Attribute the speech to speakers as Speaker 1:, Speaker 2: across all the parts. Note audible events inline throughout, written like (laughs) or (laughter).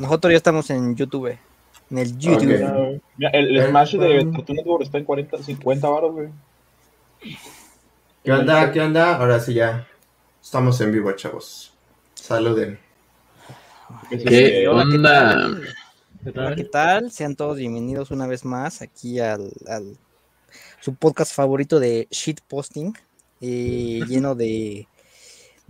Speaker 1: Nosotros ya estamos en YouTube. En el YouTube.
Speaker 2: Ok. Mira, el, el Smash de Cartoon Network está en 40, 50 baros, güey.
Speaker 3: ¿Qué onda? ¿Qué onda? Ahora sí ya. Estamos en vivo, chavos. Saluden.
Speaker 4: ¿Qué
Speaker 2: este,
Speaker 1: Hola, ¿qué
Speaker 4: onda?
Speaker 1: tal?
Speaker 5: ¿Qué
Speaker 1: Hola,
Speaker 5: tal?
Speaker 1: ¿qué tal? Sean todos bienvenidos una vez más aquí al, al- su podcast favorito de shitposting, eh, lleno de,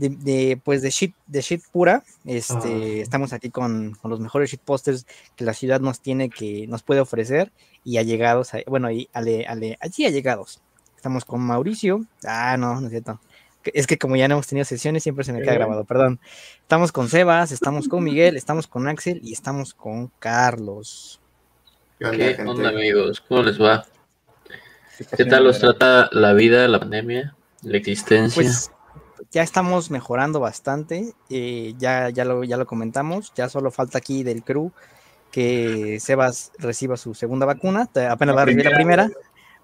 Speaker 1: de, de, pues de shit, de shit pura. Este,
Speaker 3: Ah.
Speaker 1: Estamos aquí con, con los mejores shitposters que la ciudad nos tiene que nos puede ofrecer y allegados, a- bueno, y ale, ale, allí allegados. Estamos con Mauricio. Ah, no, no es cierto. Es que como ya no hemos tenido sesiones, siempre se me queda
Speaker 2: Eh.
Speaker 1: grabado, perdón. Estamos con Sebas, estamos con Miguel, estamos con Axel y estamos con Carlos.
Speaker 3: ¿Qué onda,
Speaker 4: ¿Qué
Speaker 3: gente?
Speaker 4: onda, amigos? ¿Cómo les va?
Speaker 2: ¿qué pasa
Speaker 4: ¿Qué tal los trata la vida, la pandemia, la existencia?
Speaker 1: Pues ya estamos mejorando bastante, eh, ya, ya, lo, ya lo comentamos, ya solo falta aquí del crew que Sebas reciba su segunda vacuna, apenas
Speaker 2: La
Speaker 1: va a recibir la
Speaker 2: primera.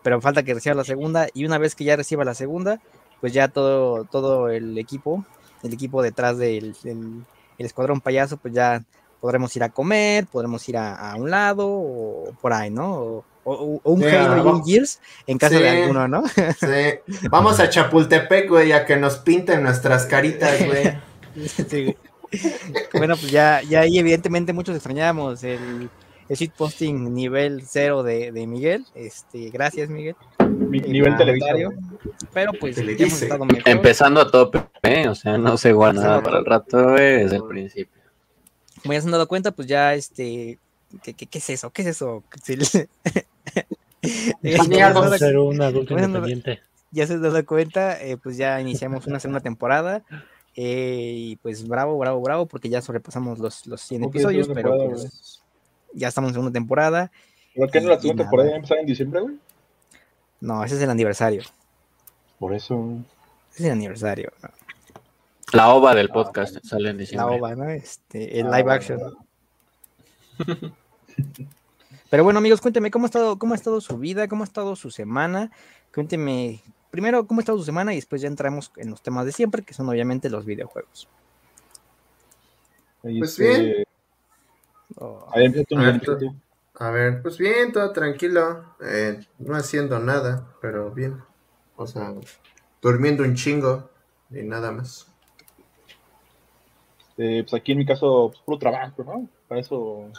Speaker 1: pero falta que reciba la segunda y una vez que ya reciba la segunda, pues ya todo, todo el equipo, el equipo detrás del el escuadrón payaso, pues ya podremos ir a comer, podremos ir a, a un lado o por ahí, ¿no? O, o- o un
Speaker 3: Sí,
Speaker 1: Halo y un. Gears en casa de alguno, ¿no? (laughs)
Speaker 3: Sí. Vamos a Chapultepec, güey, a que nos pinten nuestras caritas, güey. (laughs)
Speaker 1: Sí, güey. bueno, pues ya, ya ahí evidentemente muchos extrañábamos el, el shitposting nivel cero de, de Miguel. Este, gracias, Miguel.
Speaker 2: Mi-
Speaker 1: el
Speaker 2: nivel televisión.
Speaker 1: Pero pues ya hemos estado mejor.
Speaker 4: Empezando a tope, ¿eh? O sea, no se guarda nada para el rato, güey, desde el principio.
Speaker 1: Como ya se han dado cuenta, pues ya este. ¿Qué, qué, qué es eso? ¿Qué es eso? (laughs)
Speaker 5: A ser un adulto
Speaker 1: Bueno,
Speaker 5: independiente.
Speaker 1: ya se han dado cuenta, eh, pues ya iniciamos una segunda temporada. eh, y pues bravo, bravo, bravo, porque ya sobrepasamos los, los 100
Speaker 2: Ok,
Speaker 1: episodios, pero pues, ya estamos en segunda temporada.
Speaker 2: ¿Por qué no la segunda temporada ya va a empezar en diciembre, güey?
Speaker 1: No, ese es el aniversario.
Speaker 2: Por eso.
Speaker 1: Ese es el aniversario. ¿no?
Speaker 4: La ova del podcast sale en
Speaker 1: La
Speaker 4: diciembre.
Speaker 1: OVA, ¿no? Este, el
Speaker 2: Ah,
Speaker 1: live action. Pero bueno, amigos, cuénteme cómo ha estado, cómo ha estado su vida, cómo ha estado su semana. Cuénteme primero cómo ha estado su semana y después ya entramos en los temas de siempre, que son obviamente los videojuegos.
Speaker 3: Pues
Speaker 2: este,
Speaker 3: bien.
Speaker 1: Oh,
Speaker 2: ver,
Speaker 3: ver. A ver, pues bien, todo tranquilo. eh, no haciendo nada, pero bien. O sea, durmiendo un chingo y nada más.
Speaker 2: Eh, pues aquí en mi caso, pues puro trabajo, ¿no? Para eso,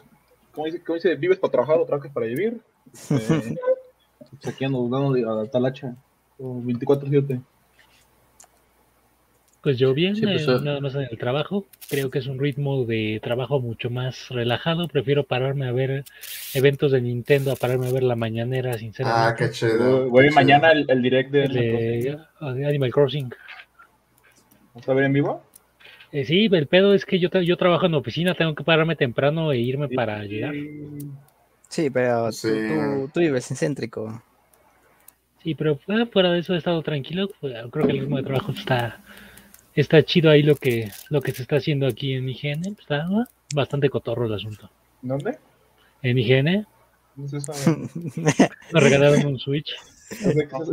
Speaker 2: ¿cómo dice? ¿Cómo dice? ¿Vives para trabajar o trabajas para vivir? (laughs) Eh, pues aquí ando dando de- a la talacha. 24-7.
Speaker 5: Pues yo bien,
Speaker 4: Sí, pues,
Speaker 5: eh,
Speaker 4: eh.
Speaker 5: nada más en el trabajo. Creo que es un ritmo de trabajo mucho más relajado. Prefiero pararme a ver eventos de Nintendo a pararme a ver la mañanera,
Speaker 3: Ah,
Speaker 5: sinceramente.
Speaker 3: qué chido.
Speaker 2: Voy
Speaker 3: qué
Speaker 2: mañana el, el direct de,
Speaker 5: El de de Animal Crossing.
Speaker 2: ¿Vamos a ver en vivo?
Speaker 5: Eh, sí, el pedo es que yo, tra- yo trabajo en oficina, tengo que pararme temprano e irme para llegar.
Speaker 1: Sí, pero tú-
Speaker 3: Sí.
Speaker 1: Tú, tú vives en céntrico.
Speaker 5: Sí, pero fuera, fuera de eso he estado tranquilo. pues, creo que el ritmo de trabajo está, está chido ahí lo que, lo que se está haciendo aquí en IGN. pues, Está ah, bastante cotorro el asunto.
Speaker 2: ¿Dónde?
Speaker 5: En IGN
Speaker 2: No sé, eso. (laughs)
Speaker 5: nos regalaron un Switch.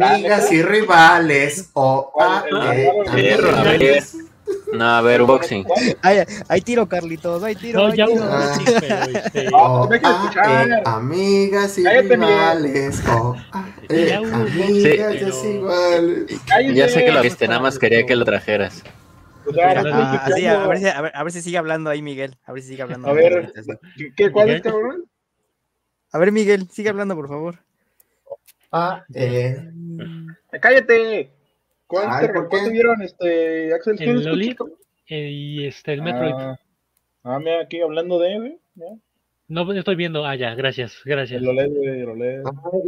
Speaker 2: Ah,
Speaker 3: Amigas y rivales. O
Speaker 2: ¿Cuál?
Speaker 3: Eh.
Speaker 4: No, a ver, boxing.
Speaker 1: Ay, hay tiro, Carlitos, hay tiro.
Speaker 5: No,
Speaker 1: hay
Speaker 5: ya
Speaker 1: tiro.
Speaker 3: Ah.
Speaker 5: sí, este,
Speaker 2: Ah, quiero
Speaker 3: ah,
Speaker 2: escuchar.
Speaker 3: eh, amigas y
Speaker 2: Cállate, Miguel.
Speaker 3: rivales. O, ah, eh, amigas
Speaker 5: sí.
Speaker 4: Ya sé que lo viste, nada más quería que lo trajeras.
Speaker 1: Ah, así, a, ver si, a, ver, a ver si sigue hablando ahí, Miguel. A ver si sigue hablando.
Speaker 2: A ver. ¿Qué, ¿Cuál es, cabrón?
Speaker 1: A ver, Miguel, sigue hablando, por favor.
Speaker 3: Ah, eh,
Speaker 2: ¡Cállate! ¿Cuál,
Speaker 3: Ay,
Speaker 2: te,
Speaker 3: ¿por
Speaker 2: ¿cuál
Speaker 3: qué?
Speaker 2: te vieron, este, Axel?
Speaker 5: El eh, y este, el Metroid.
Speaker 2: Ah, ah, mira, aquí hablando de, ya.
Speaker 5: No estoy viendo. Ah, ya, gracias, gracias.
Speaker 2: El OLED, güey, el OLED.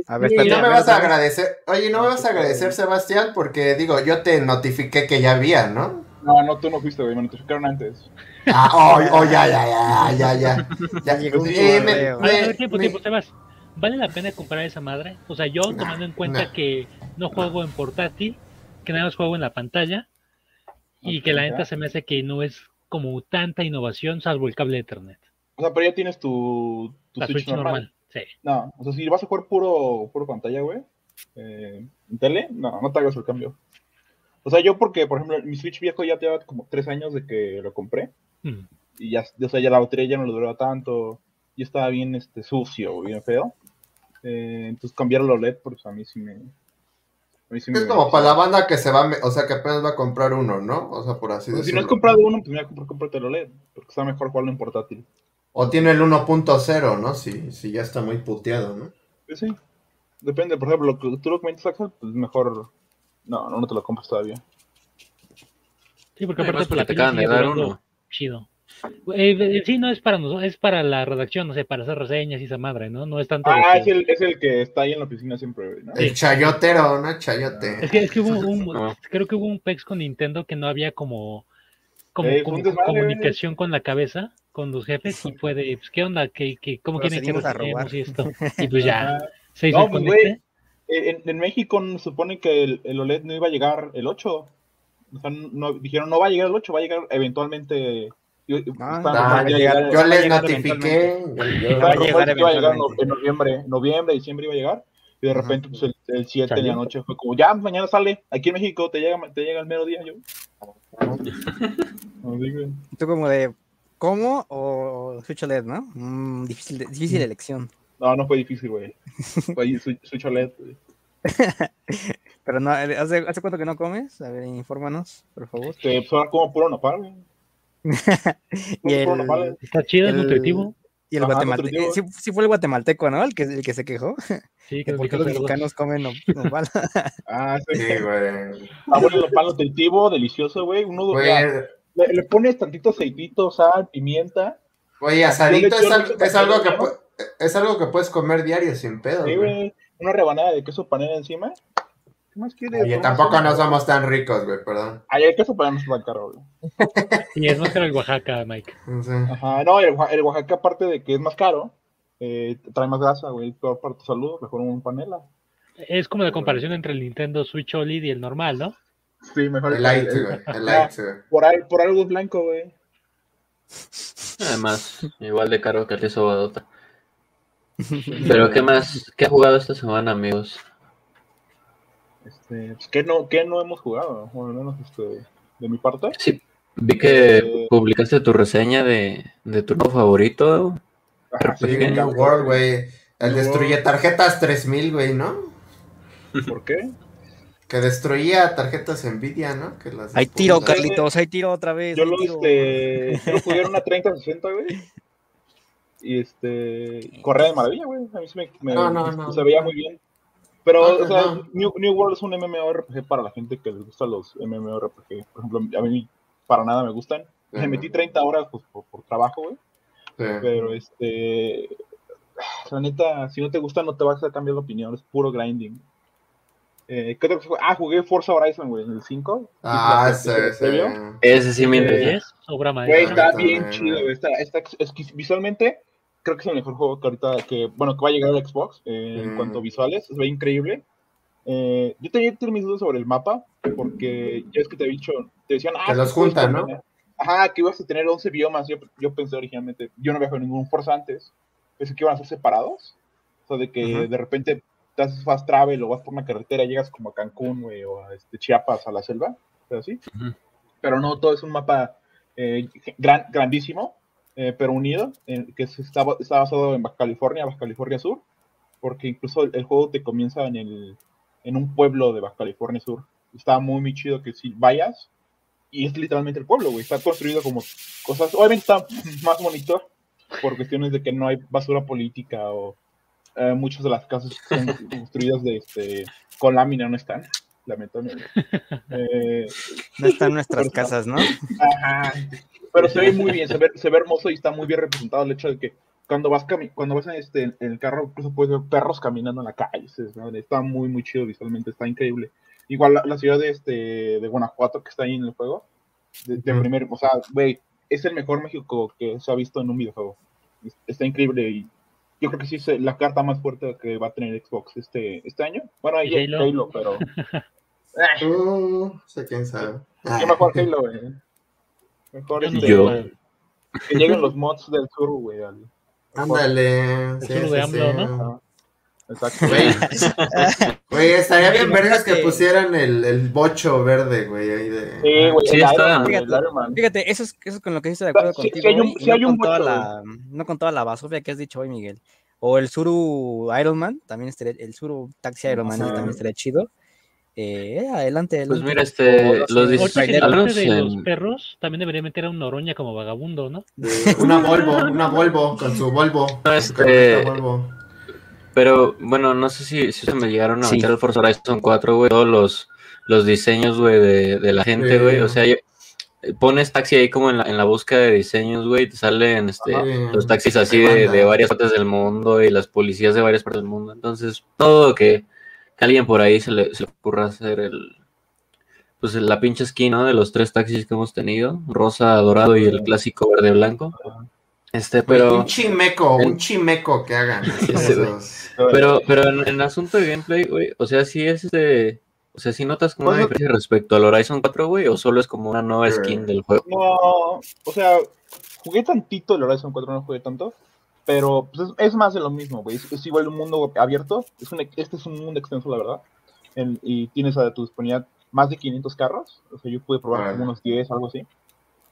Speaker 1: A ver,
Speaker 3: y no me vas a agradecer. Oye, no me vas a agradecer, Sebastián, porque digo, yo te notifiqué que ya había, ¿no?
Speaker 2: No, no, tú no fuiste, güey, me notificaron antes.
Speaker 3: Ah, oh, oh, ya, ya, ya, ya, ya. ya. (laughs)
Speaker 1: Llegó un
Speaker 3: Eh, me- me-
Speaker 5: tiempo,
Speaker 3: me-
Speaker 5: tiempo, Sebas. ¿Vale la pena comprar esa madre? O sea, yo
Speaker 3: Nah,
Speaker 5: tomando en cuenta
Speaker 3: nah.
Speaker 5: que no juego en portátil, que nada más juego en la pantalla, y que la neta se me hace que no es como tanta innovación salvo el cable de Ethernet.
Speaker 2: O sea, pero ya tienes tu, Switch,
Speaker 5: Switch
Speaker 2: normal.
Speaker 5: normal. Sí.
Speaker 2: No, o sea, si vas a jugar puro, puro pantalla, güey, eh, en tele, no, no te hagas el cambio. O sea, yo porque, por ejemplo, mi Switch viejo ya lleva como tres años de que lo compré.
Speaker 5: Mm.
Speaker 2: y ya, o sea, ya la batería ya no le duraba tanto, y estaba bien este, sucio, bien feo. Eh, entonces cambiar el OLED, pues a mí sí me... Sí
Speaker 3: Es
Speaker 2: me-
Speaker 3: como para la banda que se va, a me- o sea, que apenas va a comprar uno, ¿no? O sea, por así
Speaker 2: Pues si no
Speaker 3: decirlo.
Speaker 2: has comprado uno, pues mira, compr- cómprate el OLED, porque está mejor jugarlo en portátil.
Speaker 3: O tiene el 1.0, ¿no? Si, si ya está muy puteado, ¿no?
Speaker 2: Pues sí, depende, por ejemplo, lo que tú lo comentas, Axel, pues mejor... No, no, no te lo compras todavía.
Speaker 5: Sí, porque aparte pues, la
Speaker 4: te acaban de dar uno.
Speaker 5: chido. Eh, eh, sí, no es para nosotros, es para la redacción, no sé, para hacer reseñas y esa madre, ¿no? No es tanto.
Speaker 2: Ah,
Speaker 5: que-
Speaker 2: es el, es el que está ahí en la oficina siempre, ¿no?
Speaker 3: El chayotero, ¿no? Chayote.
Speaker 5: Es que, es que hubo (laughs) un.
Speaker 4: No.
Speaker 5: creo que hubo un pex con Nintendo que no había como, como,
Speaker 2: Eh,
Speaker 5: como
Speaker 2: desmadre,
Speaker 5: comunicación con la cabeza, con los jefes, y fue de, pues, ¿qué onda? ¿Qué, qué, ¿Cómo quieren que
Speaker 1: robar.
Speaker 5: y esto? (laughs) Y pues ya, se hizo
Speaker 2: No, pues, güey. En, en México se supone que el, el OLED no iba a llegar el 8. O sea, no, dijeron no va a llegar el 8, va a llegar eventualmente.
Speaker 1: Ah,
Speaker 3: Ah, yo,
Speaker 2: iba a
Speaker 3: yo
Speaker 2: llegar-
Speaker 1: a
Speaker 3: les notifiqué. yo- yo-
Speaker 2: iba a llegar en,
Speaker 1: eventualmente.
Speaker 2: en noviembre, noviembre, diciembre iba a llegar. Y de repente, pues el, el 7 de la noche fue como, ya, mañana sale. Aquí en México te llega, te llega el mero día. Yo, (laughs)
Speaker 1: Tú como de, ¿cómo? O Switch OLED, ¿no? Mm, difícil, difícil elección.
Speaker 2: no, no fue difícil, güey. (laughs) Fue ahí su, su cholet, güey. (laughs)
Speaker 1: Pero no, eh, ¿hace, ¿hace cuánto que no comes? A ver, infórmanos, por favor.
Speaker 2: Este, pues ahora como puro nopal, güey. (laughs)
Speaker 1: Y el,
Speaker 5: Está chido, es
Speaker 1: el-
Speaker 5: nutritivo.
Speaker 1: y el
Speaker 2: Ajá,
Speaker 1: guatemalteco. Sí, sí fue el guatemalteco, ¿no? El que, el que se quejó.
Speaker 5: Sí, que
Speaker 1: por qué
Speaker 5: pica
Speaker 1: los mexicanos comen no- nopal. (laughs)
Speaker 2: Ah, sí.
Speaker 3: Sí, güey.
Speaker 2: Ah, bueno, el nopal nutritivo, delicioso, güey. Uno le, le pones tantito aceitito, sal, pimienta.
Speaker 3: Güey, asadito es, al- es algo que es algo que puedes comer diario sin pedo,
Speaker 2: Sí,
Speaker 3: güey.
Speaker 2: Una rebanada de queso panela encima. ¿Qué más quieres?
Speaker 3: Oye, tampoco no somos tan ricos, güey, perdón.
Speaker 2: Ay, el queso panela no está tan caro, güey.
Speaker 5: Y es más caro el Oaxaca, Mike.
Speaker 2: Ajá, no, el, el Oaxaca, aparte de que es más caro, eh, trae más grasa, güey. Peor para tu salud, mejor un panela.
Speaker 5: Es como la comparación entre el Nintendo Switch OLED y el normal, ¿no?
Speaker 2: Sí, mejor
Speaker 3: El light, güey. El light, güey.
Speaker 2: Por, ahí, por algo es blanco, güey.
Speaker 4: Además, igual de caro que el queso badota. (laughs) Pero ¿qué más? ¿Qué ha jugado esta semana, amigos?
Speaker 2: Este, pues, ¿qué, no, ¿Qué no hemos jugado? Bueno, al menos este, de mi parte.
Speaker 4: Sí, vi que publicaste tu reseña de, de tu juego favorito.
Speaker 2: Ajá,
Speaker 3: Sí,
Speaker 2: cabrón.
Speaker 3: World, güey. El destruye tarjetas 3000, güey, ¿no?
Speaker 2: ¿Por qué?
Speaker 3: Que destruía tarjetas Nvidia, ¿no? Que las
Speaker 1: Hay tiro, Carlitos, hay tiro otra vez.
Speaker 2: Yo lo, este, yo lo jugué en una 3060, güey. Y este, correa de maravilla, güey. A mí me, me-
Speaker 3: No, no, no.
Speaker 2: se veía muy bien. Pero,
Speaker 3: No,
Speaker 2: o sea,
Speaker 3: no.
Speaker 2: New, New World es un MMORPG para la gente que les gustan los MMORPG. Por ejemplo, a mí para nada me gustan. Me metí 30 horas pues, por, por trabajo, güey.
Speaker 3: Sí.
Speaker 2: Pero, este, la neta, si no te gusta, no te vas a cambiar de opinión. Es puro grinding. Eh, ¿qué otra cosa? Ah, jugué Forza Horizon, güey, en el 5.
Speaker 3: Ah,
Speaker 2: ¿Sí,
Speaker 3: sí.
Speaker 4: Ese sí me interesa.
Speaker 5: ¿10? Obra
Speaker 2: Güey,
Speaker 5: maestra.
Speaker 2: está
Speaker 3: Está
Speaker 2: bien chido,
Speaker 3: güey.
Speaker 2: güey. Está, está, es que visualmente, creo que es el mejor juego que ahorita, que, bueno, que va a llegar al Xbox eh, en
Speaker 3: Mm.
Speaker 2: cuanto a visuales. Se ve increíble. Eh, yo tenía tenía mis dudas sobre el mapa, porque ya es que te he dicho, te decían, ah,
Speaker 3: Que los juntan, ¿no?
Speaker 2: Ajá, que ibas a tener 11 biomas. Yo, yo pensé originalmente, yo no había jugado ningún Forza antes, pensé que iban a ser separados. O sea, de que
Speaker 3: Ujú.
Speaker 2: de repente te haces fast travel o vas por una carretera llegas como a Cancún, güey, o a este, Chiapas, a la selva, pero así.
Speaker 4: Ujú.
Speaker 2: Pero no, todo es un mapa eh, gran- grandísimo, eh, pero unido, eh, que se está, está basado en Baja California, Baja California Sur, porque incluso el, el juego te comienza en, el, en un pueblo de Baja California Sur. Está muy, muy chido que si vayas, y es literalmente el pueblo, güey, está construido como cosas, obviamente está (laughs) más bonito por cuestiones de que no hay basura política o eh, muchas de las casas son (laughs) construidas de este, con lámina no están, lamentablemente. (laughs) Eh,
Speaker 1: No están nuestras casas, ¿no?
Speaker 2: Ajá. Pero se ve muy bien, se ve, se ve hermoso y está muy bien representado el hecho de que cuando vas cami- cuando vas en, este, en el carro, incluso puedes ver perros caminando en la calle. Está muy, muy chido visualmente, está increíble. Igual la, la ciudad de, este, de Guanajuato que está ahí en el juego, de, de primer, o sea, güey, es el mejor México que se ha visto en un videojuego. Es- Está increíble y yo creo que sí es la carta más fuerte que va a tener Xbox este, este año. Bueno, ahí
Speaker 5: ¿Y
Speaker 2: Halo?
Speaker 5: Halo?
Speaker 2: pero... (laughs) Ah,
Speaker 3: Uh, sé quién sabe.
Speaker 2: yo mejor Halo, güey. Mejor este,
Speaker 4: Yo.
Speaker 2: que lleguen los mods del sur, güey. al-
Speaker 3: Ándale.
Speaker 5: El sur de AMLO, ¿no?
Speaker 2: Ajá. Exacto.
Speaker 3: Güey, (laughs) güey, estaría bien vergas que
Speaker 1: Fíjate.
Speaker 3: pusieran el, el bocho verde, güey, ahí de...
Speaker 2: Sí, güey,
Speaker 4: Sí, está-
Speaker 2: Iron
Speaker 1: Fíjate.
Speaker 2: Iron Man.
Speaker 1: Fíjate, eso es, eso es con lo que estoy de acuerdo
Speaker 2: Sí, sí
Speaker 1: contigo.
Speaker 2: hay un- sí hay
Speaker 1: no,
Speaker 2: un
Speaker 1: con toda
Speaker 2: mucho-
Speaker 1: la, no con toda la basofia que has dicho hoy, Miguel. O el Suru Iron Man, también estaría, el Suru Taxi Iron Man también estaría chido. Eh, adelante,
Speaker 4: Pues mira, este, los al menos
Speaker 5: de los perros, también debería meter a una oroña como vagabundo, ¿no?
Speaker 3: Una Volvo, una Volvo, con su Volvo.
Speaker 4: No, este-
Speaker 3: Volvo.
Speaker 4: Pero bueno, no sé si, si ustedes me llegaron a
Speaker 1: Sí.
Speaker 4: meter el Forza Horizon 4, güey, todos los, los diseños, güey, de, de la gente,
Speaker 3: Sí.
Speaker 4: güey. O sea, yo- pones taxi ahí como en la, en la búsqueda de diseños, güey, y te salen este,
Speaker 3: Ajá.
Speaker 4: los taxis así
Speaker 3: De
Speaker 4: de varias partes del mundo y las policías de varias partes del mundo. Entonces, todo que, que alguien por ahí se le, se le ocurra hacer el. Pues la pinche skin, ¿no? De los tres taxis que hemos tenido: rosa, dorado y el clásico verde-blanco. Este,
Speaker 3: Güey,
Speaker 4: pero.
Speaker 3: Un chimeco,
Speaker 4: el-
Speaker 3: un chimeco que hagan. (laughs) esos.
Speaker 4: Pero, pero en, en asunto de gameplay, güey, o sea, sí es este. O sea, si notas como una
Speaker 2: Pues,
Speaker 4: diferencia respecto al Horizon 4, güey, o solo es como una nueva skin del juego.
Speaker 2: No, o sea, jugué tantito el Horizon 4, no jugué tanto. Pero pues, es, es más de lo mismo, güey. Es, es igual un mundo abierto. Es un, este es un mundo extenso, la verdad. En- y tienes a tu disponibilidad más de 500 carros. O sea, yo pude probar como unos 10, algo así.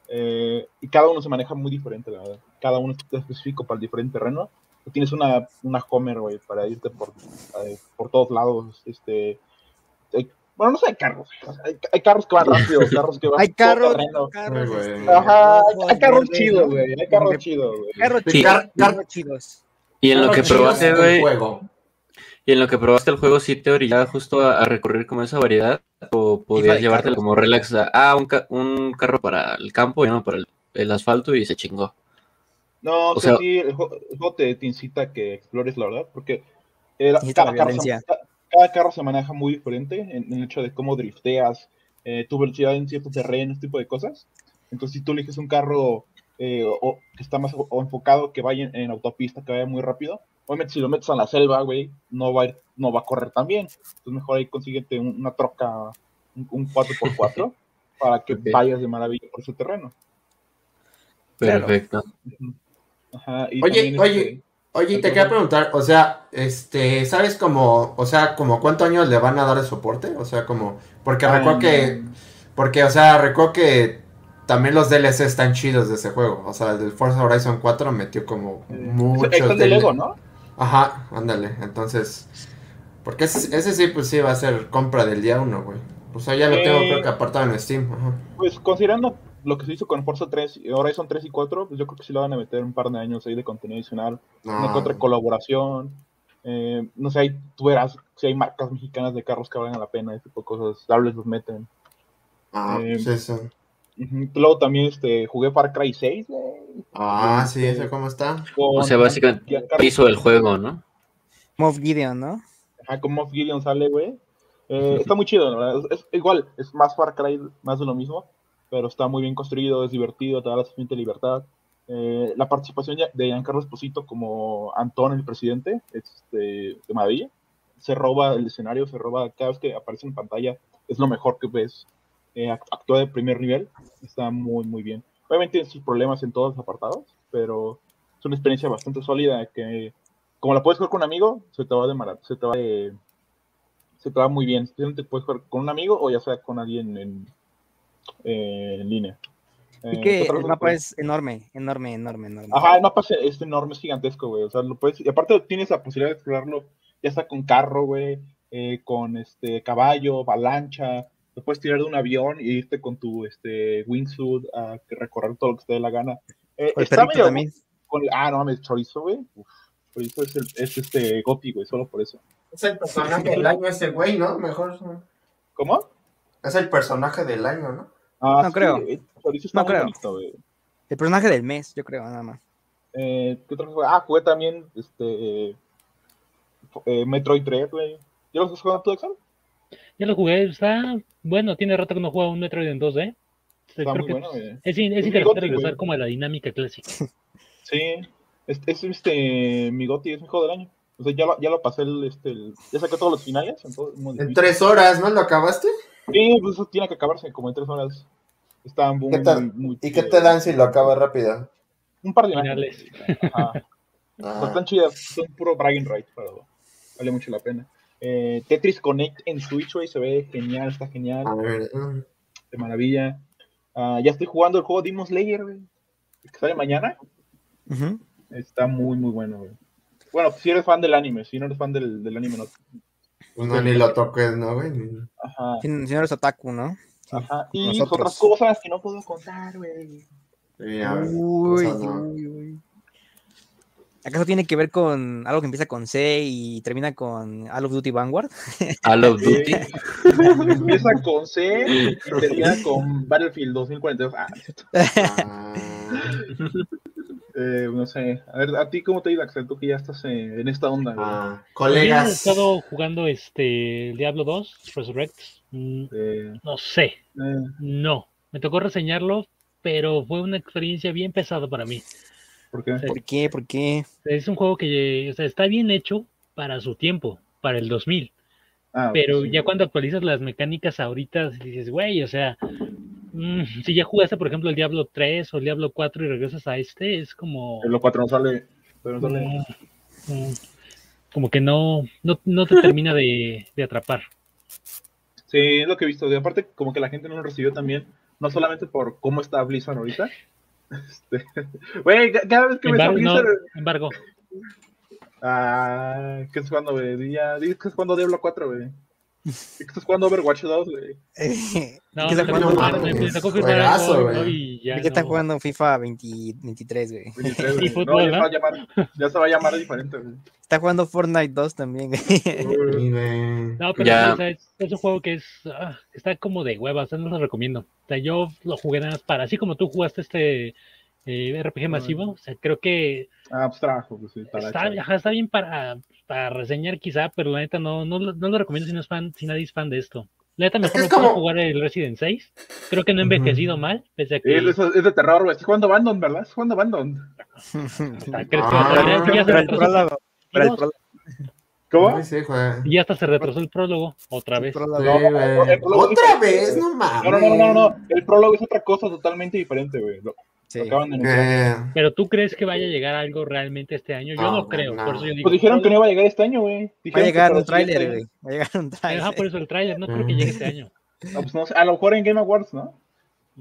Speaker 2: Eh, y cada uno se maneja muy diferente, la verdad. Cada uno es específico para el diferente terreno. Tienes una, una Homer, güey, para irte por, eh, por todos lados. Este, hay- bueno, no sé, hay carros. Hay, hay carros que van rápido, (laughs) carros que van
Speaker 1: Hay carros, carros, este.
Speaker 2: Ajá, hay, carros chidos,
Speaker 1: ¿no?
Speaker 2: güey. Hay carros chidos, güey.
Speaker 1: Carros
Speaker 4: Sí.
Speaker 3: Car-
Speaker 1: chidos.
Speaker 4: Y en lo que probaste, güey, y en lo que probaste el juego, ¿sí te orillaba justo a, a recurrir como esa variedad? ¿O podías llevártelo como relax a ah, un, ca- un carro para el campo y uno para el, el asfalto y se chingó?
Speaker 2: No, o, sea,
Speaker 4: sea-
Speaker 2: sí, el juego, te, te incita a que explores, la verdad, porque eh, la- cada, carro cada carro se maneja muy diferente en, en el hecho de cómo drifteas, eh, tu velocidad en cierto terreno, ese tipo de cosas. Entonces, si tú eliges un carro eh, o, que está más o, o enfocado, que vaya en, en autopista, que vaya muy rápido, obviamente si lo metes a la selva, güey, no va a, ir- no va a correr tan bien. Entonces, mejor ahí consíguete un- una troca, un, un 4x4, (laughs) para que vayas de maravilla por ese terreno.
Speaker 1: Claro.
Speaker 4: Perfecto.
Speaker 2: Ajá, y
Speaker 3: Oye,
Speaker 2: también,
Speaker 3: oye,
Speaker 2: este,
Speaker 3: Oye, y te quería preguntar, o sea, este, ¿sabes como, o sea, como cuántos años le van a dar de soporte? O sea, como, porque recuerdo que, porque, o sea, recuerdo que también los DLC están chidos de ese juego. O sea, el del Forza Horizon 4 metió como muchos
Speaker 2: el de
Speaker 3: DL
Speaker 2: Lego, ¿no?
Speaker 3: Ajá, ándale, entonces, porque ese, ese sí, pues sí va a ser compra del día uno, güey. O sea, ya lo tengo
Speaker 2: Eh.
Speaker 3: creo que apartado en Steam, ajá.
Speaker 2: Pues considerando lo que se hizo con Forza 3, y Horizon 3 y 4, pues yo creo que sí le van a meter un par de años ahí de contenido adicional, una que otra
Speaker 3: No,
Speaker 2: colaboración. eh, no sé, ahí tú verás si hay marcas mexicanas de carros que valgan la pena, ese tipo de cosas, tal vez los meten.
Speaker 3: ah,
Speaker 2: eh,
Speaker 3: pues eso.
Speaker 2: Ujú, Luego también este, jugué Far Cry 6, güey.
Speaker 3: Ah, sí, ¿ese cómo está?
Speaker 2: con-
Speaker 4: O sea, básicamente hizo el juego, ¿no?
Speaker 1: Moff Gideon, ¿no?
Speaker 2: Ajá, con Moff Gideon sale, güey. Eh, está muy chido. Es, es igual, es más Far Cry, más de lo mismo, pero está muy bien construido, es divertido, te da la suficiente libertad. Eh, la participación de Giancarlo Esposito como Antón, el presidente, es este, de maravilla. Se roba el escenario, se roba cada vez que aparece en pantalla, es lo mejor que ves. Eh, act- actúa de primer nivel, está muy, muy bien. Obviamente tiene sus problemas en todos los apartados, pero es una experiencia bastante sólida que, como la puedes jugar con un amigo, se te va de mara- se te va de, se te va muy bien. Especialmente puedes jugar con un amigo o ya sea con alguien en, eh, en línea.
Speaker 1: Y
Speaker 2: Eh,
Speaker 1: que
Speaker 2: ¿qué otra
Speaker 1: el mapa es enorme, enorme, enorme, enorme.
Speaker 2: Ajá, el mapa es, es enorme, es gigantesco, güey. O sea, lo puedes. Y aparte tienes la posibilidad de explorarlo, ya sea con carro, güey, eh, con este caballo, avalancha. Te puedes tirar de un avión y irte con tu este wingsuit a recorrer todo lo que te dé la gana. Eh,
Speaker 1: el
Speaker 2: está medio-
Speaker 1: también.
Speaker 2: con- ah, no mames, chorizo, güey. Uf, chorizo es, el, es este Goti, güey, solo por eso.
Speaker 3: Es el personaje del año ese güey, ¿no? Mejor.
Speaker 2: ¿Cómo?
Speaker 3: Es el personaje del año, ¿no?
Speaker 2: Ah,
Speaker 1: No
Speaker 2: sí,
Speaker 1: creo. No creo.
Speaker 2: bonito.
Speaker 1: El personaje del mes, yo creo, nada más.
Speaker 2: Eh, ¿Qué otra cosa? Ah, jugué también este eh, eh, Metroid 3, güey. ¿Ya lo estás jugando tú, Excel?
Speaker 5: Ya lo jugué, está bueno, tiene rato que no juega un Metroid en 2D.
Speaker 2: Está
Speaker 5: Creo
Speaker 2: muy
Speaker 5: que
Speaker 2: bueno, güey.
Speaker 5: es, es
Speaker 2: muy
Speaker 5: interesante regresar como a la dinámica clásica. (laughs)
Speaker 2: Sí, es, es este, mi Goti es mi juego del año. O sea, ya lo, ya lo pasé, el, este, el- ya saqué todos los finales. entonces,
Speaker 3: En tres horas, ¿no lo acabaste?
Speaker 2: Sí, pues eso tiene que acabarse como en tres horas. Está muy,
Speaker 3: ¿Qué tal?
Speaker 2: muy- muy
Speaker 3: ¿Y qué te dan si lo acabas rápido?
Speaker 2: Un par de
Speaker 5: Finales.
Speaker 2: Ajá. Pues
Speaker 3: Ah,
Speaker 2: están chidas, son puro bragging rights, pero vale mucho la pena. Eh, Tetris Connect en Switch, güey, se ve genial, está genial,
Speaker 3: A ver, mm,
Speaker 2: de maravilla. Ah, ya estoy jugando el juego Demon Slayer, güey, que sale mañana. Está muy, muy bueno, güey. Bueno, si eres fan del anime, si no eres fan del, del anime, no.
Speaker 3: pues no, ni lo toques, ¿no, güey?
Speaker 2: Ajá,
Speaker 1: Si, si no eres otaku, ¿no?
Speaker 2: Ajá. Y
Speaker 1: Nosotros.
Speaker 2: otras cosas que no puedo contar, güey.
Speaker 1: Uy, uy, uy. ¿Acaso tiene que ver con algo que empieza con C y termina con Call of Duty Vanguard? (laughs)
Speaker 4: Call of Duty. (laughs)
Speaker 2: Empieza con C y termina con Battlefield 2042. Ah,
Speaker 3: Ah, (laughs)
Speaker 2: eh, no sé. A ver, ¿a ti cómo te ha ido, Axel? Tú que ya estás eh, en esta onda,
Speaker 3: ah,
Speaker 5: He
Speaker 3: colegas.
Speaker 5: estado jugando este Diablo 2, Resurrect. Mm,
Speaker 2: Eh,
Speaker 5: No sé,
Speaker 2: eh,
Speaker 5: no. Me tocó reseñarlo, pero fue una experiencia bien pesada para mí.
Speaker 2: ¿Por qué?
Speaker 1: ¿Por qué? ¿Por qué?
Speaker 5: Es un juego que o sea, está bien hecho para su tiempo, para el 2000.
Speaker 2: Ah,
Speaker 5: Pero
Speaker 2: sí.
Speaker 5: ya cuando actualizas las mecánicas ahorita, dices, güey, o sea, mm, si ya jugaste, por ejemplo, el Diablo 3 o el Diablo 4 y regresas a este, es como...
Speaker 2: En lo 4 no sale. pero no sale.
Speaker 5: mm, mm, como que no, no, no te termina de, de atrapar.
Speaker 2: Sí, es lo que he visto. Y aparte, como que la gente no lo recibió también. No solamente por cómo está Blizzard ahorita. (laughs) Este, Güey, ca- cada vez que me
Speaker 5: Embargo,
Speaker 2: Blizzard.
Speaker 5: embargo,
Speaker 2: Ah, ¿qué estás jugando, güey? Ya, dices que estás jugando Diablo 4, güey. Estás jugando Overwatch 2, güey.
Speaker 5: no. ¿no? y ya
Speaker 1: ¿Qué está
Speaker 5: no.
Speaker 1: jugando FIFA 20 23, güey?
Speaker 2: 23,
Speaker 5: Sí,
Speaker 2: güey. (laughs)
Speaker 5: fútbol,
Speaker 2: no, ya se,
Speaker 5: ¿no?
Speaker 2: va a llamar, ya se va a llamar diferente, güey.
Speaker 1: Está jugando Fortnite 2 también, güey.
Speaker 5: No, pero
Speaker 4: Ya.
Speaker 5: sí, o sea, es, es un juego que es ah, está como de hueva, o sea, no lo recomiendo. O sea, yo lo jugué nada más para, así como tú jugaste este eh, RPG masivo, o sea, creo que
Speaker 2: Ah, pues trabajo, pues sí, para
Speaker 5: está, ajá, está bien para, para reseñar quizá, pero la neta no, no, lo- no lo recomiendo si no es fan, si nadie es fan de esto. La neta
Speaker 3: Es
Speaker 5: mejor
Speaker 3: que
Speaker 5: no
Speaker 3: es
Speaker 5: puedo
Speaker 3: como-
Speaker 5: jugar el Resident 6. Creo que no
Speaker 3: Ujú.
Speaker 5: envejecido mal, pese a que
Speaker 2: Es, es- es de terror, güey. Estás jugando Abandon, ¿verdad? Estás jugando
Speaker 3: Ah,
Speaker 1: prólogo,
Speaker 2: ¿Cómo?
Speaker 3: Sí, sí, juega.
Speaker 5: y hasta se retrasó el prólogo otra vez.
Speaker 3: Sí,
Speaker 2: No, no,
Speaker 3: Otra
Speaker 2: es-
Speaker 3: vez, no mames.
Speaker 2: No, no, no, no, no, no. El prólogo es otra cosa totalmente diferente, güey.
Speaker 1: Sí.
Speaker 3: Eh,
Speaker 5: Pero tú crees que vaya a llegar algo realmente este año? Yo
Speaker 3: No,
Speaker 5: creo,
Speaker 3: no.
Speaker 5: por eso yo digo.
Speaker 2: Pues dijeron que no iba a llegar este año, güey.
Speaker 1: Va a llegar un tráiler, güey. Va a llegar un tráiler.
Speaker 5: por eso el tráiler, no creo que llegue este año. (laughs)
Speaker 2: No, pues no sé, a lo mejor en Game Awards, ¿no?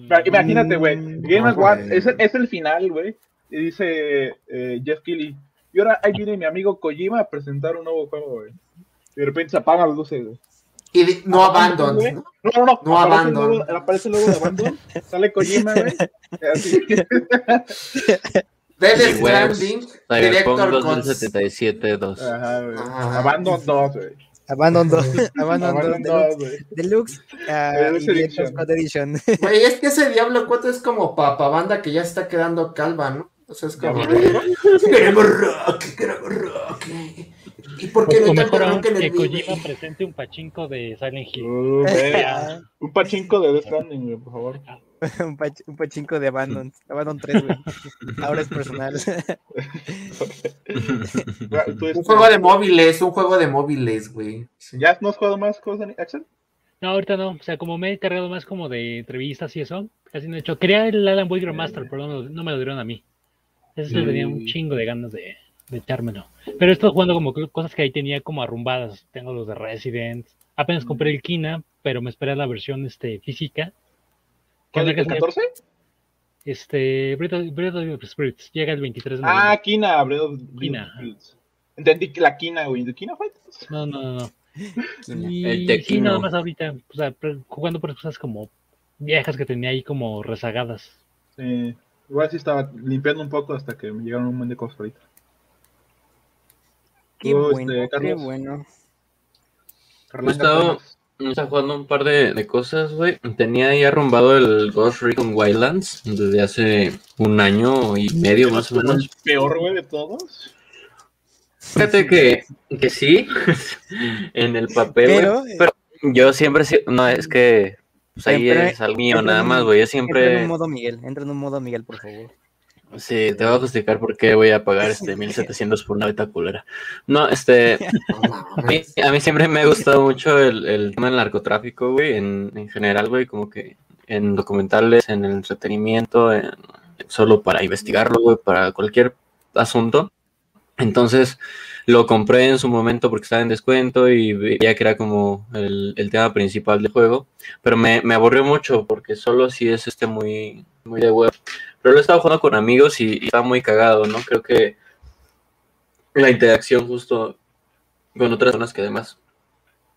Speaker 2: Pero Imagínate, güey.
Speaker 1: Mm,
Speaker 2: Game
Speaker 3: no,
Speaker 2: Awards es, el- es el final, güey. Y dice eh, Jeff Keighley. Y ahora ahí viene mi amigo Kojima a presentar un nuevo juego, güey. Y de repente se apagan las luces, güey.
Speaker 3: Y no
Speaker 2: Ah,
Speaker 3: abandon. ¿no?
Speaker 2: No, no, no.
Speaker 3: No
Speaker 2: aparece, el
Speaker 3: Abandon.
Speaker 2: logo, aparece el logo de Abandon. (laughs) Sale Kojima, güey. (laughs)
Speaker 3: Dead. Stranding, Director Cons-
Speaker 4: 2077 2.
Speaker 2: Ajá, güey.
Speaker 3: Ajá.
Speaker 2: Abandon 2, güey.
Speaker 1: Abandon 2. (laughs) Abandon 2.
Speaker 2: Abandon
Speaker 1: Deluxe,
Speaker 2: 2, güey.
Speaker 1: Deluxe ah,
Speaker 2: Deluxe Edition.
Speaker 3: Güey, es que ese Diablo 4 es como papa banda que ya está quedando calva, ¿no? O sea, es como
Speaker 2: ¿Diablo
Speaker 3: de, queremos rock, queremos rock. ¿Y por qué
Speaker 5: O
Speaker 3: no
Speaker 5: que
Speaker 3: beat,
Speaker 5: Kojima presente un pachinko de Silent Hill.
Speaker 2: Uh, güey. (laughs) Un pachinko de Death Stranding, güey, por favor. (laughs)
Speaker 1: un, pach- un pachinko de Abandon. (laughs) Abandon 3, güey. Ahora es personal.
Speaker 3: Un juego de móviles, un juego de móviles, güey.
Speaker 2: ¿Ya no has jugado más cosas, Axel?
Speaker 5: No, ahorita no. O sea, como me he encargado más como de entrevistas y eso, casi no he hecho. Quería el Alan Wake Remaster, pero no, no me lo dieron a mí. Ese sí
Speaker 2: Mm.
Speaker 5: tenía un chingo de ganas de, de echármelo. Pero he estado jugando como co- cosas que ahí tenía como arrumbadas. Tengo los de Resident. Apenas compré el Kina, pero me esperé a la versión este, física.
Speaker 2: ¿Cuál,
Speaker 5: es la
Speaker 2: el
Speaker 5: que se-
Speaker 2: 14?
Speaker 5: Este, Breath of, Spirits. Llega el 23 de
Speaker 2: Ah,
Speaker 5: noviembre.
Speaker 2: Kina, Breath of-
Speaker 5: Kina.
Speaker 2: Entendí que la Kina, güey. ¿De Kina Fighters?
Speaker 5: No, no, no, no. (laughs)
Speaker 1: Kina.
Speaker 5: Y
Speaker 4: El
Speaker 5: sí, nada más ahorita, o sea, jugando por cosas como viejas que tenía ahí como rezagadas.
Speaker 2: Sí. Igual sí estaba limpiando un poco hasta que me llegaron un montón de cosas ahorita.
Speaker 1: Qué
Speaker 2: Tú,
Speaker 1: bueno,
Speaker 2: este,
Speaker 1: qué bueno.
Speaker 4: Gustavo. Está jugando un par de, de cosas, güey. Tenía ahí arrumbado el Ghost Recon Wildlands desde hace un año y medio más o menos.
Speaker 2: El peor, güey, de todos.
Speaker 4: Fíjate que, que sí, (laughs) en el papel, güey,
Speaker 1: Pero,
Speaker 4: pero, yo siempre, no, es que pues ahí
Speaker 1: Entra-
Speaker 4: es algo mío nada más, güey. Yo
Speaker 1: Entra en
Speaker 4: siempre,
Speaker 1: un modo Miguel. Entra en un modo Miguel, por favor.
Speaker 4: Sí, te voy a justificar por qué voy a pagar este (laughs) 1700 por una beta culera. No, este, (laughs) A mí,
Speaker 3: mames.
Speaker 4: a mí siempre me ha gustado mucho el, el tema del narcotráfico, güey, en, en general, güey, como que en documentales, en el entretenimiento, en- solo para investigarlo, güey, para cualquier asunto. Entonces lo compré en su momento porque estaba en descuento y veía que era como el, el tema principal del juego. Pero me, me, aburrió mucho porque solo si es este muy, muy de web. Pero lo he estado jugando con amigos y, y estaba muy cagado, ¿no? Creo que la interacción justo con otras personas que además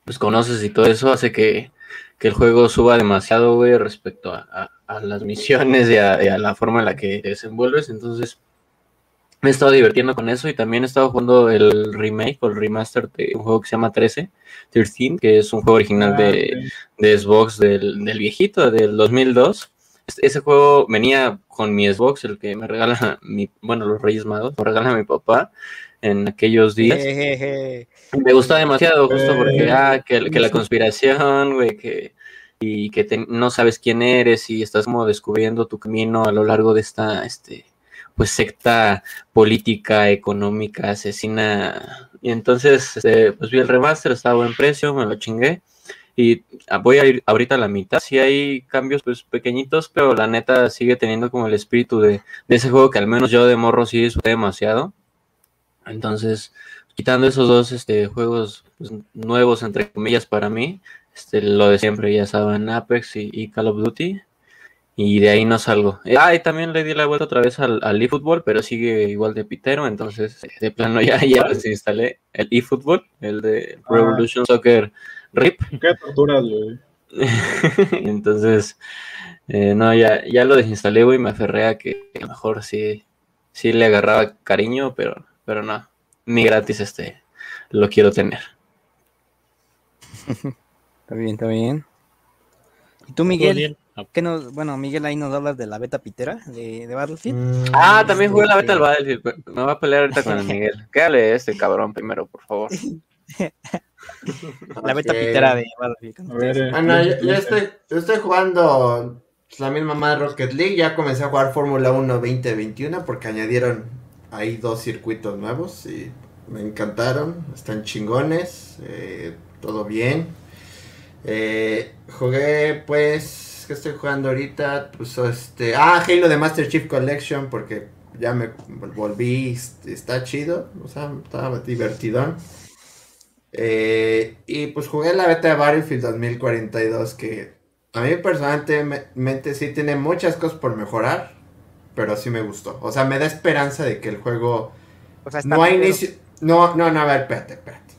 Speaker 4: pues conoces y todo eso hace que, que el juego suba demasiado, güey, respecto a, a, a las misiones y a, y a, la forma en la que te desenvuelves. Entonces, me he estado divirtiendo con eso y también he estado jugando el remake o el remaster de un juego que se llama 13, 13, que es un juego original
Speaker 2: Ah,
Speaker 4: de, de Xbox del, del viejito, del 2002. Este- Ese juego venía con mi Xbox, el que me regala mi, bueno, los Reyes Magos, me regala mi papá en aquellos días.
Speaker 1: Jejeje.
Speaker 4: Me gusta demasiado, justo
Speaker 2: Eh,
Speaker 4: porque, ah, que, que la conspiración, güey, que, y que te- no sabes quién eres y estás como descubriendo tu camino a lo largo de esta, este, pues, secta política, económica, asesina. Y entonces, este, pues vi el remaster, estaba a buen precio, me lo chingué. Y ah, voy a ir ahorita a la mitad. Sí hay cambios, pues, pequeñitos, pero la neta sigue teniendo como el espíritu de, de ese juego que al menos yo de morro sí disfruté demasiado. Entonces, quitando esos dos este, juegos pues, nuevos, entre comillas, para mí, este, lo de siempre, ya saben, Apex y, y Call of Duty, y de ahí no salgo. Eh, Ah, y también le di la vuelta otra vez al, al eFootball, pero sigue igual de pitero, entonces de plano (laughs) ya, ya desinstalé el eFootball, el de
Speaker 2: Ah.
Speaker 4: Revolution Soccer RIP, (laughs)
Speaker 2: Qué torturas, güey. (laughs)
Speaker 4: entonces, eh, no, ya, ya lo desinstalé, güey, me aferré a que a lo mejor sí, sí le agarraba cariño, pero, pero no, ni gratis este, lo quiero tener.
Speaker 1: Está bien, está bien. ¿Y tú, Miguel? ¿Qué nos, bueno, Miguel, ahí nos hablas de la beta pitera de, de Battlefield.
Speaker 3: Mm,
Speaker 4: Ah, también jugué la beta del Battlefield. pero Me va a pelear ahorita con el (laughs) Miguel. Quédale este cabrón primero, por favor.
Speaker 1: La beta pitera de Battlefield.
Speaker 2: Eh,
Speaker 3: Ah, no, yo, yo estoy, yo estoy jugando la misma más Rocket League. Ya comencé a jugar Fórmula 1 2021 porque añadieron ahí dos circuitos nuevos y me encantaron. Están chingones, eh, todo bien. Eh, jugué, pues, ¿qué estoy jugando ahorita? Pues, este, ah, Halo de Master Chief Collection porque ya me volví, est- está chido, o sea, estaba divertidón. Eh, y pues jugué la beta de Battlefield 2042 que a mí personalmente sí tiene muchas cosas por mejorar, pero sí me gustó. O sea, me da esperanza de que el juego
Speaker 1: O sea, está
Speaker 3: no hay inicio... No, no, no, a ver, espérate, espérate.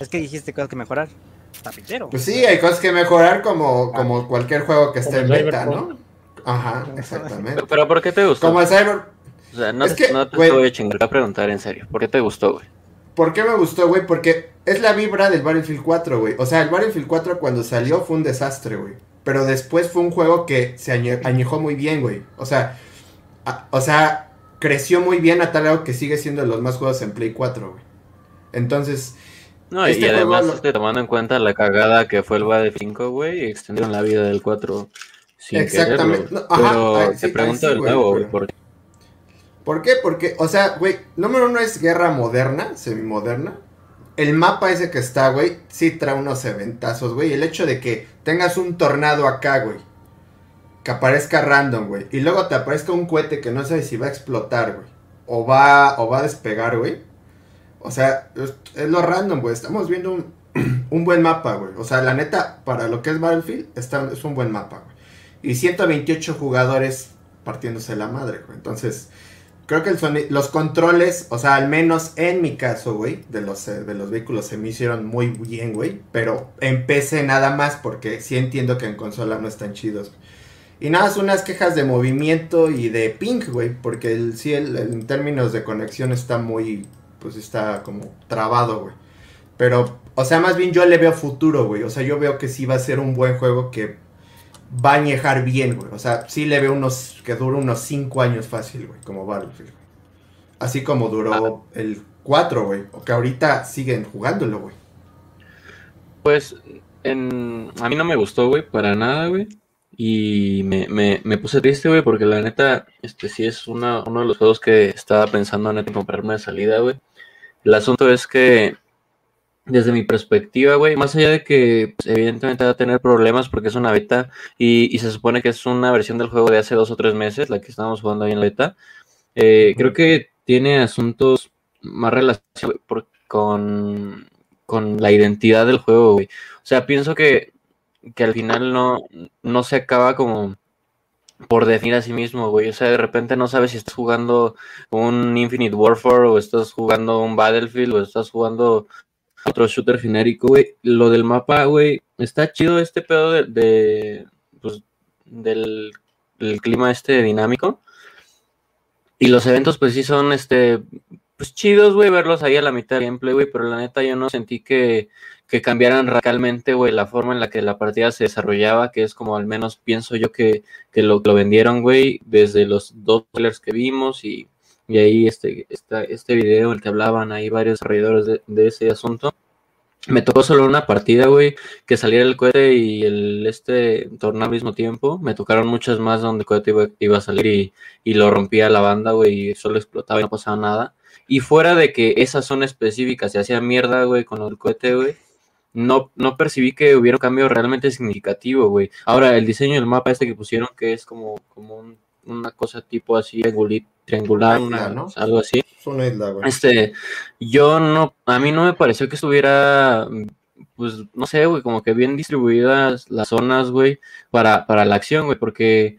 Speaker 1: Es que dijiste cosas que mejorar. Está pitero.
Speaker 3: Pues sí, hay cosas que mejorar como, como cualquier juego que esté en beta, ¿no? Ajá, exactamente.
Speaker 4: Pero ¿por qué te gustó?
Speaker 3: Como el Cyber...
Speaker 4: O sea, no,
Speaker 3: Es
Speaker 4: te-
Speaker 3: que,
Speaker 4: no te voy a chingar, a preguntar en serio. ¿Por qué te gustó, güey?
Speaker 3: ¿Por qué me gustó, güey? Porque es la vibra del Battlefield 4, güey. O sea, el Battlefield 4 cuando salió fue un desastre, güey. Pero después fue un juego que se añe- añejó muy bien, güey. O sea, a- o sea, creció muy bien a tal grado que sigue siendo de los más juegos en Play 4, güey. Entonces,
Speaker 4: No,
Speaker 3: Este
Speaker 4: y además,
Speaker 3: lo-
Speaker 4: este, tomando en cuenta la cagada que fue el Battlefield 5, güey, extendieron la vida del 4 sin
Speaker 3: Exactamente.
Speaker 4: quererlo.
Speaker 3: No, ajá,
Speaker 4: Pero
Speaker 3: ay,
Speaker 4: te
Speaker 3: sí,
Speaker 4: pregunto
Speaker 3: ay, sí,
Speaker 4: de nuevo, güey,
Speaker 3: pero-
Speaker 4: ¿por qué?
Speaker 3: ¿Por qué? Porque, o sea, güey, número uno es guerra moderna, semimoderna. El mapa ese que está, güey, sí trae unos eventazos, güey. El hecho de que tengas un tornado acá, güey. Que aparezca random, güey. Y luego te aparezca un cohete que no sabes si va a explotar, güey. O va, o va a despegar, güey. O sea, es, lo random, güey. Estamos viendo un, (clears throat) un buen mapa, güey. O sea, la neta, para lo que es Battlefield, está, es un buen mapa, güey. Y 128 jugadores partiéndose la madre, güey. Entonces, creo que los controles, o sea, al menos en mi caso, güey, de los, eh, de los vehículos se me hicieron muy bien, güey. Pero en PC nada más, porque sí entiendo que en consola no están chidos. Y nada, son unas quejas de movimiento y de ping, güey. Porque el, sí, en términos de conexión está muy, pues está como trabado, güey. Pero, o sea, más bien yo le veo futuro, güey. O sea, yo veo que sí va a ser un buen juego que va a añejar bien, güey. O sea, sí le veo unos, que dura unos 5 años fácil, güey, como Battlefield. güey. Así como duró el 4, güey. O que ahorita siguen jugándolo, güey.
Speaker 4: Pues en... a mí no me gustó, güey, para nada, güey. Y me, me, me puse triste, güey, porque la neta, este sí es una, uno de los juegos que estaba pensando neta en comprarme de salida, güey. El asunto es que, desde mi perspectiva, güey, más allá de que pues, evidentemente va a tener problemas porque es una beta y, y se supone que es una versión del juego de hace dos o tres meses, la que estábamos jugando ahí en la beta, eh, creo que tiene asuntos más por- con, con la identidad del juego, güey. O sea, pienso que, que al final no, no se acaba como por definir a sí mismo, güey. O sea, de repente no sabes si estás jugando un Infinite Warfare o estás jugando un Battlefield o estás jugando otro shooter genérico, güey. Lo del mapa, güey, está chido este pedo de, pues, del, del clima este dinámico. Y los eventos, pues sí son, este, pues chidos, güey, verlos ahí a la mitad del gameplay, güey, pero la neta yo no sentí que, que cambiaran radicalmente, güey, la forma en la que la partida se desarrollaba, que es como al menos pienso yo que, que lo, lo vendieron, güey, desde los dos trailers que vimos y, y ahí este, esta, este video el que hablaban ahí varios desarrolladores de, de ese asunto. Me tocó solo una partida, güey, que saliera el cohete y el este torneo al mismo tiempo. Me tocaron muchas más donde el cohete iba, iba a salir y, y lo rompía la banda, güey, y solo explotaba y no pasaba nada. Y fuera de que esa zona específica se hacía mierda, güey, con el cohete, güey, no, no percibí que hubiera un cambio realmente significativo, güey. Ahora, el diseño del mapa este que pusieron, que es como, como un- una cosa tipo así triangular,
Speaker 3: Una isla,
Speaker 4: una-
Speaker 3: ¿no?
Speaker 4: algo así.
Speaker 3: Es una isla, güey.
Speaker 4: Este, yo no, a mí no me pareció que estuviera, pues, no sé, güey, como que bien distribuidas las zonas, güey, para, para la acción, güey, porque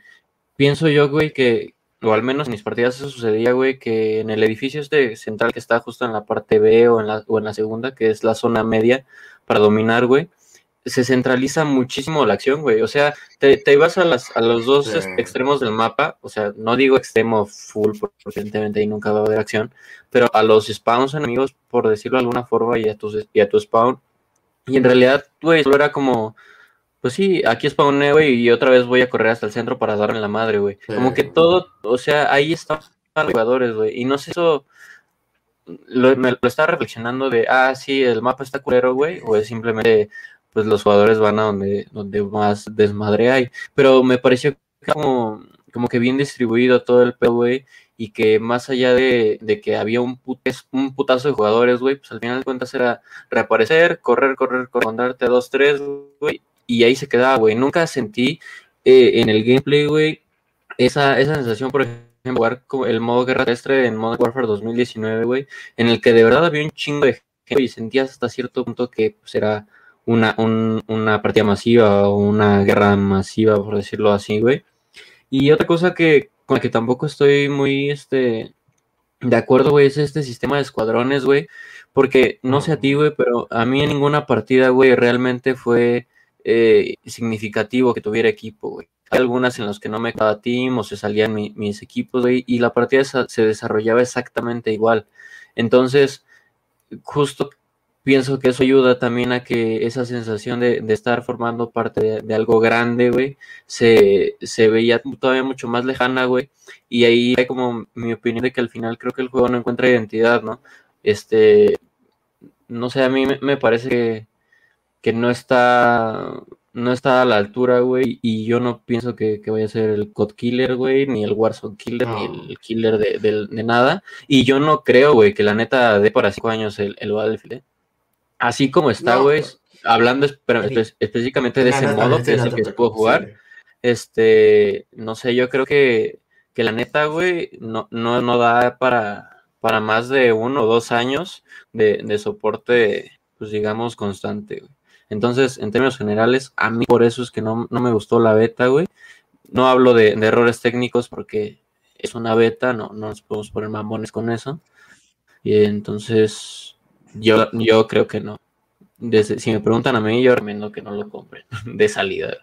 Speaker 4: pienso yo, güey, que, o al menos en mis partidas eso sucedía, güey, que en el edificio este central que está justo en la parte B o en la, o en la segunda, que es la zona media para dominar, güey, se centraliza muchísimo la acción, güey. O sea, te, te ibas a, las, a los dos
Speaker 3: Sí.
Speaker 4: extremos del mapa, o sea, no digo extremo full, porque evidentemente ahí nunca va a haber acción, pero a los spawns enemigos, por decirlo de alguna forma, y a tu, y a tu spawn. Y en realidad, güey, solo era como, pues sí, aquí spawné, güey, y otra vez voy a correr hasta el centro para darme la madre, güey.
Speaker 3: Sí.
Speaker 4: Como que todo, o sea, ahí están los jugadores, güey. Y no sé eso, lo, me lo estaba reflexionando de, ah, sí, el mapa está culero, güey, o es simplemente, pues los jugadores van a donde, donde más desmadre hay. Pero me pareció como, como que bien distribuido todo el pedo, güey, y que más allá de, de que había un, putes- un putazo de jugadores, güey, pues al final de cuentas era reaparecer, correr, correr, encontrarte a dos, tres, güey, y ahí se quedaba, güey. Nunca sentí eh, en el gameplay, güey, esa, esa sensación, por ejemplo, jugar el modo guerra terrestre en Modern Warfare 2019, güey, en el que de verdad había un chingo de gente y sentías hasta cierto punto que pues, era una, un- una partida masiva o una guerra masiva, por decirlo así, güey. Y otra cosa que con la que tampoco estoy muy este, de acuerdo, güey, es este sistema de escuadrones, güey. Porque no sé a ti, güey, pero a mí en ninguna partida, güey, realmente fue eh, significativo que tuviera equipo, güey. Hay algunas en las que no me quedaba team o se salían mi- mis equipos, güey, y la partida se desarrollaba exactamente igual. Entonces, justo pienso que eso ayuda también a que esa sensación de, de estar formando parte de, de algo grande, güey, se, se veía todavía mucho más lejana, güey. Y ahí hay como mi opinión de que al final creo que el juego no encuentra identidad, ¿no? Este, no sé, a mí me, me parece que, que no está, no está a la altura, güey, y yo no pienso que, que vaya a ser el COD Killer, güey, ni el Warzone Killer, ni el Killer de, del- de nada. Y yo no creo, güey, que la neta dé para cinco años el, el Battlefield, ¿eh? Así como está, güey,
Speaker 3: pues-
Speaker 4: hablando espe-
Speaker 1: Sí.
Speaker 4: espe- específicamente de
Speaker 3: No,
Speaker 4: ese
Speaker 3: no,
Speaker 4: modo, que es el que se puede
Speaker 3: preocupes,
Speaker 4: jugar,
Speaker 3: sí.
Speaker 4: este, no sé, yo creo que, que la neta, güey, no, no, no da para, para más de uno o dos años de, de soporte, pues digamos, constante, güey. Entonces, en términos generales, a mí por eso es que no, no me gustó la beta, güey. No hablo de, de errores técnicos porque es una beta, no, no nos podemos poner mamones con eso. Y entonces, yo, yo creo que no. Desde- si me preguntan a mí, yo recomiendo que no lo compren (laughs) de salida.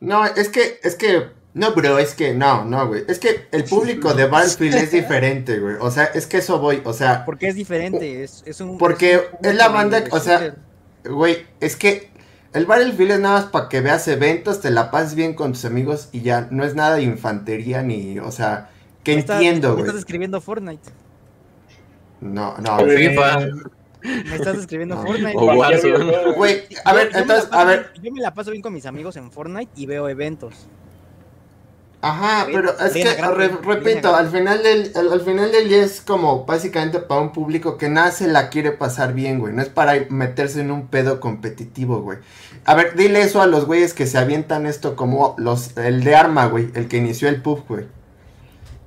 Speaker 3: No, es que, es que, no, bro, es que, no, no, güey. Es que el público de Battlefield es diferente, güey. O sea, es que eso voy, o sea,
Speaker 1: Porque es diferente, es, es un...
Speaker 3: Porque
Speaker 1: un-
Speaker 3: es la banda- o sea, güey, es que el Battlefield es nada más para que veas eventos, te la pases bien con tus amigos y ya, no es nada de infantería ni, o sea, que entiendo, güey.
Speaker 1: estás escribiendo Fortnite.
Speaker 3: No, no,
Speaker 2: Eh,
Speaker 4: FIFA.
Speaker 1: Me estás escribiendo. Fortnite.
Speaker 4: O
Speaker 2: cualquier
Speaker 4: Warzone.
Speaker 2: videojuego.
Speaker 3: güey, a ver,
Speaker 1: yo
Speaker 3: entonces, a ver,
Speaker 1: bien- Yo me la paso bien con mis amigos en Fortnite y veo eventos.
Speaker 3: Ajá, pero es que, re- repito, al final del, al, al final del día es como básicamente para un público que nada se la quiere pasar bien, güey. No es para meterse en un pedo competitivo, güey. A ver, dile eso a los güeyes que se avientan esto como los, el de arma, güey, el que inició el pub, güey.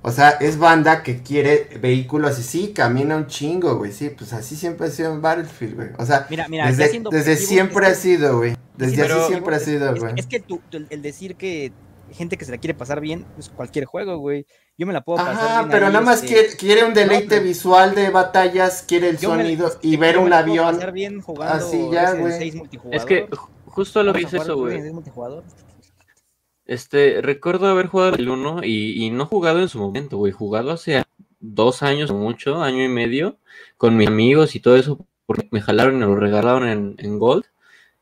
Speaker 3: O sea, es banda que quiere vehículos y sí, camina un chingo, güey. Sí, pues así siempre ha sido en Battlefield, güey. O sea,
Speaker 1: Mira, mira,
Speaker 3: desde, desde
Speaker 1: objetivo,
Speaker 3: siempre
Speaker 1: es
Speaker 3: ha sido, güey. Desde
Speaker 1: Sí,
Speaker 3: así
Speaker 1: pero-
Speaker 3: siempre ha sido,
Speaker 1: es-
Speaker 3: güey.
Speaker 1: Es, que tú- tú- el, decir que gente que se la quiere pasar bien, pues cualquier juego, güey. Yo me la puedo pasar
Speaker 3: Ajá,
Speaker 1: bien
Speaker 3: pero
Speaker 1: ahí,
Speaker 3: nada más
Speaker 1: este,
Speaker 3: quiere, quiere un deleite
Speaker 1: pero-
Speaker 3: visual de batallas, quiere el
Speaker 1: yo
Speaker 3: sonido
Speaker 1: es
Speaker 3: y ver
Speaker 1: yo me
Speaker 3: un
Speaker 1: la puedo
Speaker 3: avión.
Speaker 1: pasar bien jugando
Speaker 3: Así ya, güey.
Speaker 1: 6
Speaker 4: Es que ju- justo lo que dice eso, güey.
Speaker 1: Resident 6 multijugador.
Speaker 4: Este, recuerdo haber jugado el 1 y, y no jugado en su momento, güey. Jugado hace dos años o mucho, año y medio, con mis amigos y todo eso, porque me jalaron y me lo regalaron en, en Gold.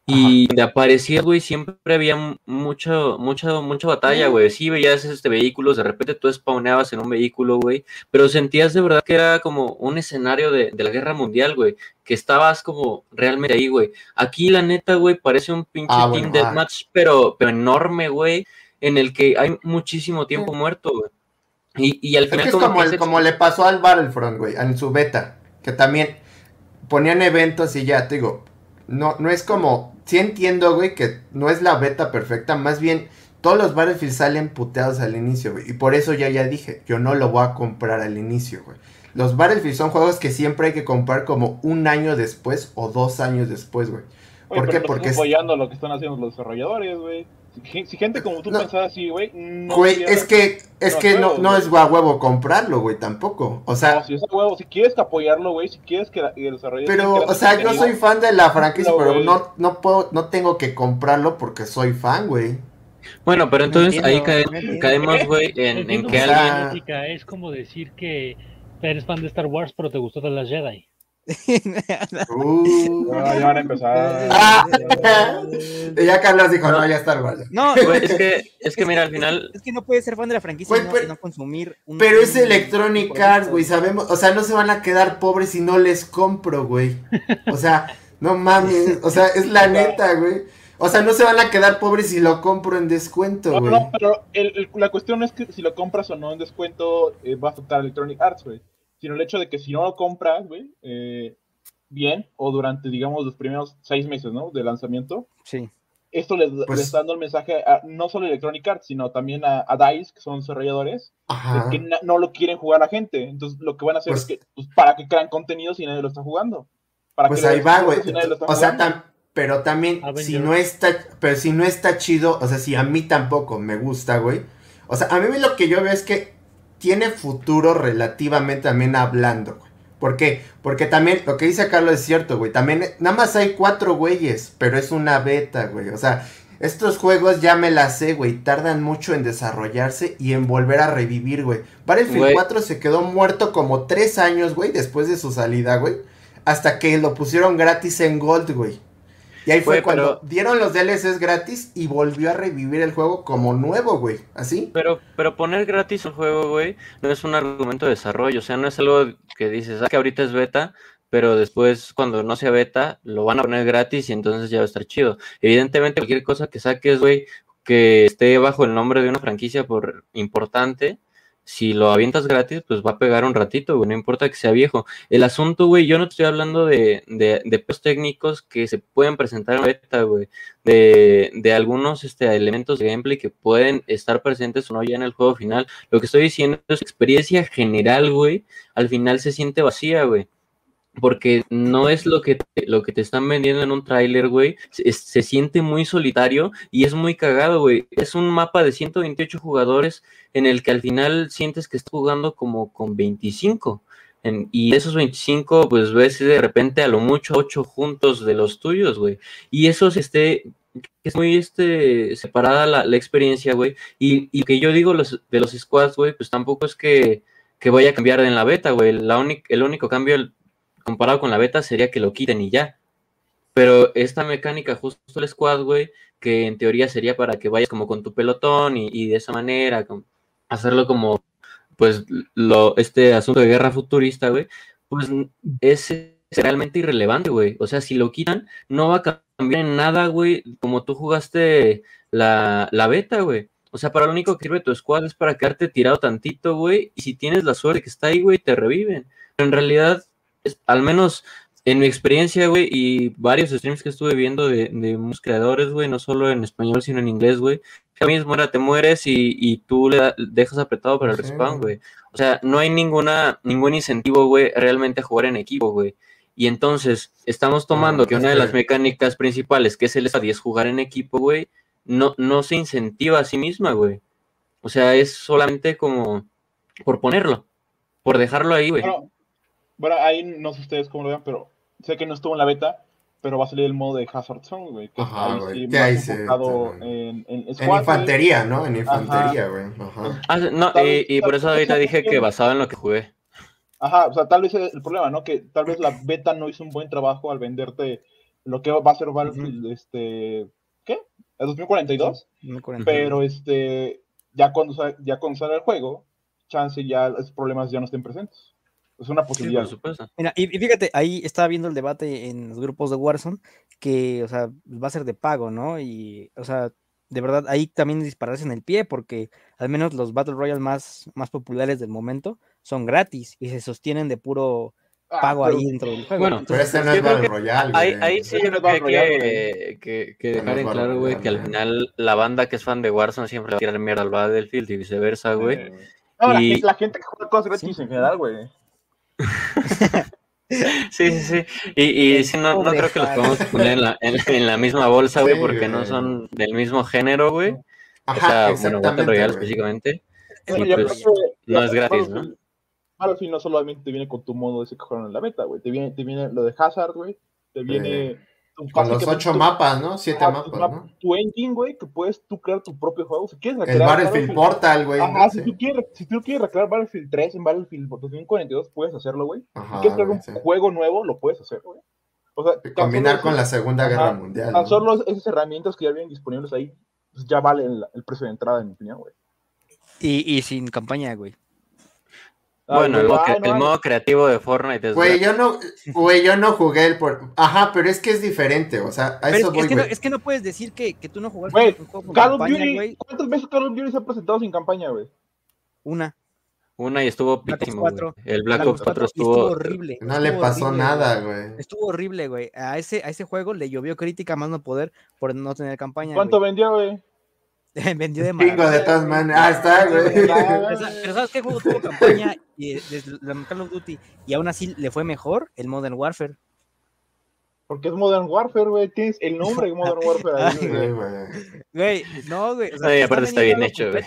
Speaker 4: Y de aparecía, güey, siempre había mucho, mucha, mucha batalla, güey. Sí, veías este vehículos, de repente tú spawneabas en un vehículo, güey. Pero sentías de verdad que era como un escenario de, de la guerra mundial, güey. Que estabas como realmente ahí, güey. Aquí, la neta, güey, parece un pinche
Speaker 3: Ah,
Speaker 4: Team
Speaker 3: bueno, ah.
Speaker 4: Deathmatch, pero, pero enorme, güey. En el que hay muchísimo tiempo muerto, güey. Y, y al
Speaker 3: Es
Speaker 4: final
Speaker 3: que es
Speaker 4: como
Speaker 3: el- como le pasó al Battlefront, güey, en su beta. Que también ponían eventos y ya, te digo. No, no es como. Sí entiendo, güey, que no es la beta perfecta. Más bien, todos los Battlefield salen puteados al inicio, güey. Y por eso ya ya dije, yo no lo voy a comprar al inicio, güey. Los Battlefield son juegos que siempre hay que comprar como un año después o dos años después, güey. ¿Por qué? Porque
Speaker 2: apoyando lo que están haciendo los desarrolladores, güey. Si, si gente como tú
Speaker 3: No.
Speaker 2: pensara así, güey, no
Speaker 3: Güey, es que, es
Speaker 2: no
Speaker 3: que no, no es a huevo comprarlo, güey, tampoco. O sea,
Speaker 2: No, si es a huevo, si quieres apoyarlo, güey, si quieres que la- que.
Speaker 3: Pero, o sea, yo soy fan de la franquicia,
Speaker 2: No,
Speaker 3: pero no, no puedo, no tengo que comprarlo porque soy fan, güey.
Speaker 4: Bueno, pero entonces ahí cae- caemos, güey, en, en que
Speaker 5: que
Speaker 3: o sea,
Speaker 4: alguien...
Speaker 5: es como decir que eres fan de Star Wars, pero te gustó de las Jedi.
Speaker 3: Uh.
Speaker 2: Ya van a empezar. (laughs)
Speaker 3: Ah. Ya Carlos dijo, no, ya está Wars.
Speaker 1: No, (laughs)
Speaker 4: Güey, es que, es que mira, al final
Speaker 1: es que no puedes ser fan de la franquicia
Speaker 3: Güey,
Speaker 1: y, no,
Speaker 3: pero-
Speaker 1: no consumir un-
Speaker 3: Pero es Electronic Arts, güey, sabemos, o sea, no se van a quedar pobres si no les compro, güey. O sea, no mames, o sea, es la neta, güey. O sea, no se van a quedar pobres si lo compro en descuento,
Speaker 2: No,
Speaker 3: güey.
Speaker 2: no, pero el- el- la cuestión no es que si lo compras o no en descuento eh, va a afectar a Electronic Arts, güey. Sino el hecho de que si no lo compras, güey, eh, bien, o durante, digamos, los primeros seis meses, ¿no? De lanzamiento,
Speaker 1: Sí.
Speaker 2: esto les,
Speaker 3: Pues-
Speaker 2: les está dando el mensaje a no solo a Electronic Arts, sino también a, a DICE, que son desarrolladores,
Speaker 3: Ajá.
Speaker 2: que no lo quieren jugar la gente. Entonces, lo que van a hacer
Speaker 3: Pues-
Speaker 2: es que, pues, para que crean contenido si nadie lo está jugando. Para
Speaker 3: Pues
Speaker 2: que
Speaker 3: ahí va, güey.
Speaker 2: si
Speaker 3: O sea, tam- pero también,
Speaker 5: Avengers.
Speaker 3: si no está, pero si no está chido, o sea, si a mí tampoco me gusta, güey. O sea, a mí lo que yo veo es que tiene futuro relativamente también hablando, güey. ¿Por qué? Porque también lo que dice Carlos es cierto, güey. También, nada más hay cuatro güeyes, pero es una beta, güey. O sea, estos juegos ya me las sé, güey. Tardan mucho en desarrollarse y en volver a revivir, güey. Battlefield
Speaker 4: Güey.
Speaker 3: 4 se quedó muerto como tres años, güey, después de su salida, güey. Hasta que lo pusieron gratis en Gold, güey. Y ahí fue cuando
Speaker 4: pero-
Speaker 3: dieron los DLCs gratis y volvió a revivir el juego como nuevo, güey. ¿Así?
Speaker 4: Pero, pero poner gratis el juego, güey, no es un argumento de desarrollo. O sea, no es algo que dices, ah, que ahorita es beta, pero después, cuando no sea beta, lo van a poner gratis y entonces ya va a estar chido. Evidentemente, cualquier cosa que saques, güey, que esté bajo el nombre de una franquicia por importante, si lo avientas gratis, pues va a pegar un ratito, güey, no importa que sea viejo. El asunto, güey, yo no estoy hablando de, de, de peos técnicos que se pueden presentar en beta, güey de, de algunos este, elementos de gameplay que pueden estar presentes o no ya en el juego final. Lo que estoy diciendo es experiencia general, güey. Al final se siente vacía, güey. Porque no es lo que te, lo que te están vendiendo en un tráiler, güey. Se, se siente muy solitario y es muy cagado, güey. Es un mapa de 128 jugadores en el que al final sientes que estás jugando como con 25. En- y esos 25, pues ves de repente a lo mucho 8 juntos de los tuyos, güey. Y eso es este, es muy este, separada la, la experiencia, güey. Y, y que yo digo los, de los squads, güey, pues tampoco es que, que vaya a cambiar en la beta, güey. El único cambio comparado con la beta sería que lo quiten y ya. Pero esta mecánica, justo el squad, güey, que en teoría sería para que vayas como con tu pelotón y, de esa manera, hacerlo como, pues, lo, este asunto de guerra futurista, güey, pues es, es realmente irrelevante, güey. O sea, si lo quitan, no va a cambiar en nada, güey, como tú jugaste la, la beta, güey. O sea, para lo único que sirve tu squad es para quedarte tirado tantito, güey, y si tienes la suerte que está ahí, güey, te reviven. Pero en realidad, es- al menos en mi experiencia, güey, y varios streams que estuve viendo de, de muchos creadores, güey, no solo en español, sino en inglés, güey, lo mismo era te mueres y, y tú le da- dejas apretado para el
Speaker 3: Sí,
Speaker 4: respawn,
Speaker 3: güey.
Speaker 4: O sea, no hay ninguna, ningún incentivo, güey, realmente a jugar en equipo, güey. Y entonces, estamos tomando
Speaker 3: Ah,
Speaker 4: que una de las mecánicas principales, que es el SAD, es jugar en equipo, güey, no, no se incentiva a sí misma, güey. O sea, es solamente como por ponerlo, por dejarlo ahí, güey.
Speaker 2: Bueno, bueno, ahí no sé ustedes cómo lo vean, pero sé que no estuvo en la beta, pero va a salir el modo de Hazard Zone, güey. Que
Speaker 3: Ajá,
Speaker 2: ahí
Speaker 3: güey,
Speaker 2: sí
Speaker 3: ahí se-
Speaker 2: en, en,
Speaker 3: En
Speaker 2: squad, güey.
Speaker 3: infantería, ¿no? En infantería, güey. Ajá.
Speaker 4: Ah, no, y, y por eso ahorita dije que basado en lo que jugué.
Speaker 2: Ajá, o sea, tal vez el problema, ¿no? Que tal vez la beta no hizo un buen trabajo al venderte lo que va a ser Battlefield, este, ¿qué? ¿El 2042?
Speaker 1: No me acuerdo.
Speaker 2: Pero este, ya cuando, ya cuando sale el juego, chance ya los problemas ya no estén presentes. Es una
Speaker 4: Sí,
Speaker 2: posibilidad.
Speaker 4: por supuesto.
Speaker 1: Mira, y, y fíjate, ahí estaba viendo el debate en los grupos de Warzone, que, o sea, va a ser de pago, ¿no? Y, o sea, de verdad, ahí también dispararse en el pie, porque al menos los Battle Royale más, más populares del momento son gratis y se sostienen de puro
Speaker 2: Ah,
Speaker 1: pago
Speaker 2: pero-
Speaker 1: ahí dentro del juego.
Speaker 4: Bueno,
Speaker 3: Pero este no es Battle Royale,
Speaker 4: Ahí, ahí sí yo creo que hay que, que- que
Speaker 3: Ese no
Speaker 4: dejar en claro, güey, que al final la banda que es fan de Warzone siempre va a tirar mierda al Battlefield y viceversa, güey.
Speaker 2: Eh, no, la,
Speaker 4: Y-
Speaker 2: gente, la gente que juega cosas gratis
Speaker 1: Sí.
Speaker 2: en general, güey. (laughs)
Speaker 4: Sí, sí, sí. Y, y sí, no, no creo que los podamos poner en la, en, en la misma bolsa, güey,
Speaker 3: Sí,
Speaker 4: porque no son del mismo género, güey. O sea, bueno, Battle Royale específicamente.
Speaker 2: Bueno,
Speaker 4: Y
Speaker 2: yo
Speaker 4: pues,
Speaker 2: que
Speaker 4: no es gratis, ¿no?
Speaker 2: Battlefield- Battlefield no solamente te viene con tu modo ese que jugaron en la beta, güey. Te viene, te viene lo de Hazard, güey. Te viene.
Speaker 3: Con los ocho
Speaker 2: tu-
Speaker 3: mapas, ¿no? Siete mapas,
Speaker 2: map-
Speaker 3: ¿no?
Speaker 2: Tu engine, güey, que puedes tú crear tu propio juego. Si quieres
Speaker 3: El
Speaker 2: recrear
Speaker 3: Battlefield Portal, güey.
Speaker 2: Ajá,
Speaker 3: ¿no?
Speaker 2: si tú, quieres, si tú quieres recrear Battlefield 3 en Battlefield 2042, puedes hacerlo, güey. Si
Speaker 3: Ajá,
Speaker 2: quieres crear un
Speaker 3: sí.
Speaker 2: juego nuevo, lo puedes hacer, güey. O sea,
Speaker 3: Combinar con la Segunda Guerra
Speaker 2: ajá,
Speaker 3: Mundial.
Speaker 2: Tan
Speaker 3: ¿no?
Speaker 2: solo esas herramientas que ya vienen disponibles ahí, pues ya vale el, el precio de entrada, en mi opinión, güey.
Speaker 1: y, y sin campaña, güey.
Speaker 4: Bueno, el,
Speaker 2: güey,
Speaker 4: modo, el creativo de Fortnite es
Speaker 3: Güey, yo no, güey, yo no jugué el por. Ajá, pero es que es diferente, o sea, a
Speaker 1: Pero
Speaker 3: eso
Speaker 1: es,
Speaker 3: voy,
Speaker 1: es que no, es que no puedes decir que, que tú no jugaste
Speaker 2: Güey, Call of Duty. ¿cuántas veces Call of Duty se ha presentado sin campaña, güey?
Speaker 1: Una.
Speaker 4: Una y estuvo.
Speaker 1: 4.
Speaker 4: El Black
Speaker 1: Black
Speaker 4: Ops 4
Speaker 1: y
Speaker 4: estuvo...
Speaker 1: horrible.
Speaker 3: No le
Speaker 1: estuvo
Speaker 3: pasó
Speaker 1: horrible,
Speaker 3: nada,
Speaker 1: güey.
Speaker 3: güey.
Speaker 1: Estuvo horrible, güey. A ese, a ese juego le llovió crítica más no poder por no tener campaña.
Speaker 2: ¿Cuánto
Speaker 1: güey.
Speaker 2: vendió, güey? (laughs)
Speaker 1: Vendió de
Speaker 3: Pingo de todas maneras. Ah, está, güey.
Speaker 1: Pero, sa- pero ¿sabes qué juego tuvo (laughs) campaña y, desde la Call of Duty y aún así le fue mejor? El Modern Warfare.
Speaker 2: Porque es Modern Warfare, güey. Tienes el nombre de Modern Warfare ahí, (laughs) güey.
Speaker 3: güey.
Speaker 1: Güey, no, güey. O
Speaker 4: No, y aparte está bien hecho, güey.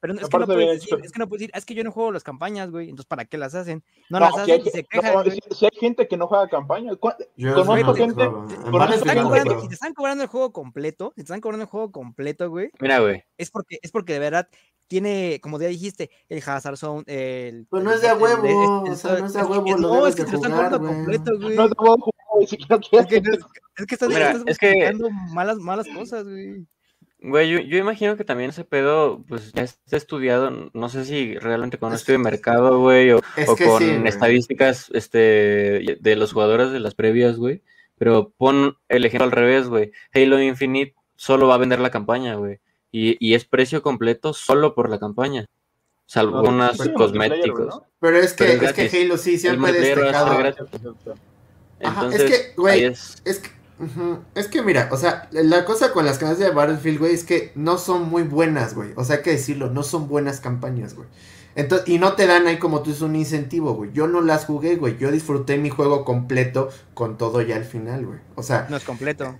Speaker 1: Pero no- es que, no puedes decir, es que no puedes decir, "Ah, es que yo no juego las campañas, güey. Entonces, ¿para qué las hacen? No,
Speaker 2: No,
Speaker 1: las
Speaker 2: si
Speaker 1: hacen
Speaker 2: hay,
Speaker 1: y se
Speaker 2: no,
Speaker 1: quejan, güey.
Speaker 2: si- si hay gente que no juega campaña. ¿cu-
Speaker 3: Yo
Speaker 2: Conozco gente-
Speaker 3: no,
Speaker 2: conozco
Speaker 1: Si te, están
Speaker 3: no,
Speaker 1: cobrando,
Speaker 3: pero-
Speaker 1: si te están cobrando el juego completo, si te están cobrando el juego completo, güey,
Speaker 4: Mira, güey.
Speaker 1: es porque, es porque de verdad tiene, como ya dijiste, el Hazard Zone, el...
Speaker 3: Pero no
Speaker 1: el-
Speaker 3: es de a
Speaker 1: el-
Speaker 3: huevo,
Speaker 1: el-
Speaker 3: o sea, no es de a
Speaker 1: que-
Speaker 3: huevo, lo
Speaker 1: No, es que te lo están cobrando completo, güey.
Speaker 2: No es de juego, güey, si no
Speaker 1: Es que, no es, es que estás,
Speaker 4: Mira,
Speaker 1: estás
Speaker 4: es que-
Speaker 1: justificando malas, malas cosas, güey.
Speaker 4: Güey, yo, yo imagino que también ese pedo, pues ya está estudiado, no sé si realmente con un estudio de mercado, güey, o,
Speaker 3: Es
Speaker 4: o
Speaker 3: que
Speaker 4: con
Speaker 3: sí, güey.
Speaker 4: estadísticas este, de los jugadores de las previas, güey. Pero pon el ejemplo al revés, güey. Halo Infinite solo va a vender la campaña, güey. Y, y es precio completo solo por la campaña. Salvo
Speaker 2: No,
Speaker 4: unos
Speaker 2: sí, sí,
Speaker 4: cosméticos.
Speaker 2: ¿no?
Speaker 3: Pero es que,
Speaker 4: Pero es
Speaker 3: es que. Halo sí siempre ha destacado.
Speaker 4: gratis.
Speaker 3: Ajá, es
Speaker 4: Entonces,
Speaker 3: que, güey.
Speaker 4: Es
Speaker 3: que, es que mira, o sea, la cosa con las campañas de Battlefield, güey, es que no son muy buenas, güey. O sea, hay que decirlo, no son buenas campañas, güey. Entonces, y no te dan ahí como tú es un incentivo, güey. Yo no las jugué, güey. Yo disfruté mi juego completo con todo ya al final, güey. O sea,
Speaker 1: No es completo.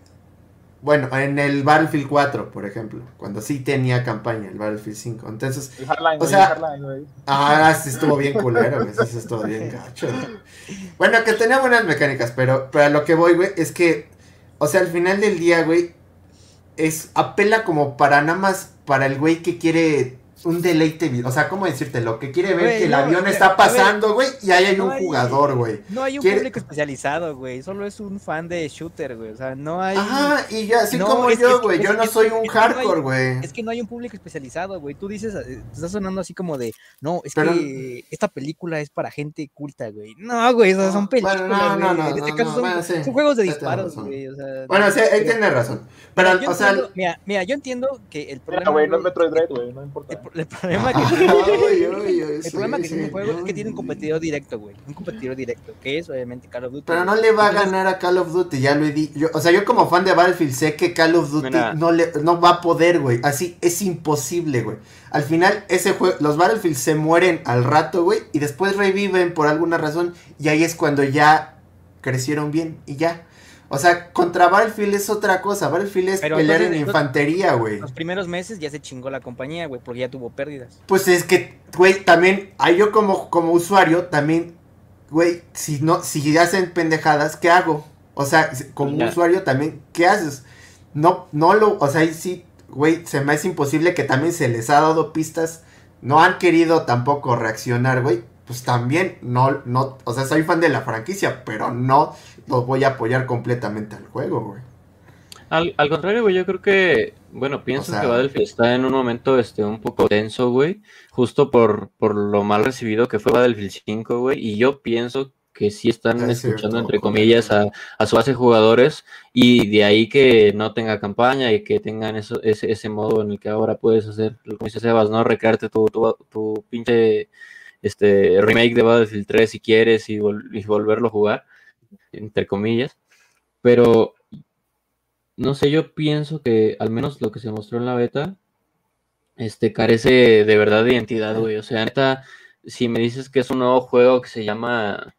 Speaker 3: bueno, en el Battlefield 4, por ejemplo, cuando sí tenía campaña, el Battlefield 5. Entonces,
Speaker 2: El Hardline,
Speaker 3: O sea-
Speaker 2: el.
Speaker 3: Ah, sí estuvo bien culero, güey. Sí, sí estuvo bien (laughs) gacho. güey. Bueno, que tenía buenas mecánicas, pero, pero a lo que voy, güey, es que, o sea, al final del día, güey, es apela como para nada más para el güey que quiere un deleite, o sea, ¿cómo decírtelo? Que quiere ver que el
Speaker 1: no,
Speaker 3: avión está pasando, güey, y ahí hay
Speaker 1: no
Speaker 3: un
Speaker 1: hay-
Speaker 3: jugador, güey.
Speaker 1: No hay un
Speaker 3: ¿Quiere-
Speaker 1: público especializado, güey. Solo es un fan de shooter, güey. O sea, no hay.
Speaker 3: Ajá, y ya, así
Speaker 1: No,
Speaker 3: como
Speaker 1: es
Speaker 3: yo, güey, yo no
Speaker 1: es
Speaker 3: soy un hardcore, güey.
Speaker 1: Es que no hay un público especializado, güey. Tú dices, eh, te está sonando así como de, no, es
Speaker 3: Pero-
Speaker 1: que esta película es para gente culta, güey. No, güey, esas son
Speaker 3: No, bueno,
Speaker 1: películas,
Speaker 3: no, no,
Speaker 1: en este
Speaker 3: no,
Speaker 1: caso
Speaker 3: no,
Speaker 1: son,
Speaker 3: bueno, sí,
Speaker 1: son juegos de disparos, güey. O sea,
Speaker 3: Bueno, sí, ahí tienes razón. Pero,
Speaker 1: yo
Speaker 3: o sea,
Speaker 1: mira, mira, yo entiendo que el
Speaker 2: Mira,
Speaker 1: problema,
Speaker 2: güey, no es Metroid Dread, güey, no importa. (laughs)
Speaker 1: el, problema que tiene, el problema que tiene el juego es que tiene un competidor directo, güey. Un competidor directo, que es obviamente Call of Duty.
Speaker 3: Pero no le va a ganar a Call of Duty, ya lo he dicho. O sea, yo como fan de Battlefield sé que Call of Duty
Speaker 4: Mira.
Speaker 3: no, le, no va a poder, güey. Así es imposible, güey. Al final, ese juego, los Battlefield se mueren al rato, güey, y después reviven por alguna razón, y ahí es cuando ya crecieron bien, y ya. O sea, contra Battlefield es otra cosa. Battlefield es
Speaker 1: Pero
Speaker 3: pelear
Speaker 1: entonces-
Speaker 3: en infantería, güey.
Speaker 1: Los primeros meses ya se chingó la compañía, güey, porque ya tuvo pérdidas.
Speaker 3: Pues es que, güey, también, ahí yo como, como usuario, también, güey, si no, si hacen pendejadas, ¿qué hago? O sea, como
Speaker 4: Ya.
Speaker 3: usuario también, ¿qué haces? No, no lo, o sea, ahí sí, güey, se me hace imposible que también se les ha dado pistas, no han querido tampoco reaccionar, güey, pues también, no, no, o sea, soy fan de la franquicia, pero no los voy a apoyar completamente al juego, güey.
Speaker 4: Al, al contrario, güey, yo creo que, bueno, pienso
Speaker 3: O sea-
Speaker 4: que Battlefield está en un momento este, un poco tenso, güey, justo por, por lo mal recibido que fue Battlefield 5, güey, y yo pienso que sí están
Speaker 3: Es
Speaker 4: escuchando,
Speaker 3: cierto,
Speaker 4: entre comillas, a, a su base de jugadores, y de ahí que no tenga campaña y que tengan eso, ese, ese modo en el que ahora puedes hacer, como dice Sebas, ¿no? Recrearte tu, tu, tu pinche este, remake de Battlefield 3 si quieres y, vol- y volverlo a jugar, entre comillas, pero no sé, yo pienso que al menos lo que se mostró en la beta, este, carece de verdad de identidad, güey. O sea, neta, si me dices que es un nuevo juego que se llama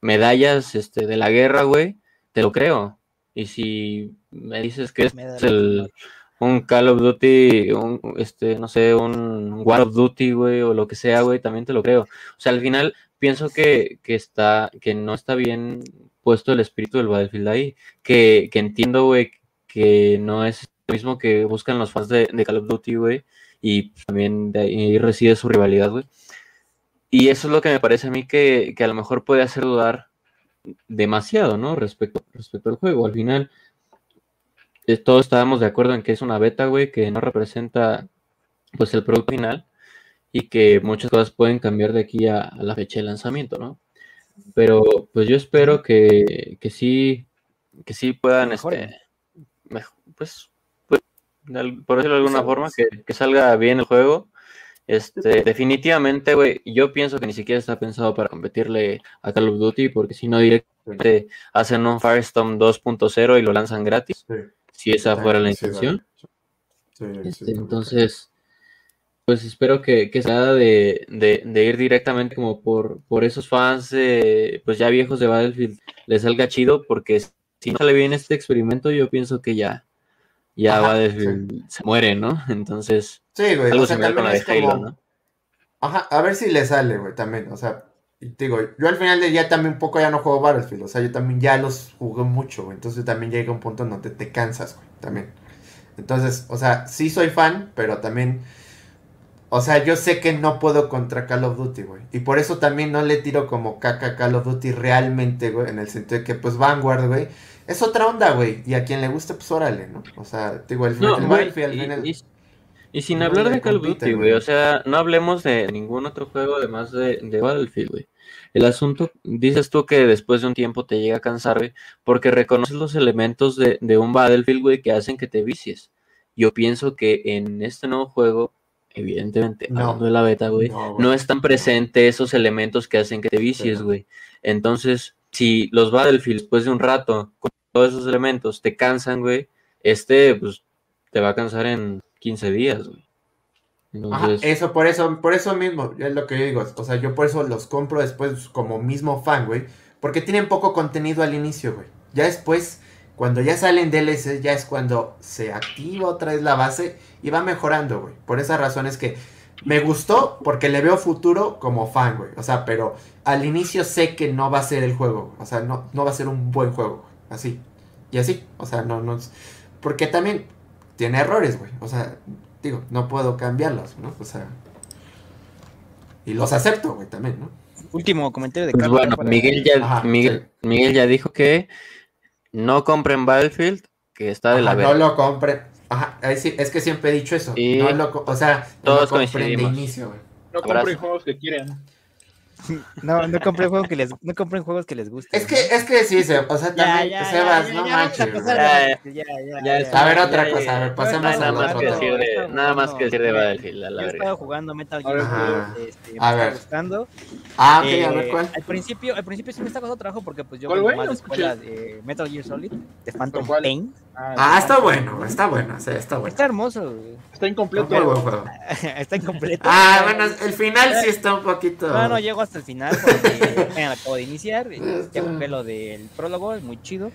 Speaker 4: Medallas, este, de la guerra, güey, te lo creo. Y si me dices que es el, un Call of Duty, este, no sé, un War of Duty, güey, o lo que sea, güey, también te lo creo. O sea, al final pienso que, que está, que no está bien puesto el espíritu del Battlefield ahí, que, que entiendo, güey, que no es lo mismo que buscan los fans de, Call of Duty, güey, y también de ahí reside su rivalidad, güey. Y eso es lo que me parece a mí que, que a lo mejor puede hacer dudar demasiado, ¿no? Respecto, respecto al juego. Al final, todos estábamos de acuerdo en que es una beta, güey, que no representa pues el producto final y que muchas cosas pueden cambiar de aquí a, a la fecha de lanzamiento, ¿no? Pero pues yo espero que, que sí, que sí puedan, este, pues, pues, por decirlo de alguna forma, que, que salga bien el juego. Este, definitivamente, güey, yo pienso que ni siquiera está pensado para competirle a Call of Duty, porque si no directamente hacen un Firestorm 2.0 y lo lanzan gratis,
Speaker 3: Sí,
Speaker 4: si esa fuera la intención.
Speaker 3: sí, sí,
Speaker 4: Este,
Speaker 3: sí,
Speaker 4: entonces, pues espero que, que sea de, de, de ir directamente como por, por esos fans, eh, pues ya viejos de Battlefield, les salga chido, porque si no sale bien este experimento, yo pienso que ya, ya
Speaker 3: Ajá,
Speaker 4: Battlefield se muere, ¿no? Entonces,
Speaker 3: Sí, güey.
Speaker 4: algo
Speaker 3: o sea,
Speaker 4: similar con la de
Speaker 3: también es
Speaker 4: Halo,
Speaker 3: como-
Speaker 4: ¿no?
Speaker 3: Ajá, a ver si le sale, güey, también. O sea, digo, yo al final del día también un poco ya no juego Battlefield. O sea, yo también ya los jugué mucho, güey. Entonces también llega un punto en donde te cansas, güey, también. Entonces, o sea, sí soy fan, pero también. O sea, yo sé que no puedo contra Call of Duty, güey. Y por eso también no le tiro como caca a Call of Duty realmente, güey. En el sentido de que, pues, Vanguard, güey. Es otra onda, güey. Y a quien le guste, pues órale, ¿no? O sea, digo, el,
Speaker 4: No,
Speaker 3: el
Speaker 4: güey,
Speaker 3: Battlefield al
Speaker 4: y-
Speaker 3: final-
Speaker 4: y, y sin
Speaker 3: no
Speaker 4: hablar de Call of Duty, güey, o sea, no hablemos de ningún otro juego además de, de Battlefield, güey. El asunto, dices tú que después de un tiempo te llega a cansar, güey, porque reconoces los elementos de, de un Battlefield, güey, que hacen que te vicies. Yo pienso que en este nuevo juego, evidentemente,
Speaker 3: No.
Speaker 4: hablando de la beta, güey,
Speaker 3: No,
Speaker 4: no están presentes esos elementos que hacen que te vicies, güey. Entonces, si los Battlefield después de un rato, con todos esos elementos, te cansan, güey, este, pues, te va a cansar en 15 días, güey.
Speaker 3: Ajá, eso, por eso, por eso mismo, es lo que yo digo. O sea, yo por eso los compro después como mismo fan, güey. Porque tienen poco contenido al inicio, güey. Ya después, cuando ya salen DLC, ya es cuando se activa otra vez la base y va mejorando, güey. Por esa razón es que me gustó porque le veo futuro como fan, güey. O sea, pero al inicio sé que no va a ser el juego. O sea, no, no va a ser un buen juego. güey. Así. Y así. O sea, no, no. Porque también tiene errores, güey. O sea, digo, no puedo cambiarlos, ¿no? O sea. Y los acepto, güey, también, ¿no?
Speaker 1: Último comentario de
Speaker 4: pues
Speaker 1: Carlos.
Speaker 4: bueno, Miguel ya,
Speaker 3: Ajá,
Speaker 4: Miguel, Miguel ya dijo que no compren Battlefield, que está de la
Speaker 3: Ajá, no
Speaker 4: verga.
Speaker 3: lo compre. Ajá, sí, es que siempre he dicho eso.
Speaker 4: Y
Speaker 3: no lo, o sea, no
Speaker 4: todos
Speaker 3: lo compren de inicio, güey.
Speaker 2: No compren juegos que quieren. (laughs)
Speaker 1: No, no compren juegos que les, no compren juegos que les gusten.
Speaker 3: Es que, es que sí, se, o sea,
Speaker 1: Ya,
Speaker 3: también,
Speaker 1: ya,
Speaker 3: Sebas,
Speaker 1: ya,
Speaker 3: no
Speaker 1: ya,
Speaker 3: manches.
Speaker 1: a
Speaker 4: Ya,
Speaker 1: ya, ya,
Speaker 4: ya
Speaker 1: ya.
Speaker 3: A ver,
Speaker 4: Ya,
Speaker 3: otra
Speaker 4: ya,
Speaker 3: cosa,
Speaker 4: ya.
Speaker 3: a ver, pasemos
Speaker 1: No,
Speaker 3: a
Speaker 4: Nada
Speaker 3: la
Speaker 4: más que
Speaker 3: otra.
Speaker 4: decir de,
Speaker 1: Estamos
Speaker 4: nada más que decir de Battlefield, a la
Speaker 1: Yo estado jugando Metal
Speaker 2: A ver,
Speaker 1: Gear,
Speaker 3: Ajá.
Speaker 1: este, me
Speaker 3: A ver.
Speaker 1: gustando.
Speaker 3: Ah, ok, a
Speaker 1: Eh,
Speaker 3: ver cuál.
Speaker 1: Al principio, al principio sí me está costando trabajo porque pues yo
Speaker 2: ¿Cuál,
Speaker 1: vengo más de escuela de Metal Gear Solid, de Phantom? Pain.
Speaker 3: Ah, está bueno, está bueno, sí, está bueno.
Speaker 1: Está hermoso, güey.
Speaker 2: Está incompleto. (laughs)
Speaker 1: Está incompleto.
Speaker 3: Ah, bueno, el final sí está un poquito.
Speaker 1: No, no llego hasta el final porque (laughs) acabo de iniciar.
Speaker 3: Ya
Speaker 1: jugué lo del prólogo, es muy chido.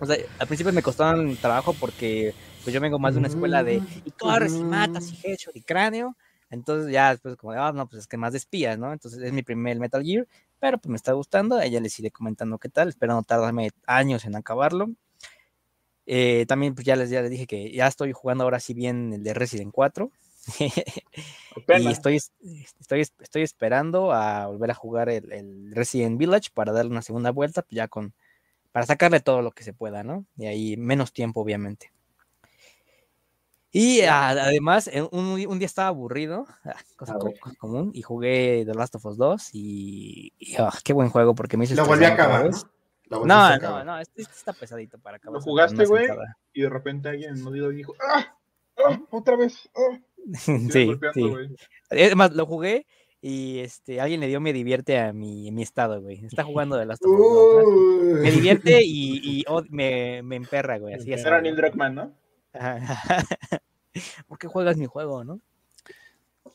Speaker 1: O sea, al principio me costaban trabajo porque pues yo vengo más de una escuela de y corres y matas y headshot y cráneo. Entonces ya después como de, ah, no, pues es que más de espías, ¿no? Entonces es mi primer Metal Gear, pero pues me está gustando. Ella les iré comentando qué tal. Espero no tardarme años en acabarlo. Eh, también pues ya les, ya les dije que ya estoy jugando ahora sí bien el de Resident 4. Y estoy, estoy, estoy esperando a volver a jugar el, el Resident Village para darle una segunda vuelta, pues ya con, para sacarle todo lo que se pueda, ¿no? Y ahí menos tiempo, obviamente. Y a- además, un, un día estaba aburrido, ah, cosa común, y jugué The Last of Us 2 y, y, ah, qué buen juego porque me hizo
Speaker 3: Lo volví a acabar. ¿no? A
Speaker 1: No, no, no, este, este está pesadito para acabar.
Speaker 2: ¿Lo jugaste, güey? Y de repente alguien y dijo, ¡ah! ¡ah! ¡Otra vez! ¡ah! (laughs)
Speaker 1: Sí, sí. Es más, lo jugué y este, alguien le dio me divierte a mi, a mi estado, güey. Está jugando de Last of Us 2, ¿no?
Speaker 3: Uy.
Speaker 1: Me divierte (laughs) y, me, me emperra, güey. Así es.
Speaker 2: Era Neil Druckmann, ¿no? (laughs)
Speaker 1: ¿Por qué juegas mi juego, no?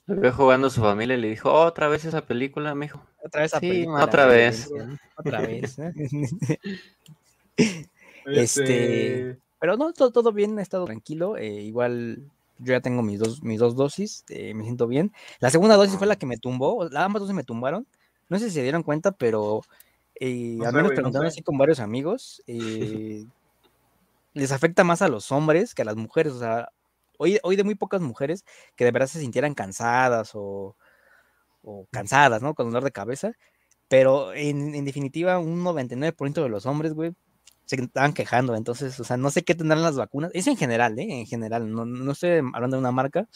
Speaker 4: Lo vio jugando su familia y le dijo, otra vez esa película, mijo.
Speaker 1: Otra vez a
Speaker 4: Sí,
Speaker 1: película,
Speaker 4: otra vez.
Speaker 1: Otra vez. ¿no?
Speaker 2: Este,
Speaker 1: Este- Pero no, todo, todo bien, he estado tranquilo. eh, igual yo ya tengo mis dos, mis dos dosis, eh, me siento bien. La segunda dosis fue la que me tumbó, ambas dosis me tumbaron. No sé si se dieron cuenta, pero eh,
Speaker 2: No
Speaker 1: al menos
Speaker 2: no
Speaker 1: preguntando así con varios amigos, eh, (laughs) les afecta más a los hombres que a las mujeres. O sea, oí, oí de muy pocas mujeres que de verdad se sintieran cansadas o, o cansadas, ¿no? Con dolor de cabeza. Pero en, en definitiva, un 99% de los hombres, güey, se estaban quejando. Entonces, o sea, no sé qué tendrán las vacunas. Es en general, ¿eh? En general. No, no estoy hablando de una marca,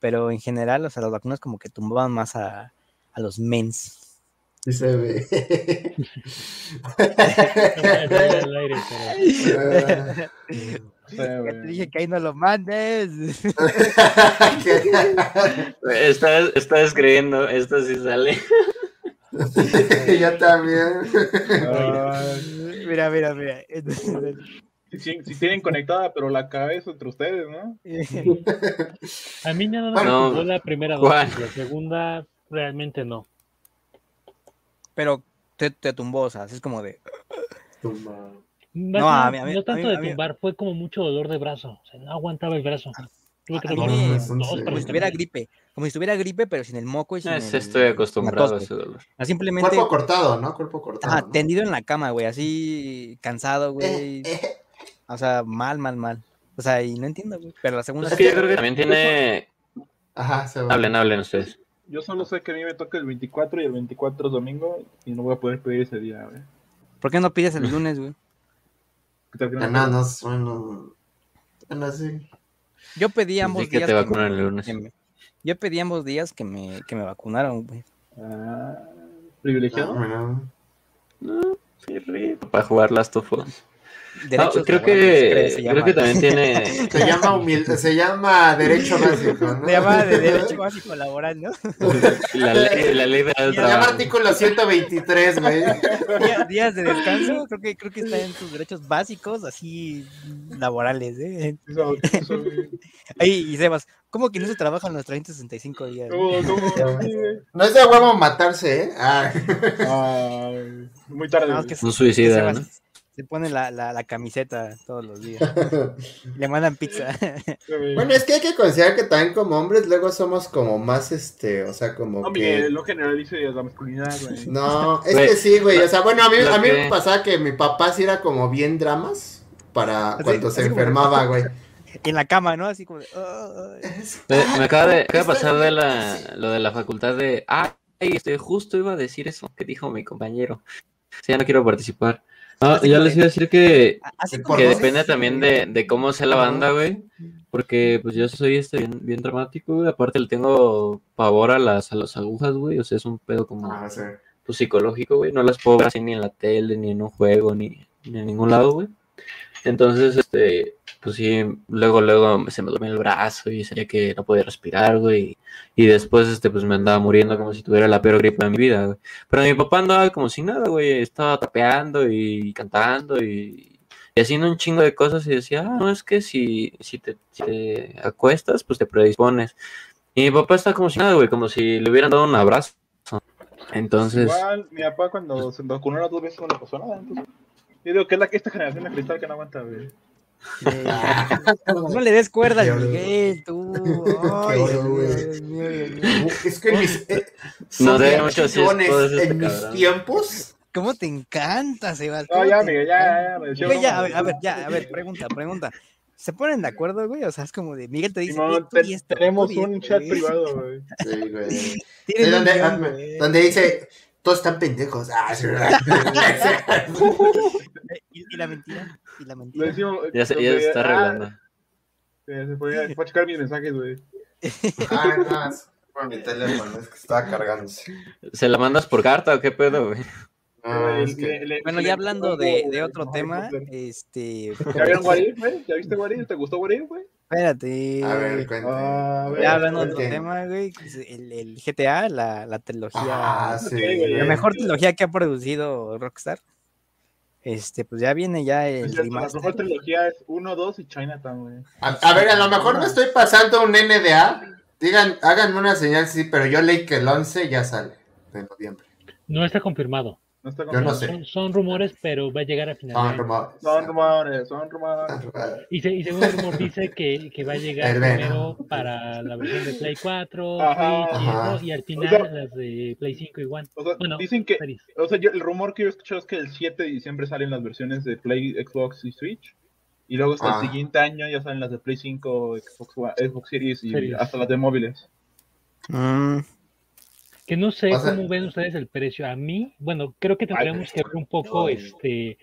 Speaker 1: pero en general, o sea, las vacunas como que tumbaban más a, a los mens.
Speaker 3: Sí se ve. (laughs)
Speaker 1: Ya te dije que ahí no lo mandes. (laughs)
Speaker 4: Estás, estás creyendo, esto sí sale. (laughs)
Speaker 3: Yo también.
Speaker 2: Ay,
Speaker 1: mira, mira, mira.
Speaker 2: Si, tienen conectada, pero la cabeza entre ustedes, ¿no?
Speaker 5: A mí nada más me
Speaker 4: No.
Speaker 5: tumbó la primera
Speaker 4: ¿Cuál?
Speaker 5: dosis, la segunda realmente no.
Speaker 1: pero te, te tumbó, o sea, así es como de.
Speaker 5: Más
Speaker 1: No, a mí- a mí-
Speaker 5: no
Speaker 1: a
Speaker 5: tanto
Speaker 1: mí-
Speaker 5: de
Speaker 1: a mí-
Speaker 5: tumbar, fue como mucho dolor de brazo. O sea, no aguantaba el brazo. Tuve que
Speaker 1: A mí
Speaker 5: tomar
Speaker 1: me-
Speaker 5: dos
Speaker 3: Como si
Speaker 1: estuviera
Speaker 5: caminar.
Speaker 1: gripe. Como si estuviera gripe, pero sin el moco y sin el-
Speaker 4: estoy acostumbrado a ese dolor.
Speaker 1: Ah, Simplemente
Speaker 3: Cuerpo cortado, ¿no? Cuerpo cortado. ¿no?
Speaker 1: tendido en la cama, güey, así cansado, güey.
Speaker 3: Eh, eh.
Speaker 1: O sea, mal, mal, mal. O sea, y no entiendo, güey. Pero la segunda.
Speaker 4: Pues Es que yo creo que también tiene...
Speaker 3: Ajá, se va.
Speaker 4: Hablen, hablen ustedes.
Speaker 2: Yo solo sé que a mí me toca el 24 y el 24 es domingo y no voy a poder pedir ese día, güey.
Speaker 1: ¿Por qué no pides el lunes, güey?
Speaker 2: ¿Qué tal que
Speaker 3: Ah,
Speaker 2: no?
Speaker 3: No, no, bueno. Bueno, sí.
Speaker 1: Yo pedí ambos
Speaker 4: Pues Di que
Speaker 1: días.
Speaker 4: te
Speaker 1: que me-
Speaker 4: el lunes.
Speaker 1: que me- yo pedí ambos días que me, que me vacunaron, güey.
Speaker 2: Ah, ¿Privilegiado?
Speaker 3: Bueno.
Speaker 4: Sí, rico. Para jugar Last of Us. No, creo que,
Speaker 1: se
Speaker 4: creo
Speaker 1: llama.
Speaker 4: que también tiene... (laughs)
Speaker 3: Se llama humilde, se llama derecho básico, ¿no?
Speaker 1: Se llama de derecho básico laboral, ¿no? (laughs)
Speaker 4: La ley, la ley de
Speaker 3: Se llama artículo 123, güey. (laughs)
Speaker 1: Día- días de descanso, creo que creo que está en tus derechos básicos, así laborales, ¿eh?
Speaker 2: Eso- eso, güey.
Speaker 1: Ay, y Sebas, ¿cómo que no se trabajan los 365 días?
Speaker 2: Sí, güey.
Speaker 3: No es de huevo matarse, ¿eh? Ah.
Speaker 2: Ay, muy tarde.
Speaker 1: Más
Speaker 2: güey.
Speaker 1: que
Speaker 4: Un suicida, ¿no?
Speaker 1: Se pone la, la, la camiseta todos los días. (laughs) Le mandan pizza. (laughs)
Speaker 3: Bueno, es que hay que considerar que también como hombres luego somos como más, este, o sea, como
Speaker 2: No,
Speaker 3: que...
Speaker 2: Miguel, no generalice la masculinidad, güey. (laughs)
Speaker 3: No, es que sí, güey. O sea, bueno, a mí,
Speaker 4: lo
Speaker 3: a mí me pasaba que mi papá sí era como bien dramas para
Speaker 1: Así-
Speaker 3: cuando se
Speaker 1: así
Speaker 3: enfermaba, güey.
Speaker 1: en la cama, ¿no? Así como de, "Oh, oh".
Speaker 4: Me, me acaba de, acaba de
Speaker 3: Está
Speaker 4: pasar de la, lo de la facultad de... Ah, este, justo iba a decir eso que dijo mi compañero. Sí, ya no quiero participar. No,
Speaker 1: Así
Speaker 4: ya
Speaker 1: como
Speaker 4: les iba a decir que,
Speaker 3: Que
Speaker 4: depende también de, de cómo sea la banda, güey. Porque pues yo soy este bien, bien dramático, güey. Aparte le tengo pavor a las, a las agujas, güey. O sea, es un pedo como
Speaker 3: Ah, sí.
Speaker 4: pues, psicológico, güey. No las puedo ver así ni en la tele, ni en un juego, ni, ni en ningún lado, güey. Entonces, este, pues sí, luego, luego se me dormía el brazo y sabía que no podía respirar, güey. Y después, este, pues me andaba muriendo como si tuviera la peor gripe de mi vida, güey. Pero mi papá andaba como si nada, güey. Estaba tapeando y cantando y, haciendo un chingo de cosas y decía, ah, no, es que si, si te acuestas, pues te predispones. Y mi papá está como si nada, güey, como si le hubieran dado un abrazo. Entonces,
Speaker 2: Igual, mi papá cuando se vacunó las dos veces no le pasó nada. Entonces, yo digo que es la que esta generación de cristal que no aguanta, güey. (laughs)
Speaker 1: No (laughs) le des cuerda al. Miguel, tú. (laughs) Ay,
Speaker 3: horror, güey.
Speaker 1: Dios mío, Dios mío.
Speaker 3: Es que en mis, eh,
Speaker 4: No eso, este
Speaker 3: en mis tiempos.
Speaker 1: ¿Cómo te encanta, Sebas?
Speaker 2: No,
Speaker 1: a ver, a
Speaker 2: güey.
Speaker 1: ver, ya, a ver, pregunta, pregunta. ¿Se ponen de acuerdo, güey? O sea, es como de Miguel te dice.
Speaker 2: Simón,
Speaker 1: "Güey, tú
Speaker 2: te-
Speaker 1: di esto,
Speaker 2: tenemos un chat
Speaker 1: güey".
Speaker 2: privado, güey.
Speaker 3: Sí, güey. Donde, ah,
Speaker 1: güey.
Speaker 3: donde dice, todos están pendejos. Ah, sí, ¿verdad? (laughs)
Speaker 1: ¿Y, y la mentira? ¿Y la
Speaker 2: Lo
Speaker 1: mentira?
Speaker 2: decimos,
Speaker 4: ya se, ya
Speaker 2: donde-
Speaker 4: se está
Speaker 2: ah,
Speaker 4: arreglando.
Speaker 2: sí, se puede, se puede checar mis mensajes, güey.
Speaker 3: ah, no, es por mi teléfono, es que estaba cargándose.
Speaker 4: ¿Se la mandas por carta o qué pedo, güey?
Speaker 3: No,
Speaker 2: Güey,
Speaker 3: es que...
Speaker 2: le- le-
Speaker 1: Bueno,
Speaker 2: le-
Speaker 1: ya hablando de, otro tema, este.
Speaker 2: ¿Ya vieron (laughs) Guarir, güey? ¿Ya viste Guarir? ¿Te gustó Guarir, güey?
Speaker 1: Espérate.
Speaker 3: A ver, cuéntame.
Speaker 2: Ah,
Speaker 1: Ya hablando de otro tema, güey, pues, el, el GTA, la, la trilogía,
Speaker 3: Ah, sí.
Speaker 1: la mejor trilogía que ha producido Rockstar. Este, pues ya viene ya el
Speaker 2: la mejor trilogía es 1, 2 y Chinatown, güey.
Speaker 3: A, a ver, a lo mejor me estoy pasando un NDA. Digan, háganme una señal, sí, pero yo leí que el 11 ya sale de noviembre.
Speaker 5: No está confirmado.
Speaker 2: No está
Speaker 3: Yo no sé.
Speaker 5: Son, son rumores, pero va a llegar a final.
Speaker 3: Son rumores.
Speaker 2: Son rumores, son rumores.
Speaker 5: Y, se- y según el rumor dice que, que va a llegar
Speaker 3: El Venom.
Speaker 5: primero para la versión de Play 4,
Speaker 2: Ajá.
Speaker 5: Switch y, y al
Speaker 2: O
Speaker 5: final
Speaker 2: sea-
Speaker 5: las de Play 5 igual.
Speaker 2: O sea,
Speaker 5: Bueno,
Speaker 2: dicen que,
Speaker 5: series.
Speaker 2: o sea, yo, el rumor que yo he escuchado es que el 7 de diciembre salen las versiones de Play, Xbox y Switch. Y luego hasta
Speaker 3: Ah.
Speaker 2: el siguiente año ya salen las de Play 5, Xbox, One- Xbox Series y
Speaker 5: Series.
Speaker 2: hasta las de móviles.
Speaker 1: Mm,
Speaker 5: Que no sé
Speaker 3: O sea-
Speaker 5: cómo ven ustedes el precio. A mí, bueno, creo que tendríamos que ver un poco este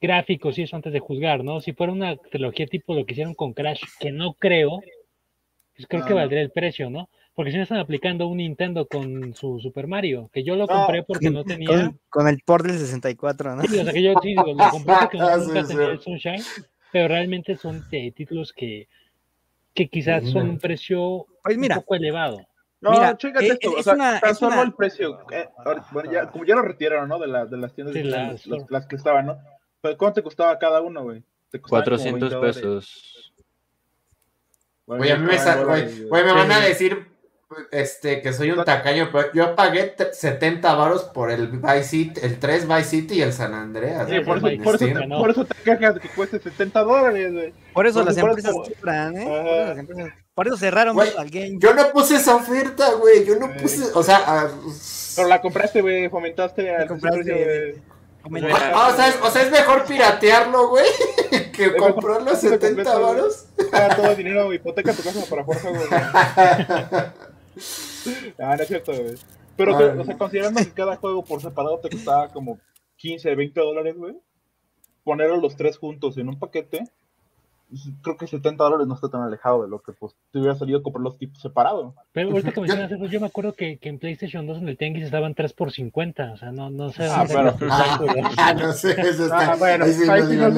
Speaker 5: gráficos y eso antes de juzgar, ¿no? Si fuera una trilogía tipo lo que hicieron con Crash, que no creo, pues creo que
Speaker 2: No.
Speaker 5: valdría el precio, ¿no? Porque si no están aplicando un Nintendo con su Super Mario, que yo lo
Speaker 2: No,
Speaker 5: compré porque no (laughs) tenía.
Speaker 1: con, con el port del 64, ¿no?
Speaker 5: Sí, o sea que yo sí digo, lo compré porque (laughs) no-
Speaker 3: Ah,
Speaker 5: nunca
Speaker 3: sí,
Speaker 5: tenía
Speaker 3: sí.
Speaker 5: el Sunshine, pero realmente son eh, títulos que, que quizás son un precio
Speaker 1: Pues mira.
Speaker 5: un poco elevado.
Speaker 2: No,
Speaker 1: Mira,
Speaker 2: chécate
Speaker 1: eh,
Speaker 2: esto,
Speaker 1: es
Speaker 2: o sea,
Speaker 1: una-
Speaker 2: tan
Speaker 1: es
Speaker 2: solo
Speaker 1: una-
Speaker 2: el precio. eh, ahora- bueno, ya, como ya lo retiraron, ¿no? De, la, de las tiendas
Speaker 5: Sí, las-
Speaker 2: las, las que estaban, ¿no? Pero ¿cuánto te costaba cada uno, güey? Te costaban como
Speaker 4: 400
Speaker 2: 20 dólares.
Speaker 4: pesos.
Speaker 2: Bueno,
Speaker 3: Güey, a mí me, güey, me van a decir este, que soy un tacaño, pero yo pagué te- 70 varos por el Vice City, el 3 Vice City y el San Andreas.
Speaker 2: Sí, por, eso, por, eso, por eso te quejas que cueste 70 dólares, güey.
Speaker 1: Por eso
Speaker 2: Por
Speaker 1: las empresas compran, ¿eh? Por eso, empresas- por eso cerraron
Speaker 3: Güey,
Speaker 1: al game.
Speaker 3: Yo no puse esa oferta, güey. Yo no puse, o sea, ah,
Speaker 2: Pero la compraste, güey, fomentaste al
Speaker 1: compraste. Comenta-
Speaker 3: ah, o, sea, es, o sea, es mejor piratearlo, güey, (laughs) que
Speaker 2: Es mejor
Speaker 3: comprarlo a
Speaker 2: hacerlo
Speaker 3: 70
Speaker 2: completo, güey.
Speaker 3: varos.
Speaker 2: Todo el dinero, hipoteca tu casa para fuerza, güey. (laughs) (laughs) Ah, no es cierto, güey. Pero,
Speaker 3: Ah,
Speaker 2: que-
Speaker 3: no.
Speaker 2: o sea, considerando que cada juego por separado te costaba como 15, 20 dólares, güey. Ponerlos los tres juntos en un paquete, pues, creo que 70 dólares no está tan alejado de lo que pues, te hubiera salido comprar los tipos separados.
Speaker 5: Pero ahorita que (laughs) mencionas eso, yo me acuerdo que, que en PlayStation 2 en el Tianguis estaban 3 por 50, o sea, no, no sé.
Speaker 2: Ah, pero-
Speaker 3: Ah, no (laughs) sé, eso está.
Speaker 2: Ah, bueno,
Speaker 3: ahí sí
Speaker 2: ahí
Speaker 3: no
Speaker 2: sí no.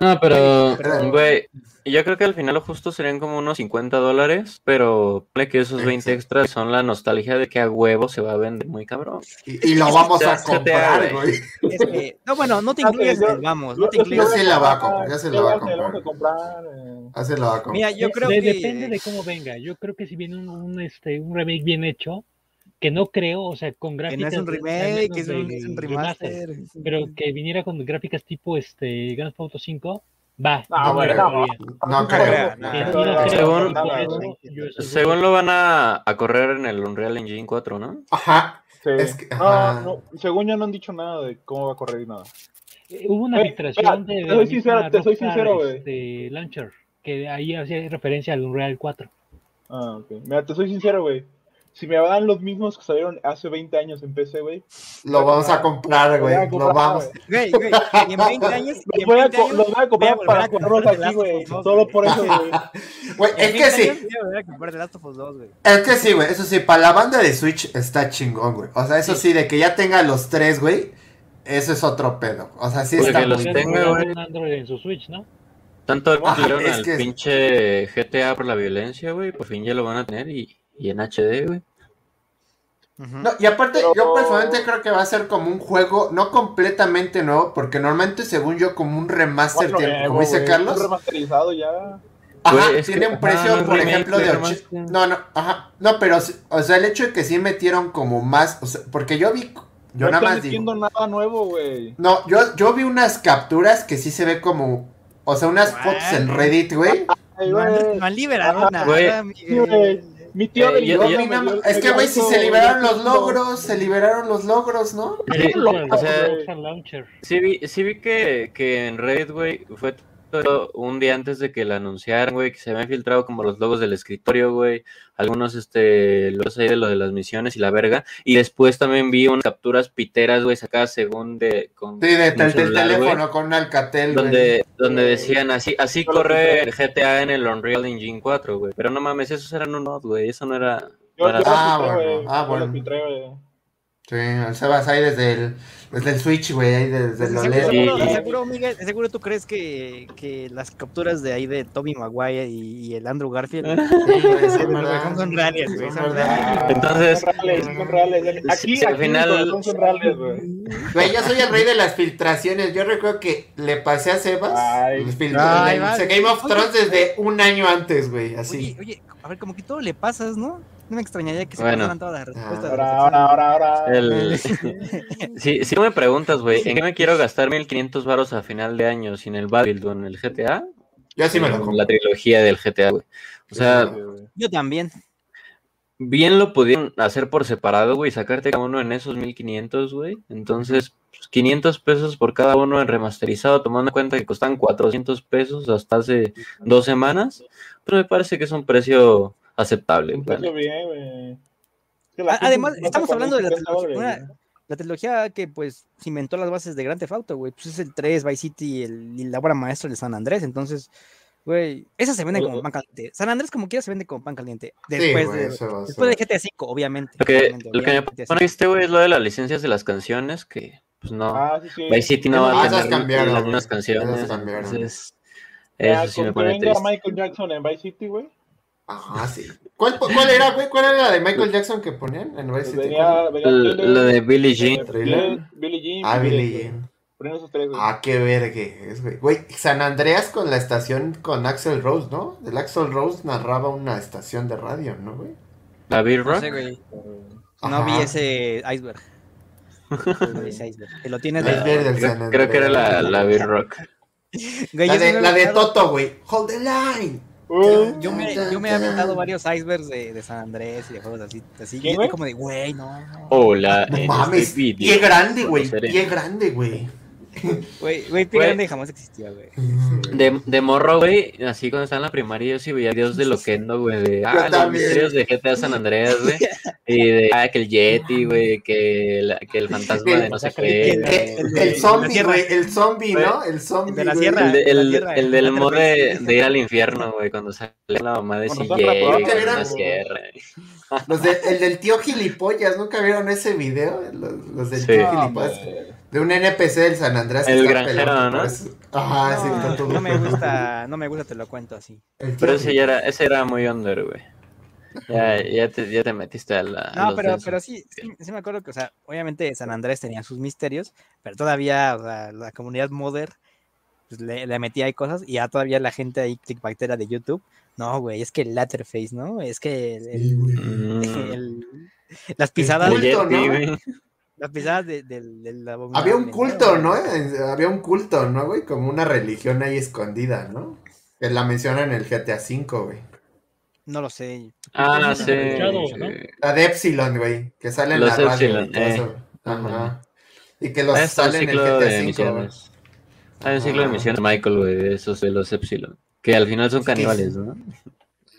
Speaker 4: No, pero,
Speaker 3: Pero-
Speaker 4: güey, yo creo que al final lo justo serían como unos 50 dólares, pero ponle que esos 20
Speaker 3: Exacto.
Speaker 4: extras son la nostalgia de que a huevo se va a vender muy cabrón.
Speaker 3: Y, y lo vamos a
Speaker 4: Ya se
Speaker 3: comprar, güey.
Speaker 1: Es que, no, bueno, no te
Speaker 2: Ah,
Speaker 1: incluyes
Speaker 2: yo-
Speaker 1: vamos, no te incluyes.
Speaker 3: Yo sí la va a comprar, ya se la va a comprar.
Speaker 2: a comprar. eh.
Speaker 3: Así lo va a comprar.
Speaker 1: Mira, yo creo
Speaker 5: de-
Speaker 1: que
Speaker 5: Depende de cómo venga. Yo creo que si viene un, un, este, un remake bien hecho, que no creo, o sea, con
Speaker 1: que
Speaker 5: gráficas.
Speaker 1: no es un remake, que es un,
Speaker 5: de
Speaker 1: es un
Speaker 5: remaster,
Speaker 1: remaster.
Speaker 5: Pero que viniera con gráficas tipo este Grand Theft Auto 5, va.
Speaker 2: Ah,
Speaker 5: yo
Speaker 2: bueno,
Speaker 5: creo
Speaker 2: no.
Speaker 3: No
Speaker 1: creo,
Speaker 3: creo.
Speaker 1: no, no, no,
Speaker 4: según- lo van a, a correr en el Unreal Engine 4, ¿no?
Speaker 3: Ajá.
Speaker 2: Sí.
Speaker 3: Es que-
Speaker 2: no,
Speaker 3: ajá.
Speaker 2: no, según yo no han dicho nada de cómo va a correr y nada.
Speaker 5: Eh, Hubo una
Speaker 2: Eh,
Speaker 5: filtración de,
Speaker 2: te
Speaker 5: de
Speaker 2: soy
Speaker 5: la
Speaker 2: sincero,
Speaker 5: misma
Speaker 2: te soy
Speaker 5: Rockstar,
Speaker 2: sincero, güey.
Speaker 5: este, Launcher, que ahí hacía referencia al Unreal 4.
Speaker 2: Ah, ok. Mira, te soy sincero, güey. Si me dan los mismos que salieron hace 20 años en PC, güey.
Speaker 3: Lo vamos a comprar, güey.
Speaker 2: Lo
Speaker 3: vamos.
Speaker 1: Güey, güey, y en 20 años.
Speaker 2: Los voy, a,
Speaker 1: 20
Speaker 2: co-
Speaker 1: años
Speaker 2: los voy a comprar
Speaker 1: voy a
Speaker 2: para
Speaker 1: The
Speaker 2: aquí, güey.
Speaker 1: of Us 2,
Speaker 2: Solo por eso, güey. (laughs)
Speaker 3: Güey, es
Speaker 1: 20
Speaker 3: que sí.
Speaker 1: años voy a volver a comprar The Last of Us 2, güey.
Speaker 3: Es que sí, güey. Eso sí, para la banda de Switch está chingón, güey. O sea, eso sí, de que ya tenga los tres, güey. Eso es otro pedo. O sea, sí está
Speaker 4: los
Speaker 3: muy
Speaker 5: Podrías
Speaker 4: tengo,
Speaker 5: jugar
Speaker 4: güey.
Speaker 5: Android en su Switch, ¿no?
Speaker 4: Tanto tuvieron
Speaker 3: es
Speaker 4: al
Speaker 3: que-
Speaker 4: pinche GTA por la violencia, güey. Por fin ya lo van a tener y, y en HD, güey.
Speaker 3: No, y aparte,
Speaker 2: Pero-
Speaker 3: yo personalmente creo que va a ser como un juego, no completamente nuevo, porque normalmente, según yo, como un remaster,
Speaker 2: Bueno,
Speaker 3: tiene-
Speaker 2: nuevo,
Speaker 3: como dice Carlos,
Speaker 2: un remasterizado ya.
Speaker 3: ajá, tiene
Speaker 4: que-
Speaker 3: un precio,
Speaker 4: no
Speaker 3: por
Speaker 4: remake,
Speaker 3: ejemplo, de
Speaker 4: güey,
Speaker 3: 80.
Speaker 4: remaster.
Speaker 3: No, no, ajá, no, pero, o sea, el hecho de que sí metieron como más, o sea, porque yo vi, yo
Speaker 2: no
Speaker 3: nada más digo,
Speaker 2: metiendo nada nuevo, güey.
Speaker 3: no, yo, yo vi unas capturas que sí se ve como, o sea, unas fotos en Reddit, güey.
Speaker 1: No han,
Speaker 2: güey.
Speaker 1: no han liberado nada,
Speaker 4: güey.
Speaker 2: Sí, güey.
Speaker 1: Miguel.
Speaker 2: Mi tío
Speaker 4: Eh,
Speaker 2: del
Speaker 4: yo-
Speaker 2: me dio-
Speaker 3: es que, güey, si se liberaron los logros, se liberaron los logros, ¿no?
Speaker 4: Sí,
Speaker 5: Local,
Speaker 4: o sea. Sí vi, sí vi que, que en Reddit, güey, fue un día antes de que la anunciaran, güey, que se habían filtrado como los logos del escritorio, güey, algunos, este, logos ahí de lo de las misiones y la verga, y después también vi unas capturas piteras, güey, sacadas según de, con
Speaker 3: Sí, de,
Speaker 4: celular, güey,
Speaker 3: teléfono con un Alcatel, güey.
Speaker 4: donde, donde decían así, así corre el GTA en el Unreal Engine 4, güey, pero no mames, esos eran un mod, güey, eso no era...
Speaker 2: Yo, yo
Speaker 3: Ah,
Speaker 2: filtré,
Speaker 3: bueno,
Speaker 2: güey.
Speaker 3: ah, bueno. Sí, el Sebas ahí desde el, desde el Switch, güey, ahí desde el
Speaker 1: Seguro,
Speaker 3: OLED.
Speaker 1: seguro, seguro, Miguel, seguro tú crees que, que las capturas de ahí de Toby Maguire y, y el Andrew Garfield
Speaker 3: son
Speaker 1: son,
Speaker 3: verdad.
Speaker 1: son reales, güey.
Speaker 3: Son
Speaker 1: Son
Speaker 3: verdad.
Speaker 1: reales.
Speaker 4: Entonces-
Speaker 2: Son reales, son reales. Aquí,
Speaker 4: al final-
Speaker 2: son reales, güey.
Speaker 3: Güey, yo soy el rey de las filtraciones. Yo recuerdo que le pasé a Sebas
Speaker 2: Ay.
Speaker 1: Ay.
Speaker 3: Game of
Speaker 1: Oye,
Speaker 3: Thrones desde un año antes, güey, así.
Speaker 1: Oye, oye, a ver, como que todo le pasas, ¿no? No me extrañaría que se
Speaker 4: Bueno.
Speaker 1: pasaran todas las respuestas.
Speaker 2: Ahora, ahora, ahora, ahora.
Speaker 4: El... (laughs) si, si me preguntas, güey, ¿en qué me quiero gastar 1500 varos a final de año sin el Battlefield o en el GTA?
Speaker 3: Yo sí me lo compro.
Speaker 4: La trilogía del GTA, güey. O sea.
Speaker 1: Yo también.
Speaker 4: Bien lo pudieron hacer por separado, güey, sacarte cada uno en esos 1500, güey. Entonces, pues, 500 pesos por cada uno en remasterizado, tomando en cuenta que costan 400 pesos hasta hace dos semanas, pues me parece que es un precio aceptable.
Speaker 2: Un precio bien, güey.
Speaker 1: Además, estamos hablando de la
Speaker 2: 50
Speaker 1: trilogía, una- la trilogía que pues cimentó las bases de Grand Theft Auto, güey. Pues es el 3, Vice City y, el, y la obra maestra de San Andrés. Entonces, güey, esas se venden como pan caliente. San Andrés como quiera se vende como pan caliente. Después,
Speaker 3: güey,
Speaker 1: de,
Speaker 3: eso va a
Speaker 1: después de. GTA V, obviamente.
Speaker 4: Lo que,
Speaker 1: obviamente,
Speaker 4: lo que me
Speaker 1: obviamente,
Speaker 4: pone
Speaker 1: V.
Speaker 4: este, güey, es lo de las licencias de las canciones, que pues no.
Speaker 2: Ah, sí, sí.
Speaker 4: Vice City no
Speaker 3: Ah,
Speaker 4: va a tener
Speaker 3: cambiaron,
Speaker 4: mismas canciones. Entonces,
Speaker 2: Ya,
Speaker 4: eso sí me pone
Speaker 2: que
Speaker 4: triste.
Speaker 2: Michael Jackson en Vice City, güey.
Speaker 3: Ajá, sí. ¿Cuál, cuál era, güey? ¿Cuál era la de Michael Jackson que ponían en Vice City?
Speaker 2: Venía, venía
Speaker 4: L-
Speaker 2: Thriller,
Speaker 4: Lo de Billie Jean.
Speaker 2: Billie Jean.
Speaker 3: Ah, Billie. Jean.
Speaker 2: Ponían esos tres, güey.
Speaker 3: Ah, qué vergue es, güey. Güey, San Andreas con la estación con Axel Rose, ¿no? El Axel Rose narraba una estación de radio, ¿no, güey?
Speaker 4: La
Speaker 1: No
Speaker 4: Rock.
Speaker 1: sé, güey.
Speaker 3: Ajá.
Speaker 1: No vi ese iceberg. No vi ese iceberg. Lo tienes
Speaker 3: La
Speaker 1: de-
Speaker 3: iceberg del San
Speaker 4: Creo, que era la, la Beer Rock.
Speaker 1: Güey,
Speaker 3: La de, la Toto, güey. Hold the line.
Speaker 1: Yo me, yo me he aventado varios icebergs de, de San Andrés y de juegos así. así como de, güey, no. no.
Speaker 4: Hola,
Speaker 3: No
Speaker 4: en
Speaker 3: mames.
Speaker 4: este video.
Speaker 3: es grande, güey. es grande, güey. (laughs)
Speaker 1: Güey, güey, Pie. Grande jamás existió, güey.
Speaker 4: De, de morro, güey, así cuando estaba en la primaria, yo sí veía videos de Loquendo, güey, de ah, los
Speaker 3: también.
Speaker 4: misterios de GTA San Andreas, güey, (laughs) y de ah, que el Yeti, güey, que, la- que el fantasma de no sé (laughs) qué,
Speaker 3: El, zombie, güey. El zombie, ¿no? El zombie.
Speaker 1: El de la sierra.
Speaker 4: El, de- el-
Speaker 1: la tierra,
Speaker 4: el del
Speaker 1: la
Speaker 4: mod de, ir al infierno, güey, cuando sale la mamá de CJ, una.
Speaker 3: Los de- el del tío gilipollas, ¿nunca vieron ese video? Los, los del
Speaker 4: Sí.
Speaker 3: tío gilipollas. De un NPC del San Andrés.
Speaker 4: El granjero,
Speaker 3: pelón,
Speaker 4: ¿no?
Speaker 3: sí, está
Speaker 1: No,
Speaker 3: todo
Speaker 1: no me gusta, no me gusta, te lo cuento así.
Speaker 4: Pero ese ya era, ese era muy under, güey. Ya, ya, te, ya te metiste a la. a
Speaker 1: No,
Speaker 4: los
Speaker 1: pero,
Speaker 4: densos.
Speaker 1: pero sí, sí, sí me acuerdo que, o sea, obviamente San Andrés tenía sus misterios, pero todavía, o sea, la comunidad modder pues, le, le metía ahí cosas y ya todavía la gente ahí clickbaitera de YouTube, no, güey, es que el Letterface, ¿no? Es que el, el-
Speaker 3: Sí, güey.
Speaker 4: Mm.
Speaker 1: el- las pisadas,
Speaker 4: El
Speaker 3: culto,
Speaker 1: las pisadas de- del, del
Speaker 3: Había un culto, ¿no? En- Había un culto, ¿no, güey? Como una religión ahí escondida, ¿no? Que la mencionan en el GTA V, güey.
Speaker 1: No lo sé.
Speaker 4: Ah,
Speaker 5: Sí, ¿no?
Speaker 3: La de Epsilon, güey. Que sale en
Speaker 4: Los
Speaker 3: la radio.
Speaker 4: Epsilon,
Speaker 3: y todo
Speaker 4: eh.
Speaker 3: Ajá. Y que los
Speaker 4: Ah, está un
Speaker 3: sale en el
Speaker 4: ciclo
Speaker 3: GTA
Speaker 4: de
Speaker 3: V.
Speaker 4: Hay un ciclo de misiones, Michael, güey, de esos de los Epsilon. Que al final son
Speaker 3: Es que
Speaker 4: caníbales, ¿no?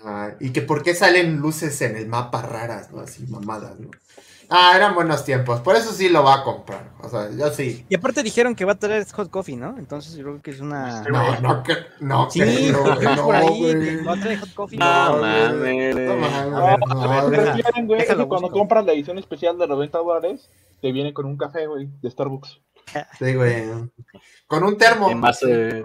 Speaker 3: Ah, y que por qué salen luces en el mapa raras, ¿no? Así mamadas, ¿no? Ah, eran buenos tiempos. Por eso sí lo va a comprar. O sea, yo sí.
Speaker 1: Y aparte dijeron que va a traer hot coffee, ¿no? Entonces yo creo que es una.
Speaker 3: No, no, que, no,
Speaker 1: Sí,
Speaker 3: creo, (laughs) güey,
Speaker 1: no,
Speaker 3: no,
Speaker 1: por ahí
Speaker 3: güey.
Speaker 1: va a traer hot coffee.
Speaker 4: No, mames.
Speaker 3: No mames,
Speaker 2: que
Speaker 3: güey.
Speaker 2: que cuando
Speaker 1: busco.
Speaker 2: compras la edición especial de 90 dólares, te viene con un café, güey, de Starbucks.
Speaker 3: Sí, güey. Con un termo.
Speaker 4: En base de-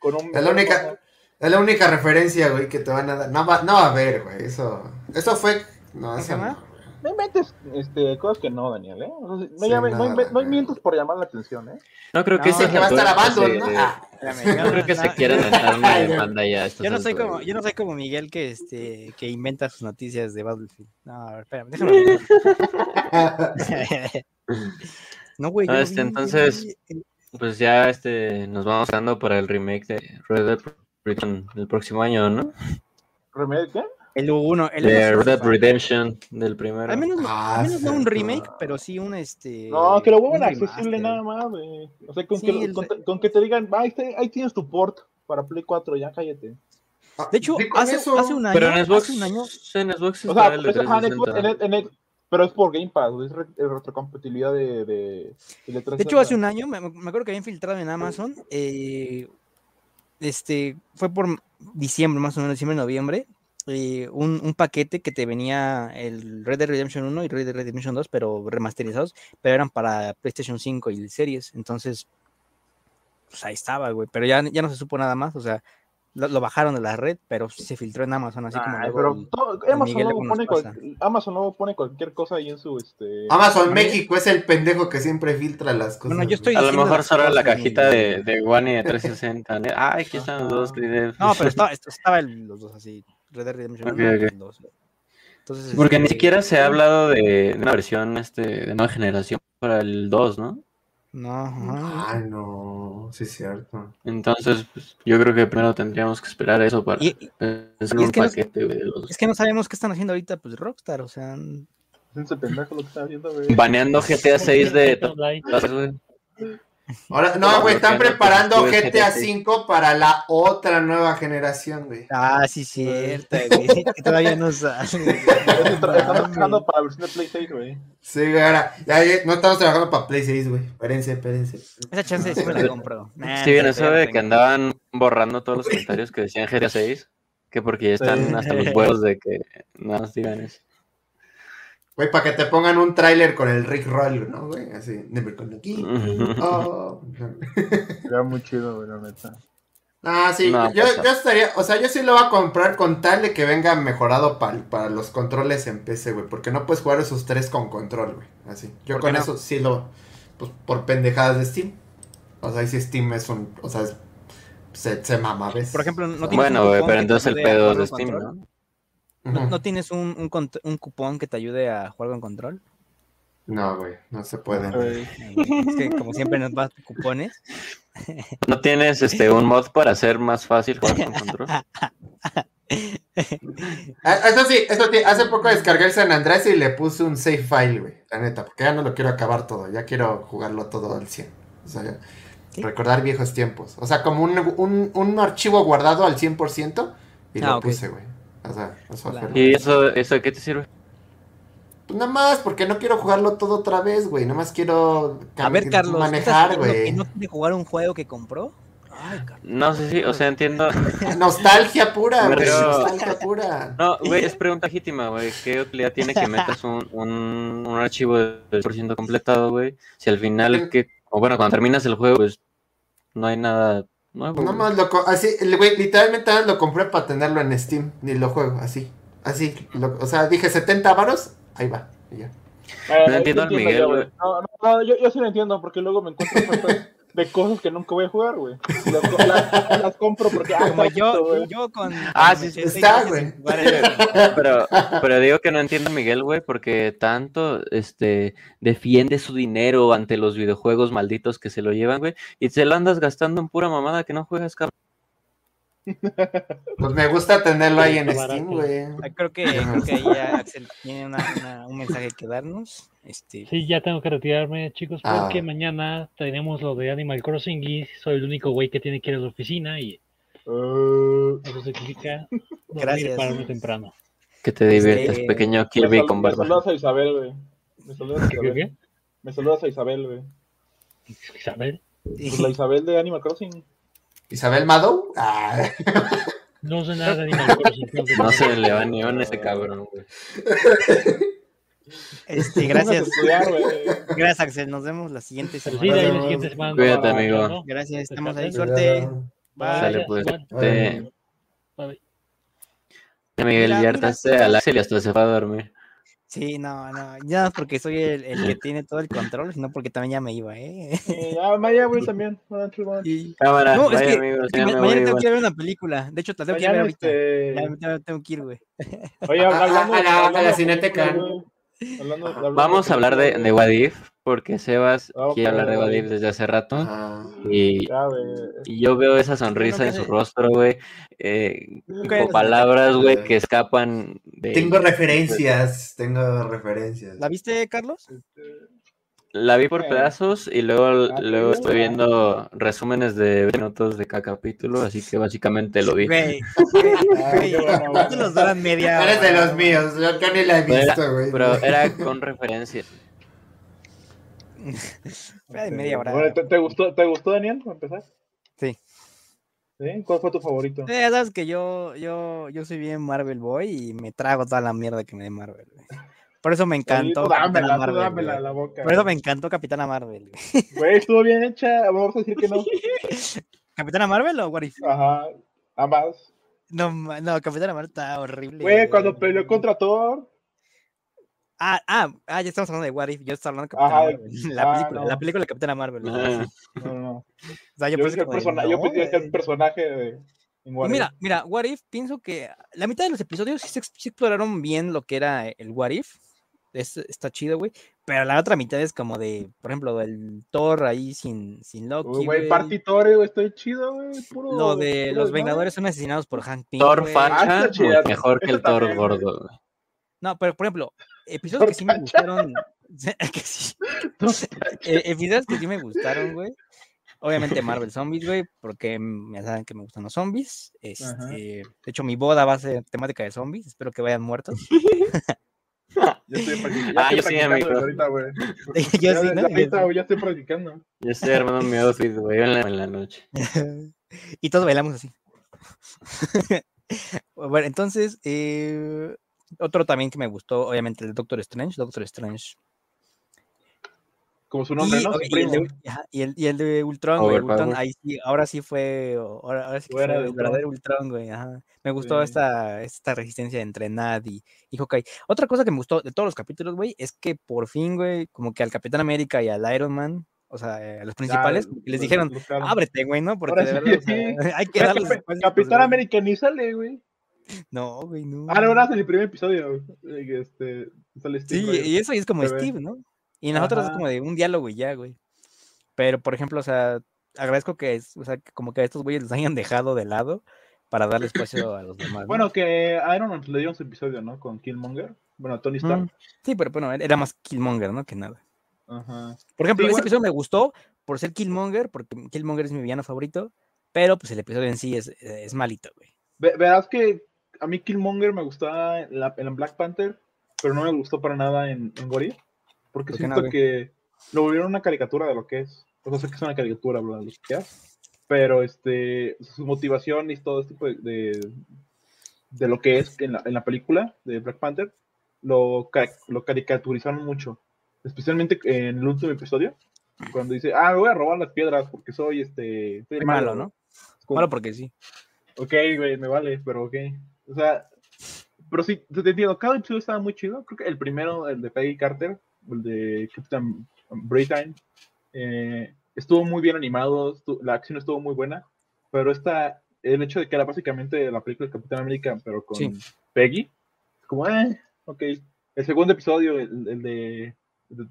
Speaker 2: Con un...
Speaker 3: Es la única, es la única referencia, güey, que te van a dar. No va, no va a haber, güey. Eso, eso fue. No,
Speaker 1: ¿Qué
Speaker 3: eso no.
Speaker 2: No inventes este, cosas que no, Daniel, ¿eh? O sea, no,
Speaker 3: Sí,
Speaker 2: llame- no,
Speaker 3: nada,
Speaker 2: no mientes por llamar la atención, ¿eh?
Speaker 4: No creo que
Speaker 1: No,
Speaker 4: ese
Speaker 3: que va a estar abando, ¿no? Ah,
Speaker 4: No creo que se quieran (laughs) echar una demanda ya.
Speaker 1: Yo no soy como, yo no soy como Miguel que este que inventa sus noticias de Battlefield. No, a ver, espérame, déjame. ver. (laughs) no, güey.
Speaker 4: Ah, este, entonces- Pues ya este, nos vamos dando para el remake de Red Dead El próximo año, ¿no?
Speaker 2: ¿Remedio qué?
Speaker 1: El 1, el
Speaker 4: De Red Dead Redemption del primero.
Speaker 1: Al menos, no-
Speaker 3: Ah,
Speaker 1: al menos no un remake, pero sí un este.
Speaker 2: No, que lo vuelvan accesible
Speaker 1: remaster.
Speaker 2: nada más, güey. O sea, con,
Speaker 1: Sí,
Speaker 2: que,
Speaker 1: el-
Speaker 2: con, con que te digan, "Ah, ahí, tienes tu port para Play 4, ya cállate.
Speaker 1: De hecho, hace,
Speaker 3: eso.
Speaker 1: hace un año.
Speaker 4: Pero en Xbox,
Speaker 1: hace un año.
Speaker 4: en Xbox
Speaker 2: O sea,
Speaker 4: el de
Speaker 2: es- ajá, en Xbox-
Speaker 4: 360.
Speaker 2: en- en- pero es por Game Pass, es re- retrocompatibilidad de, de, de,
Speaker 1: De hecho, hace un año, me, me acuerdo que había infiltrado en Amazon. eh, este fue por diciembre, más o menos, diciembre, noviembre. eh, un, un paquete que te venía el Red Dead Redemption 1 y Red Dead Redemption 2, pero remasterizados, pero eran para PlayStation 5 y series. Entonces, pues ahí estaba, güey. Pero ya, ya no se supo nada más. O sea, lo, lo bajaron de la red, pero se filtró en Amazon, así como.
Speaker 2: Ay, pero
Speaker 1: el-
Speaker 2: todo- Amazon, luego pone
Speaker 1: pasa.
Speaker 2: cual- Amazon luego pone cualquier cosa ahí en su este
Speaker 3: Amazon México es el pendejo que siempre filtra las cosas.
Speaker 1: Bueno, yo estoy-
Speaker 4: A lo mejor solo la cajita
Speaker 1: y-
Speaker 4: de, de One y de 360. (laughs) ¿no? Ay, aquí están los dos.
Speaker 1: No, pero estaba, (laughs) estaba el- los dos así. Red Dead Redemption
Speaker 4: Ok,
Speaker 1: 1 y
Speaker 4: ok.
Speaker 1: el 2. Entonces,
Speaker 4: Porque ni
Speaker 1: este,
Speaker 4: siquiera se ha hablado de una versión este, de nueva generación para el 2, ¿no?
Speaker 1: No, ajá.
Speaker 3: Ay, no, sí es cierto.
Speaker 4: Entonces, pues, yo creo que primero tendríamos que esperar eso para
Speaker 1: Y-
Speaker 4: pensar
Speaker 1: y es
Speaker 4: un
Speaker 1: no-
Speaker 4: paquete de los
Speaker 1: Es que no sabemos qué están haciendo ahorita, pues Rockstar, o sea.
Speaker 2: es pendejo lo que está haciendo, güey.
Speaker 4: Baneando GTA 6 de. (laughs)
Speaker 3: Ahora, (laughs)
Speaker 4: No,
Speaker 3: güey, están preparando GTA V para la otra nueva generación, güey.
Speaker 1: Ah, sí, cierto, güey. que todavía no sale. (laughs)
Speaker 2: Están trabajando para la versión de Play 6, güey.
Speaker 3: Sí, güey, ahora, ya, ya, no estamos trabajando para Play 6, güey. Espérense, espérense.
Speaker 1: Esa chance sí me la compro. Nah,
Speaker 4: Sí, bien, eso de que andaban borrando todos los comentarios que decían GTA 6, que porque ya están hasta los huevos de que nada más digan eso.
Speaker 3: Güey, para que te pongan un tráiler con el Rick Roll, ¿no, güey? Así, never gonna give up.
Speaker 2: Era muy chido, güey, la neta.
Speaker 3: Ah, sí,
Speaker 4: No,
Speaker 3: yo,
Speaker 4: pues,
Speaker 3: yo estaría, o sea, yo sí lo voy a comprar con tal de que venga mejorado pa- para los controles en PC, güey, porque no puedes jugar esos tres con control, güey, así. Yo
Speaker 1: ¿Por qué
Speaker 3: con
Speaker 1: no?
Speaker 3: eso sí lo, pues por pendejadas de Steam. O sea, ahí sí Steam es un, o sea, es- se, se mama, ¿ves?
Speaker 1: Por ejemplo, no
Speaker 3: O sea,
Speaker 1: tienes
Speaker 4: Bueno, güey, pero entonces el pedo de Steam,
Speaker 1: control?
Speaker 4: ¿no?
Speaker 1: ¿No, tienes un, un, cupón que te ayude a jugar con control?
Speaker 3: No, güey, no se puede.
Speaker 1: Es que como siempre nos vas cupones. (laughs)
Speaker 4: ¿No tienes este un mod para hacer más fácil jugar con control? (laughs)
Speaker 3: Ah, Eso sí, eso sí, hace poco descargué el San Andrés y le puse un save file, güey, la neta, porque ya no lo quiero acabar todo, ya quiero jugarlo todo al 100. O sea, ya-
Speaker 1: ¿Sí?
Speaker 3: recordar viejos tiempos. O sea, como un, un, un archivo guardado al 100% y
Speaker 1: Ah,
Speaker 3: lo puse, güey. O sea, eso
Speaker 1: Claro.
Speaker 4: ¿Y eso, eso de qué te sirve?
Speaker 3: Pues nada más, porque no quiero jugarlo todo otra vez, güey. Nada más quiero
Speaker 1: A ver, Carlos, ¿tú estás
Speaker 3: manejar,
Speaker 1: que
Speaker 3: güey.
Speaker 1: no quiere jugar un juego que compró? Ay, Carlos.
Speaker 4: No sé si, o sea, entiendo. (laughs)
Speaker 3: Nostalgia pura, güey.
Speaker 4: Pero-
Speaker 3: Nostalgia pura.
Speaker 4: No, güey, es pregunta legítima, güey. ¿Qué utilidad tiene que metas un, un, un archivo del por ciento completado, güey? Si al final, que, o bueno, cuando terminas el juego, pues no hay nada nuevo.
Speaker 3: Nada
Speaker 4: güey.
Speaker 3: más lo así, el güey, literalmente lo compré para tenerlo en Steam, ni lo juego, así. Así, lo- o sea, dije 70 varos, ahí va, y ya.
Speaker 2: Eh,
Speaker 4: No entiendo al Miguel, güey.
Speaker 2: No, no, no, yo, yo sí lo entiendo, porque luego me encuentro de cosas que nunca voy a jugar, güey. Las, co- las- las compro porque... ah,
Speaker 1: Como yo,
Speaker 2: güey.
Speaker 1: yo con.
Speaker 4: Ah, sí,
Speaker 1: 86
Speaker 3: está,
Speaker 1: años
Speaker 3: güey.
Speaker 4: Pero, pero digo que no entiendo a Miguel, güey, porque tanto este defiende su dinero ante los videojuegos malditos que se lo llevan, güey, y te lo andas gastando en pura mamada que no juegas, cabrón.
Speaker 3: Pues me gusta tenerlo ahí en Steam, güey.
Speaker 1: Ah, Creo que, creo que ahí ya Axel tiene una- una- un mensaje que darnos. Este,
Speaker 5: Sí, ya tengo que retirarme, chicos,
Speaker 3: Ah.
Speaker 5: porque mañana tenemos lo de Animal Crossing y soy el único güey que tiene que ir a la oficina y
Speaker 2: Eh,
Speaker 5: Eso significa dormir
Speaker 1: Gracias.
Speaker 5: temprano.
Speaker 4: Que te diviertes,
Speaker 1: Este,
Speaker 4: pequeño
Speaker 2: Me,
Speaker 4: Kirby
Speaker 2: sal-
Speaker 4: con
Speaker 2: me
Speaker 4: barba.
Speaker 2: saludas a Isabel, güey. Me saludas a
Speaker 5: ¿Qué,
Speaker 2: Isabel.
Speaker 5: qué?
Speaker 2: Me saludas a Isabel, güey.
Speaker 5: Isabel.
Speaker 2: Pues la Isabel de Animal Crossing.
Speaker 3: Isabel Mado. Ah.
Speaker 5: No sé nada de entonces-
Speaker 4: No se le va ni a ese cabrón, güey.
Speaker 1: Este, gracias.
Speaker 2: estudiar.
Speaker 1: Gracias, Axel. Nos vemos la siguiente
Speaker 5: Pero
Speaker 1: semana.
Speaker 5: sí, la siguiente.
Speaker 4: Cuídate, amigo.
Speaker 1: Gracias, estamos ahí. Suerte. Bye.
Speaker 4: Sale, pues. Te...
Speaker 5: Bye.
Speaker 4: Miguel ya hartaste al Axel y hasta se fue a dormir.
Speaker 1: Sí, no, no. Ya no es porque soy el, el que tiene todo el control, sino porque también ya me iba, ¿eh?
Speaker 2: Eh, ya, Maya, güey, (laughs) también.
Speaker 1: Y-
Speaker 4: Cámara,
Speaker 1: No, es
Speaker 4: vaya
Speaker 1: que-
Speaker 4: amigos, me
Speaker 1: mañana
Speaker 4: voy
Speaker 1: tengo que ir a ver una película. De hecho, la tengo que ir a ver
Speaker 2: Mañana,
Speaker 1: ahorita.
Speaker 2: este...
Speaker 1: Ya, ya tengo que ir, güey.
Speaker 2: Oye,
Speaker 3: A- a- (laughs)
Speaker 2: hablando,
Speaker 3: a la- a la cineteca.
Speaker 2: Hablando- hablando
Speaker 4: Vamos a hablar de, de What If, porque Sebas
Speaker 2: Ah,
Speaker 4: quiere
Speaker 2: ok,
Speaker 4: hablar de What
Speaker 2: ok.
Speaker 4: If desde hace rato.
Speaker 3: Ah.
Speaker 4: Y, yo veo esa sonrisa en su rostro, güey. eh, con palabras, güey, que escapan de...
Speaker 3: Tengo referencias, tengo referencias.
Speaker 1: ¿La viste, Carlos?
Speaker 4: La vi por pedazos y luego,
Speaker 2: Ah,
Speaker 4: luego estoy viendo resúmenes de 20 minutos de cada capítulo, así que básicamente lo vi.
Speaker 1: Güey, (laughs) güey,
Speaker 2: Ah,
Speaker 1: güey,
Speaker 2: qué bueno, güey.
Speaker 1: ¿cuánto nos duran media
Speaker 3: Eres de los míos, yo, ni la he visto, güey.
Speaker 4: Pero era con referencia.
Speaker 1: Era de media hora.
Speaker 2: Bueno, ¿te, te gustó, ¿Te gustó, Daniel, para empezar?
Speaker 1: Sí.
Speaker 2: ¿Sí? ¿Cuál fue tu favorito?
Speaker 1: Eh, Ya sabes que yo, yo, yo soy bien Marvel Boy y me trago toda la mierda que me dé Marvel. güey. Por eso me encantó. Capitana
Speaker 2: dámela,
Speaker 1: Marvel,
Speaker 2: la boca.
Speaker 1: Por eso me encantó Capitana Marvel. (laughs) güey.
Speaker 2: Estuvo bien hecha. Vamos a decir que no. (laughs)
Speaker 1: ¿Capitana Marvel o What If?
Speaker 2: Ajá. Ambas.
Speaker 1: No, no, Capitana Marvel está horrible.
Speaker 2: Güey, cuando peleó contra Thor.
Speaker 1: Ah, ah, ah, ya estamos hablando de What If. Yo estaba hablando de
Speaker 2: Ajá,
Speaker 1: Capitana Marvel. (laughs) La
Speaker 2: ah,
Speaker 1: película,
Speaker 2: no.
Speaker 1: la película de Capitana Marvel.
Speaker 4: Ah,
Speaker 2: No, no, no.
Speaker 1: O sea,
Speaker 2: Yo,
Speaker 1: yo,
Speaker 2: pensé que el, persona- yo pensé que el personaje de. en
Speaker 1: Y
Speaker 2: What
Speaker 1: mira,
Speaker 2: If.
Speaker 1: mira, What If, pienso que la mitad de los episodios sí, se exploraron bien lo que era el What If. Es- está chido, güey. Pero la otra mitad es como de, por ejemplo, el Thor ahí sin, sin Loki.
Speaker 2: Uy, Güey. Party Thor, güey, estoy chido, güey. Puro.
Speaker 1: Lo de
Speaker 2: puro
Speaker 1: los. Vengadores son asesinados por Hank Pym.
Speaker 4: Thor.
Speaker 2: Ah,
Speaker 4: facha,
Speaker 2: chida.
Speaker 4: mejor que el Thor gordo. güey.
Speaker 1: No, pero por ejemplo, episodios que sí me gustaron. (laughs) que sí. (laughs) eh, episodios que sí me gustaron, güey. Obviamente Marvel Zombies, güey, porque mm, ya saben que me gustan los zombies. Este, de hecho, mi boda va a ser temática de zombies. Espero que vayan muertos. (laughs) (laughs)
Speaker 2: Ya estoy practicando.
Speaker 4: Ah, yo
Speaker 2: estoy
Speaker 4: sí,
Speaker 2: practicando
Speaker 4: amigo.
Speaker 2: desde ahorita, güey. (laughs)
Speaker 1: Yo
Speaker 2: Ya
Speaker 1: sí,
Speaker 2: desde
Speaker 1: ¿no? Yo
Speaker 2: ahorita,
Speaker 1: sí.
Speaker 2: güey, ya estoy practicando.
Speaker 4: Yo estoy armando mi outfit, güey, en la, en la noche. (laughs)
Speaker 1: y todos bailamos así. bueno, entonces, eh, otro también que me gustó, obviamente, el Doctor Strange. Doctor Strange.
Speaker 2: Como su nombre,
Speaker 1: y,
Speaker 2: ¿no? Su
Speaker 1: y el de, y el- y el de Ultron, güey. Ultron, ahí sí, ahora sí fue, ahora, ahora sí que
Speaker 2: Fuera
Speaker 1: fue el verdadero Ultron, güey. ajá. Me gustó
Speaker 2: Sí.
Speaker 1: esta, esta resistencia entre Nad y, y Hawkeye. Otra cosa que me gustó de todos los capítulos, güey, es que por fin, güey, como que al Capitán América y al Iron Man, o sea, eh, a los principales, que les
Speaker 2: los-
Speaker 1: dijeron, ábrete, güey, ¿no? Porque
Speaker 2: Ahora
Speaker 1: de
Speaker 2: sí,
Speaker 1: verdad, o (laughs) sea,
Speaker 2: sí. (laughs)
Speaker 1: hay que darles
Speaker 2: Cap-
Speaker 1: espacios, pues,
Speaker 2: Capitán. América ni sale, güey.
Speaker 1: No, güey, no.
Speaker 2: Ah, no, no, en el primer episodio. güey, que, Este, sale Steve
Speaker 1: Sí, y eso y es como. Steve, ¿no? Y las otras es
Speaker 2: Ajá.
Speaker 1: como de un diálogo y ya, güey. Pero, por ejemplo, o sea, agradezco que, es- o sea, que como que a estos güeyes los hayan dejado de lado para darle (clears throat) espacio a los demás. ¿no?
Speaker 2: Bueno, que a Iron Man le dieron su episodio, ¿no? Con Killmonger. Bueno, Tony Stark.
Speaker 1: Mm, Sí, pero bueno, era más Killmonger, ¿no? Que nada.
Speaker 2: Ajá.
Speaker 1: Por ejemplo,
Speaker 2: Sí,
Speaker 1: ese
Speaker 2: igual-
Speaker 1: episodio me gustó por ser Killmonger, porque Killmonger es mi villano favorito, pero pues el episodio en sí es, es malito, güey.
Speaker 2: Ve- Verás que a mí Killmonger me gustaba en, la, en Black Panther, pero no me gustó para nada en, en If, porque
Speaker 1: ¿Por no,
Speaker 2: siento que lo volvieron una caricatura de lo que es. O sea, sé que es una caricatura, bla, pero este, su motivación y todo este tipo de, de, de lo que es en la, en la película de Black Panther, lo, lo caricaturizaron mucho, especialmente en el último episodio, cuando dice, ah, me voy a robar las piedras porque soy este... Soy
Speaker 1: Soy malo, ¿no?
Speaker 2: Como-
Speaker 1: Malo porque sí.
Speaker 2: Ok, güey, me vale, pero ok. O sea, pero sí, te entiendo, cada episodio estaba muy chido. Creo que el primero, el de Peggy Carter, de Captain Britain, eh, estuvo muy bien animado, estu- la acción estuvo muy buena, pero esta, el hecho de que era básicamente la película de Capitán América, pero con
Speaker 1: Sí.
Speaker 2: Peggy, como, eh, ok. El segundo episodio, el, el de,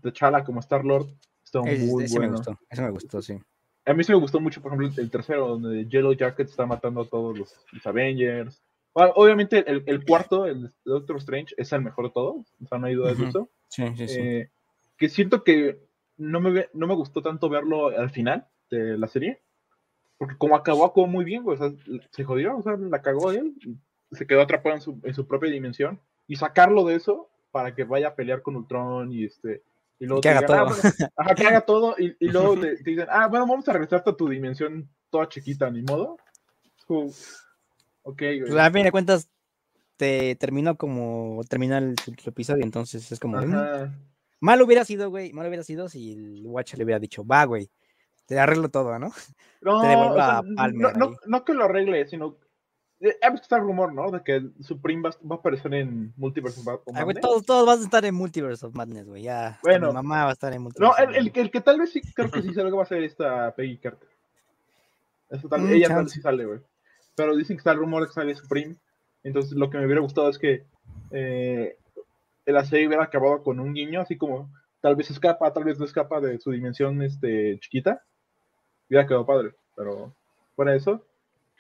Speaker 2: T'Challa como Star-Lord, estuvo
Speaker 1: Ese,
Speaker 2: muy
Speaker 1: ese me
Speaker 2: bueno.
Speaker 1: gustó, ese me gustó, sí.
Speaker 2: A mí sí me gustó mucho, por ejemplo, el tercero, donde Yellow Jacket está matando a todos los, los Avengers. Bueno, obviamente, el, el cuarto, el Doctor Strange, es el mejor de todos. O sea, no hay duda de eso.
Speaker 1: Sí, sí, sí.
Speaker 2: Eh, que siento que no me, no me gustó tanto verlo al final de la serie. Porque como acabó, acabó muy bien, güey. O sea, se jodió, o sea, la cagó él. Se quedó atrapado en su, en su propia dimensión. Y sacarlo de eso para que vaya a pelear con Ultron y este. Y luego
Speaker 1: Que haga
Speaker 2: digan, ah,
Speaker 1: todo.
Speaker 2: bueno, ajá, que haga todo. Y, y luego (laughs) te, te dicen, ah, bueno, vamos a regresarte a tu dimensión toda chiquita, ni modo. Como, ok, güey.
Speaker 1: Pues, a fin de cuentas, te terminó como termina el, el episodio, entonces es como. mm,
Speaker 2: Ajá.
Speaker 1: Mal hubiera sido, güey. Mal hubiera sido si el Watcher le hubiera dicho, va, güey. Te arreglo todo, ¿no? (laughs)
Speaker 2: No,
Speaker 1: Te devuelvo
Speaker 2: o sea,
Speaker 1: a Palmer
Speaker 2: no, no, no que lo arregle, sino. eh, visto el rumor, ¿no? De que Supreme va, va a aparecer en Multiverse of Mad- of
Speaker 1: Ah, güey,
Speaker 2: Madness.
Speaker 1: todos, todos van a estar en Multiverse of Madness, güey. Ya.
Speaker 2: Bueno.
Speaker 1: Mi mamá va a estar en
Speaker 2: No,
Speaker 1: Multiverse.
Speaker 2: el,
Speaker 1: of
Speaker 2: el,
Speaker 1: Madness.
Speaker 2: que- el que tal vez sí creo que sí (laughs) sale va a ser esta Peggy Carter. Eso tal,
Speaker 1: Mm,
Speaker 2: ella tal vez sí sale, güey. Pero dicen que está el rumor de que sale Supreme. Entonces lo que me hubiera gustado es que eh, la serie hubiera acabado con un niño, así como tal vez escapa, tal vez no escapa de su dimensión este, chiquita. Hubiera quedado padre, pero fuera de eso.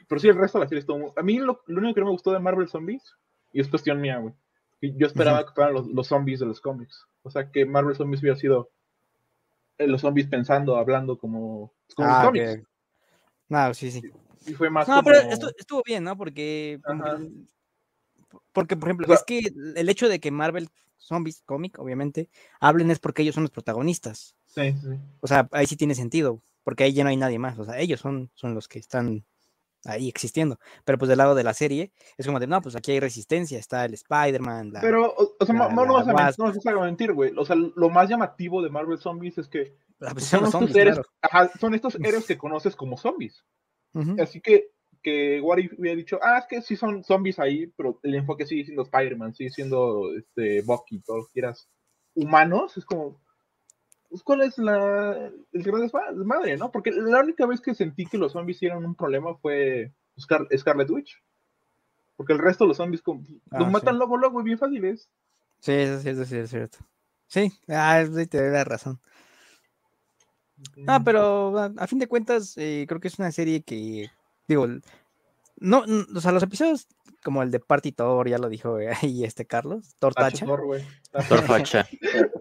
Speaker 2: Pero sí, el resto de la serie estuvo muy... A mí lo, lo único que no me gustó de Marvel Zombies, y es cuestión mía, güey, yo esperaba que fueran los, los zombies de los cómics. O sea, que Marvel Zombies hubiera sido eh, los zombies pensando, hablando como, como los
Speaker 1: Ah,
Speaker 2: cómics.
Speaker 1: ok. No, sí, sí.
Speaker 2: Y fue más
Speaker 1: No,
Speaker 2: como...
Speaker 1: pero estu- estuvo bien, ¿no? Porque, porque, por ejemplo,
Speaker 2: O sea-
Speaker 1: es que el hecho de que Marvel Zombies, cómic, obviamente, hablen es porque ellos son los protagonistas.
Speaker 2: Sí, sí.
Speaker 1: O sea, ahí sí tiene sentido, porque ahí ya no hay nadie más. O sea, ellos son, son los que están ahí existiendo. Pero pues del lado de la serie, es como de, no, pues aquí hay resistencia, está el Spider-Man,
Speaker 2: Pero, o, o sea,
Speaker 1: la-
Speaker 2: no, no,
Speaker 1: la
Speaker 2: vas a no vas a mentir, güey. O sea, lo más llamativo de Marvel Zombies es que
Speaker 1: Ah, pues,
Speaker 2: son
Speaker 1: son zombies,
Speaker 2: héroes,
Speaker 1: claro.
Speaker 2: ajá, son estos héroes que (laughs) conoces como zombies. Así que, que What If hubiera dicho, ah, es que sí son zombies ahí, pero el enfoque sigue siendo Spider-Man, sigue siendo este, Bucky, todo lo que quieras. Humanos, es como, pues, ¿cuál es la, el gran desma- desmadre, no? Porque la única vez que sentí que los zombies eran un problema fue Scar- Scarlet Witch. Porque el resto de los zombies como, los
Speaker 1: Ah,
Speaker 2: matan
Speaker 1: sí.
Speaker 2: luego, luego, y bien fáciles.
Speaker 1: Sí, eso sí, eso sí, es cierto. Sí, ah, sí, te doy la razón. No, pero a, a fin de cuentas, eh, creo que es una serie que, digo, no, o sea, los episodios como el de Party Thor, ya lo dijo eh, (laughs) ahí este Carlos, Thor
Speaker 2: Tacho,
Speaker 1: Tacha,
Speaker 2: Thor, güey.
Speaker 4: Thor facha.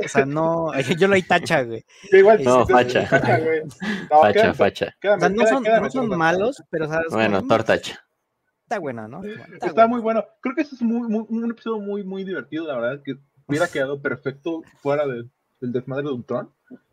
Speaker 1: o sea, no, (laughs) yo lo hay Tacha, güey.
Speaker 2: Que igual,
Speaker 4: No,
Speaker 2: sí,
Speaker 4: facha.
Speaker 2: facha, güey. (laughs) No,
Speaker 4: Facha,
Speaker 2: quédame-
Speaker 4: facha.
Speaker 1: O
Speaker 2: quédame-
Speaker 1: sea, no son,
Speaker 2: quédame
Speaker 1: no son
Speaker 2: con-
Speaker 1: malos, pero sabes, como,
Speaker 4: Bueno,
Speaker 1: mm,
Speaker 4: Thor tacha.
Speaker 1: está buena, ¿no?
Speaker 2: Está muy bueno. Creo que ese es muy, muy- un episodio muy, muy divertido, la verdad, que hubiera quedado perfecto fuera de- del desmadre de Ultron.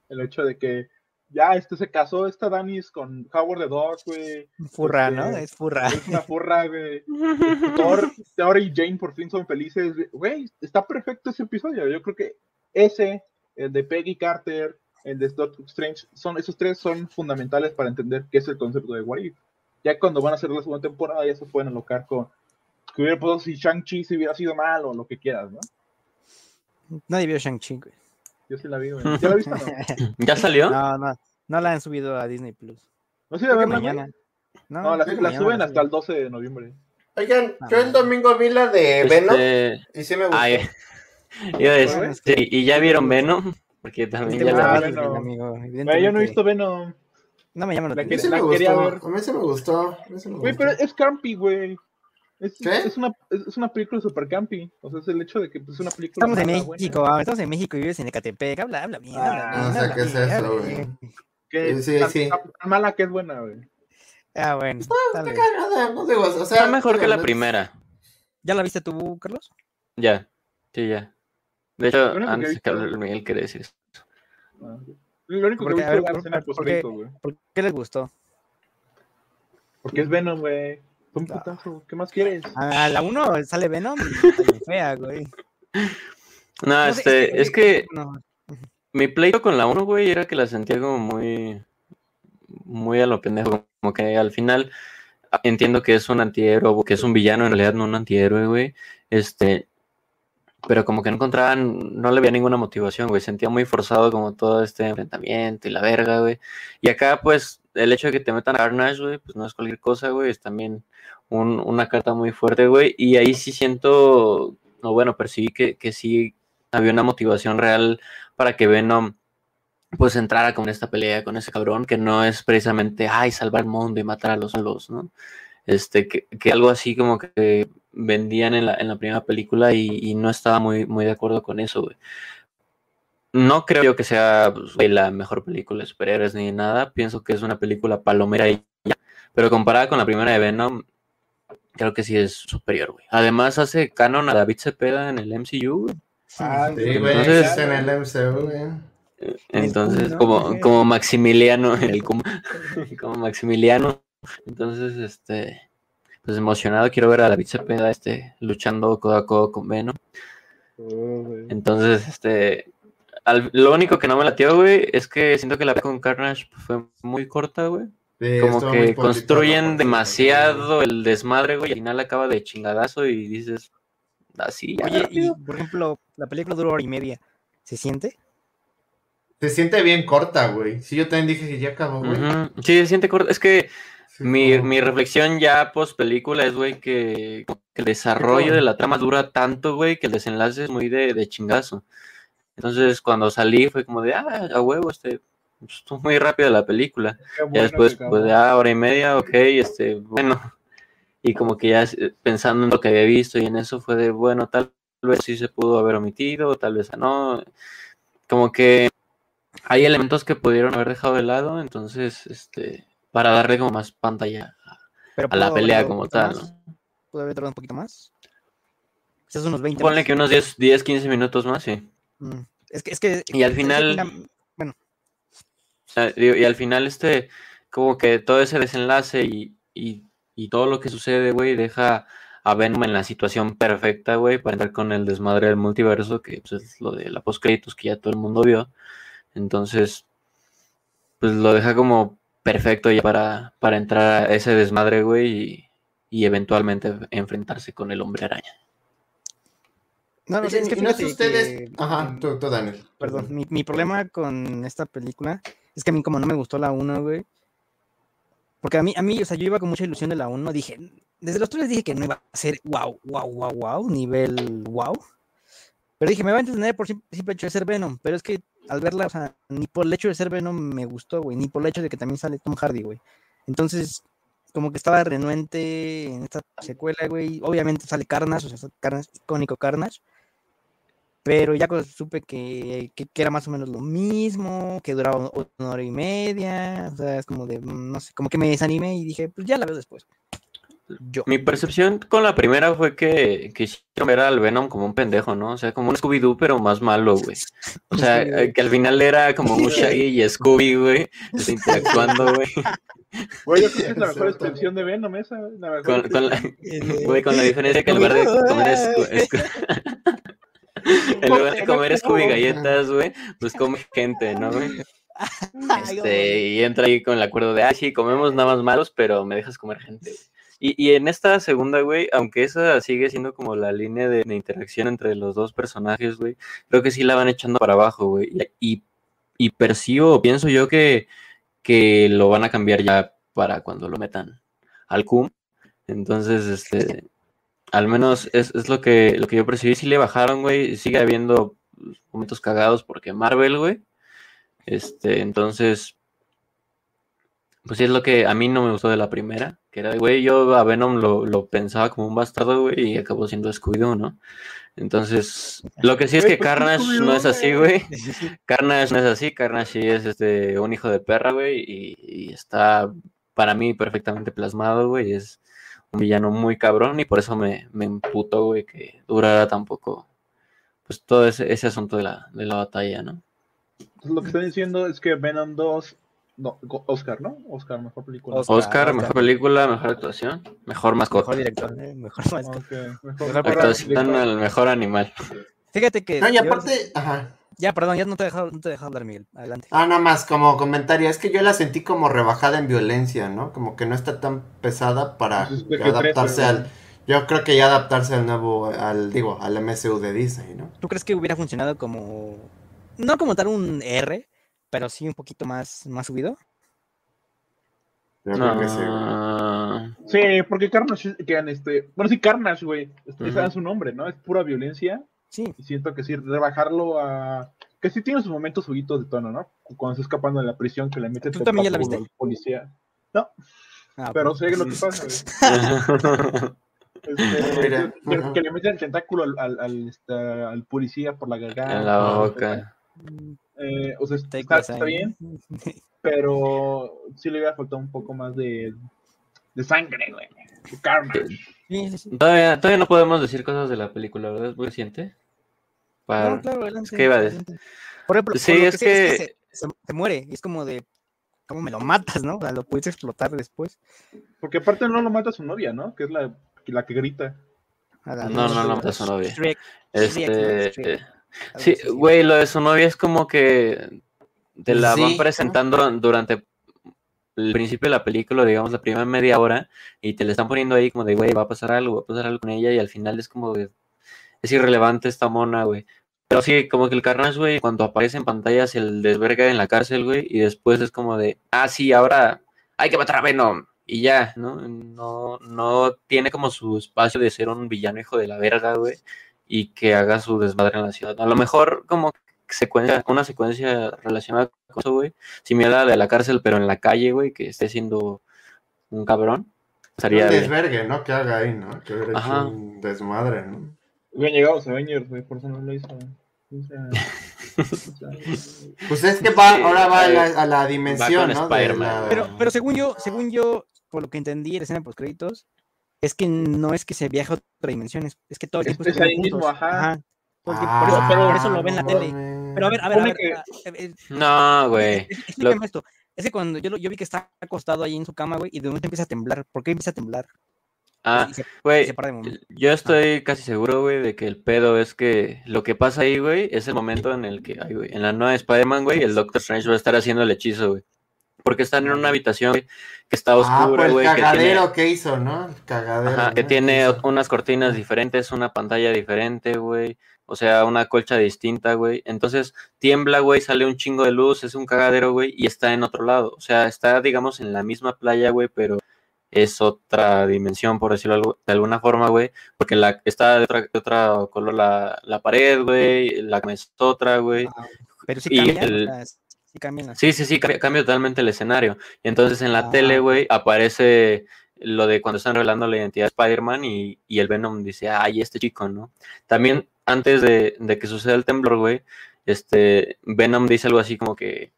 Speaker 2: El hecho de que ya este se casó, esta Danis con Howard the Dog, güey.
Speaker 1: Furra,
Speaker 2: Este,
Speaker 1: ¿no? Es furra.
Speaker 2: Es una furra, güey. (laughs) Thor, Thor y Jane por fin son felices. Güey, está perfecto ese episodio. Yo creo que ese, el de Peggy Carter, el de Doctor Strange, son, esos tres son fundamentales para entender qué es el concepto de What If. Ya cuando van a hacer la segunda temporada, ya se pueden alocar con que hubiera pasado si Shang-Chi se hubiera sido mal o lo que quieras, ¿no?
Speaker 1: Nadie vio Shang-Chi, güey.
Speaker 2: Yo sí la vi, güey. (laughs) ¿Ya la viste no? (laughs)
Speaker 4: ¿Ya salió?
Speaker 1: No, no, no la han subido a Disney Plus.
Speaker 2: ¿No sé verla, güey?
Speaker 1: mañana. No,
Speaker 2: No, la, la
Speaker 1: mañana
Speaker 2: suben hasta el 12 de noviembre.
Speaker 3: Oigan,
Speaker 1: Ah,
Speaker 3: yo el domingo vi la de Venom
Speaker 4: Este,
Speaker 3: y sí me gustó. (laughs)
Speaker 4: a
Speaker 1: es
Speaker 4: sí, ¿y ya vieron Venom? Porque también
Speaker 1: Este
Speaker 4: ya
Speaker 1: güey
Speaker 4: la vi.
Speaker 1: a
Speaker 2: bueno.
Speaker 1: ver, amigo,
Speaker 2: yo no he visto Venom.
Speaker 1: No me llama la
Speaker 3: a
Speaker 1: atención.
Speaker 2: ver.
Speaker 3: A mí sí me gustó. A mí sí me
Speaker 2: Güey, pero es campy, güey. Es,
Speaker 3: ¿Qué?
Speaker 2: es una, es una película super campy. O sea, es el hecho de que pues, es una película.
Speaker 1: Estamos en
Speaker 2: mala, buena.
Speaker 1: México, ah, estamos en México y vives en Ecatepec. Habla, habla bien. habla
Speaker 2: Ah,
Speaker 3: o sea,
Speaker 1: habla
Speaker 3: ¿qué es eso, güey?
Speaker 2: Que
Speaker 3: Sí,
Speaker 2: tan-
Speaker 3: sí.
Speaker 2: tan- mala que es buena, güey.
Speaker 1: Ah, bueno.
Speaker 3: Está
Speaker 1: vez.
Speaker 3: cagada, no digo, o sea,
Speaker 4: Está mejor que la primera.
Speaker 1: ¿Ya la viste tú, Carlos?
Speaker 4: Ya, sí, ya. De hecho,
Speaker 2: que
Speaker 4: antes que
Speaker 2: visto-
Speaker 4: hable el Miguel quería decir eso.
Speaker 2: Ah, Lo único que
Speaker 1: Porque, ver,
Speaker 2: es la escena post güey.
Speaker 1: ¿Por qué les gustó?
Speaker 2: Porque es Venom, güey. Fue un
Speaker 1: Ah.
Speaker 2: putazo. ¿Qué más quieres?
Speaker 1: A la 1 sale Venom y (laughs) fea, güey.
Speaker 4: No, este, es que
Speaker 1: no,
Speaker 4: mi pleito con la 1, güey, era que la sentía como muy, muy a lo pendejo. Como que al final ah, entiendo que es un antihéroe, que es un villano, en realidad no un antihéroe, güey. Este, pero como que no encontraban, no le veía ninguna motivación, güey. Sentía muy forzado como todo este enfrentamiento y la verga, güey. Y acá, pues, el hecho de que te metan a Carnage, güey, pues no es cualquier cosa, güey. Es también un- una carta muy fuerte, güey. Y ahí sí siento, o bueno, percibí que, que sí había una motivación real para que Venom pues entrara con esta pelea con ese cabrón que no es precisamente ay salvar el mundo y matar a los malos, ¿no? Este, que, que algo así como que vendían en la, en la primera película y, y no estaba muy, muy de acuerdo con eso, güey. No creo yo que sea pues, güey, la mejor película de superhéroes ni nada. Pienso que es una película palomera y ya. Pero comparada con la primera de Venom, creo que sí es superior, güey. Además hace canon a David Cepeda en el MCU, güey.
Speaker 2: Ah,
Speaker 3: Sí, güey,
Speaker 4: Entonces-
Speaker 3: es en el MCU, güey.
Speaker 4: Entonces, como, como Maximiliano, (laughs) el como, (laughs) como Maximiliano. Entonces, este, pues emocionado, quiero ver a David Cepeda, este, luchando codo a codo con Venom.
Speaker 2: Oh.
Speaker 4: Entonces, este, al- lo único que no me latió, güey, es que siento que la con Carnage fue muy corta, güey.
Speaker 3: Sí,
Speaker 4: Como que construyen demasiado el desmadre, güey, y al final acaba de chingadazo y dices, así, ya.
Speaker 1: Oye, y por ejemplo, la película dura hora y media. ¿Se siente?
Speaker 3: Se siente bien corta, güey. Sí, yo también dije que ya acabó, güey.
Speaker 4: Sí, se siente corto. Es que
Speaker 3: Sí,
Speaker 4: Mi,
Speaker 3: como-
Speaker 4: mi reflexión ya post película es, güey, que, que el desarrollo de la trama dura tanto, güey, que el desenlace es muy de, de chingazo. Entonces, cuando salí fue como de, ah, a huevo, este, pues, estuvo muy rápida la película.
Speaker 2: Bueno
Speaker 4: Ya después, pues, de ah, hora y media, ok, este, bueno. Y como que ya eh, pensando en lo que había visto y en eso fue de, bueno, tal vez sí se pudo haber omitido, tal vez no. Como que hay elementos que pudieron haber dejado de lado, entonces, este, para darle como más pantalla
Speaker 1: Pero
Speaker 4: a la pelea como tal, ¿no?
Speaker 1: Pudo haber tardado un poquito más. Quizás unos 20
Speaker 4: Ponle
Speaker 1: más.
Speaker 4: que unos 10, 10, 15 minutos más, sí.
Speaker 1: Mm, Es que, es que.
Speaker 4: Y al final-
Speaker 1: mira,
Speaker 4: O sea, digo, y al final, este, como que todo ese desenlace y, y, y todo lo que sucede, güey, deja a Venom en la situación perfecta, güey, para entrar con el desmadre del multiverso, que pues, es lo de la postcréditos que ya todo el mundo vio. Entonces, pues lo deja como perfecto ya para, para entrar a ese desmadre, güey, y, y eventualmente enfrentarse con el hombre araña.
Speaker 1: No, no es que
Speaker 3: no es ustedes.
Speaker 1: que-
Speaker 3: Ajá, tú, tú, Daniel.
Speaker 1: Perdón, mi, mi problema con esta película es que a mí como no me gustó la 1, güey. Porque a mí, a mí, o sea, yo iba con mucha ilusión de la 1, dije, desde los tres dije que no iba a ser wow, wow, wow, wow, nivel wow. Pero dije, me va a entender por sim- simple hecho de ser Venom, pero es que al verla, o sea, ni por el hecho de ser Venom me gustó, güey, ni por el hecho de que también sale Tom Hardy, güey. Entonces, como que estaba renuente en esta secuela, güey. Obviamente sale Carnage, o sea, Carnage, icónico Carnage. Pero ya cuando supe que, que, era más o menos lo mismo, que duraba un- una hora y media, o sea, es como de, mm, no sé, como que me desanimé y dije, pues ya la veo después. Yo.
Speaker 4: Mi percepción con la primera fue que, que hicieron ver al Venom como un pendejo, ¿no? O sea, como un Scooby-Doo, pero más malo, güey. O sea, (laughs)
Speaker 1: Sí,
Speaker 4: que al final era como un Shaggy y Scooby, güey, este, interactuando, güey,
Speaker 2: Güey, yo creo que es la (laughs) mejor
Speaker 3: Exacto.
Speaker 2: extensión de Venom esa. La mejor
Speaker 4: con, con la, (laughs) güey, con la diferencia que en lugar de comer en lugar de comer Scooby galletas, güey, pues come gente, ¿no, güey? Este, y entra ahí con el acuerdo de, ah, sí, comemos nada más malos, pero me dejas comer gente. güey". Y, en esta segunda, güey, aunque esa sigue siendo como la línea de, interacción entre los dos personajes, güey, creo que sí la van echando para abajo, güey. Y, y, percibo, pienso yo que, que lo van a cambiar ya para cuando lo metan al CUM. Entonces, este, al menos es, es lo que lo que yo percibí. Sí le bajaron, güey. Sigue habiendo momentos cagados porque Marvel, güey. Este, entonces, pues sí es lo que a mí no me gustó de la primera, que era, güey, yo a Venom lo, lo pensaba como un bastardo, güey, y acabó siendo Scooby-Doo, ¿no? Entonces, lo que sí es que
Speaker 2: pues,
Speaker 4: Carnage no es así, güey. (laughs) Carnage no es así, Carnage sí es este, un hijo de perra, güey, y, y está para mí perfectamente plasmado, güey, es un villano muy cabrón y por eso me, me emputó, güey, que durara tan poco, pues todo ese, ese asunto de la, de la batalla, ¿no?
Speaker 2: Lo que están diciendo es que Venom 2. No, Oscar, ¿no? Oscar, mejor película.
Speaker 1: Oscar.
Speaker 4: Oscar, mejor película, mejor actuación, mejor mascota.
Speaker 1: Mejor director, eh, mejor mascota.
Speaker 2: Ok, mejor,
Speaker 4: Actuación al mejor animal.
Speaker 1: Fíjate que.
Speaker 3: No, y
Speaker 1: yo-
Speaker 3: aparte, ajá.
Speaker 1: Ya, perdón, ya no te he dejado, no te he dejado hablar, Miguel. Adelante.
Speaker 3: Ah, nada más como comentario, es que yo la sentí como rebajada en violencia, ¿no? Como que no está tan pesada para
Speaker 2: es que
Speaker 3: adaptarse al... Yo creo que ya adaptarse al nuevo, al, digo, al MCU de Disney, ¿no?
Speaker 1: ¿Tú crees que hubiera funcionado como. No como tal un R, pero sí un poquito más, más subido?
Speaker 3: Yo creo que sí, güey.
Speaker 4: No.
Speaker 2: Sí, porque Carnage, que en este, bueno, sí, Carnage, güey, ese
Speaker 4: Ujú.
Speaker 2: es su nombre, ¿no? Es pura violencia
Speaker 1: Sí.
Speaker 2: y siento que sí, rebajarlo a... Que sí tiene sus momentos subidos de tono, ¿no? Cuando está escapando de la prisión que le mete
Speaker 1: ¿Tú también ya la
Speaker 2: tentáculo
Speaker 1: viste?
Speaker 2: al policía.
Speaker 1: Ah,
Speaker 2: Pero
Speaker 1: ok.
Speaker 2: sé lo que pasa, güey. (laughs) Este, (laughs)
Speaker 3: Mira,
Speaker 2: que, le mete el tentáculo al, al, al, este, al policía por la garganta.
Speaker 4: en la boca.
Speaker 2: Eh, o sea, está, está bien, (laughs) pero sí le hubiera faltado un poco más de de sangre, güey. De.
Speaker 4: Todavía, todavía no podemos decir cosas de la película, ¿verdad? Es muy reciente. Para...
Speaker 1: No, claro, adelante,
Speaker 4: ¿qué iba a decir?
Speaker 1: Por ejemplo,
Speaker 4: Sí,
Speaker 1: por
Speaker 4: es que-
Speaker 1: se, se- se muere. y es como de. ¿Cómo me lo matas, no? O sea, lo pudiste explotar después.
Speaker 2: Porque aparte no lo mata su novia, ¿no? Que es la, la que grita.
Speaker 4: No, no, no mata a su novia.
Speaker 1: Shrek,
Speaker 4: Sí, güey, lo de su novia es como que te la
Speaker 3: Sí,
Speaker 4: van presentando durante el principio de la película, digamos, la primera media hora, y te le están poniendo ahí como de, güey, va a pasar algo, va a pasar algo con ella, y al final es como de, es irrelevante esta mona, güey. Pero sí, como que el Carnage, güey, cuando aparece en pantalla se el desverga en la cárcel, güey, y después es como de, ah, sí, ahora hay que matar a Venom, y ya, ¿no? No, no tiene como su espacio de ser un villano hijo de la verga, güey, y que haga su desmadre en la ciudad. A lo mejor como secuencia, una secuencia relacionada con eso, güey, similar a la de la cárcel, pero en la calle, güey, que esté siendo un cabrón,
Speaker 3: Un
Speaker 4: estaría bien.
Speaker 3: desvergue, ¿no? Que haga ahí, ¿no? Que hubiera
Speaker 4: Ajá.
Speaker 3: hecho un desmadre, ¿no?
Speaker 2: Hubieran llegado los Avengers, güey, por eso no lo hizo. O sea, o (laughs) sea,
Speaker 3: Pues es que va,
Speaker 4: Sí,
Speaker 3: ahora va a la, a la dimensión, ¿no? La-
Speaker 1: Pero, pero según yo, según yo, por lo que entendí en la escena post créditos, es que no es que se viaje a otra dimensión, es, es que todo el
Speaker 2: Es-
Speaker 1: tiempo
Speaker 2: es ahí mismo, ajá.
Speaker 1: por, eso,
Speaker 3: Ah,
Speaker 1: pero por eso lo ven en la
Speaker 3: no
Speaker 1: tele. Pero a ver, a ver, a ver.
Speaker 2: que-
Speaker 1: ah, eh, eh,
Speaker 4: No, güey.
Speaker 1: Explícame esto. Es que cuando yo, lo- yo vi que está acostado ahí en su cama, güey, y de momento empieza a temblar. ¿Por qué empieza a temblar?
Speaker 4: Ah, güey, yo estoy casi seguro, güey, de que el pedo es que lo que pasa ahí, güey, es el momento en el que, ay, güey, en la nueva Spider-Man, güey, el Doctor Strange va a estar haciendo el hechizo, güey. Porque están en una habitación, que está
Speaker 3: Ah,
Speaker 4: oscura,
Speaker 3: pues el
Speaker 4: güey, que tiene...
Speaker 3: cagadero que hizo, ¿no? El cagadero.
Speaker 4: Ajá, que tiene unas cortinas diferentes, una pantalla diferente, güey. O sea, una colcha distinta, güey. Entonces tiembla, güey, sale un chingo de luz, es un cagadero, güey, y está en otro lado. O sea, está, digamos, en la misma playa, güey, pero es otra dimensión, por decirlo de alguna forma, güey. Porque la, está de otra, de otra color la, la pared, güey, la es otra, güey.
Speaker 1: Pero sí
Speaker 4: el-
Speaker 1: o sea, sí cambian
Speaker 4: Sí, sí, sí, cambia, cambia totalmente el escenario. Y entonces en la
Speaker 1: Ah.
Speaker 4: tele, güey, aparece lo de cuando están revelando la identidad de Spider-Man y, y el Venom dice, ay, este chico, ¿no? También antes de, de que suceda el temblor, güey, este, Venom dice algo así como que,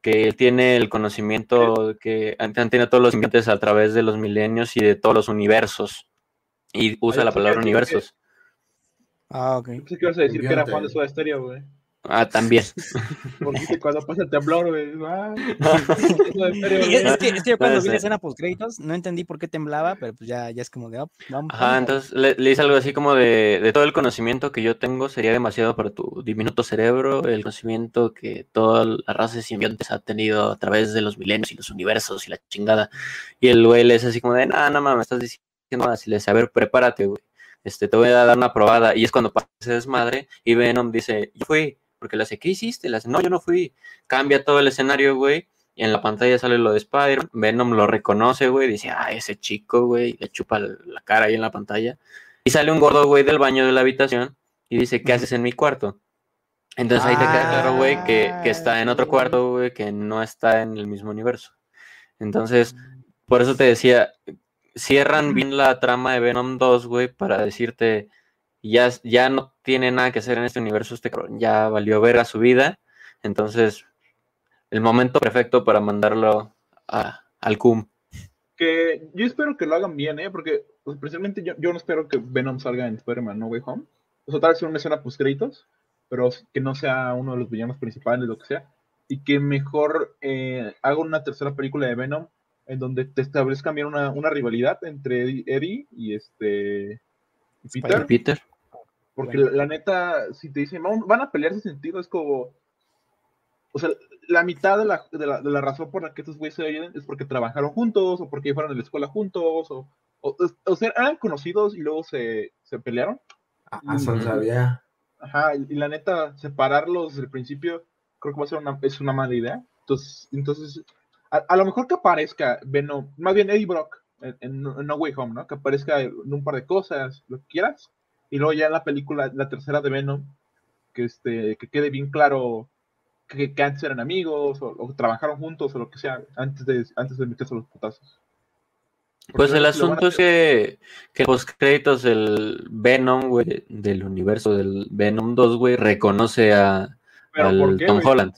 Speaker 4: que él tiene el conocimiento que han, tenido todos los simbiontes a través de los milenios y de todos los universos. Y usa
Speaker 2: Ay,
Speaker 4: la palabra universos.
Speaker 1: Ah, ok.
Speaker 2: Yo pensé que ibas a decir que era fan de Soda Stereo, güey.
Speaker 4: Ah, también.
Speaker 2: Porque cuando pasa el temblor, güey. Ah, (laughs)
Speaker 1: es, es que, es que yo cuando vi la escena post créditos no entendí por qué temblaba, pero pues ya, ya es como de, ah, vamos.
Speaker 4: Ajá, entonces le, le dice algo así como de, de todo el conocimiento que yo tengo sería demasiado para tu diminuto cerebro, el conocimiento que toda la raza de simbiontes ha tenido a través de los milenios y los universos y la chingada. Y el güey le dice así como de, no, no mames, me estás diciendo así, le dice, a ver, prepárate, güey. Este, te voy a dar una probada. Y es cuando pasa ese desmadre y Venom dice, yo fui, porque le hace, ¿qué hiciste? Le hace, no, yo no fui. Cambia todo el escenario, güey. Y en la pantalla sale lo de Spider. Venom lo reconoce, güey. Dice, ah, ese chico, güey. Le chupa la cara ahí en la pantalla. Y sale un gordo, güey, del baño de la habitación. Y dice, ¿qué haces en mi cuarto? Entonces ahí te queda claro, güey, que, que está en otro cuarto, güey, que no está en el mismo universo. Entonces, por eso te decía, cierran bien la trama de Venom 2, güey, para decirte, ya, ya no tiene nada que hacer en este universo, este cabrón ya valió ver a su vida. Entonces, el momento perfecto para mandarlo a- al CUM.
Speaker 2: Que yo espero que lo hagan bien, ¿eh? Porque, pues, precisamente yo, yo no espero que Venom salga en Spider-Man No Way Home. O sea, tal vez una escena post créditos, pero que no sea uno de los villanos principales, lo que sea. Y que mejor eh, haga una tercera película de Venom en donde te establezcan bien una, una rivalidad entre Eddie, y este y Peter.
Speaker 4: Peter.
Speaker 2: Porque
Speaker 1: Bueno.
Speaker 2: la, la neta, si te dicen, "Vamos- van a pelear ese sentido, es como. O sea, la mitad de la, de la, de la razón por la que estos güeyes se oyen es porque trabajaron juntos, o porque fueron a la escuela juntos, o, o, o sea, eran conocidos y luego se, se pelearon.
Speaker 3: Ah, son
Speaker 4: Ujú.
Speaker 3: sabía.
Speaker 2: Ajá, y la neta, separarlos desde el principio, creo que va a ser una, es una mala idea. Entonces, entonces a, a lo mejor que aparezca Venom, más bien Eddie Brock en, en- No Way Home, ¿no? Que aparezca en un par de cosas, lo que quieras. Y luego ya en la película, la tercera de Venom, que, este, que quede bien claro que, que antes eran amigos, o, o trabajaron juntos, o lo que sea, antes de, antes de meterse los putazos. Porque
Speaker 4: Pues el asunto es que, que los créditos del Venom, güey, del universo del Venom 2, güey, reconoce a,
Speaker 2: ¿Pero
Speaker 4: al Tom? Holland.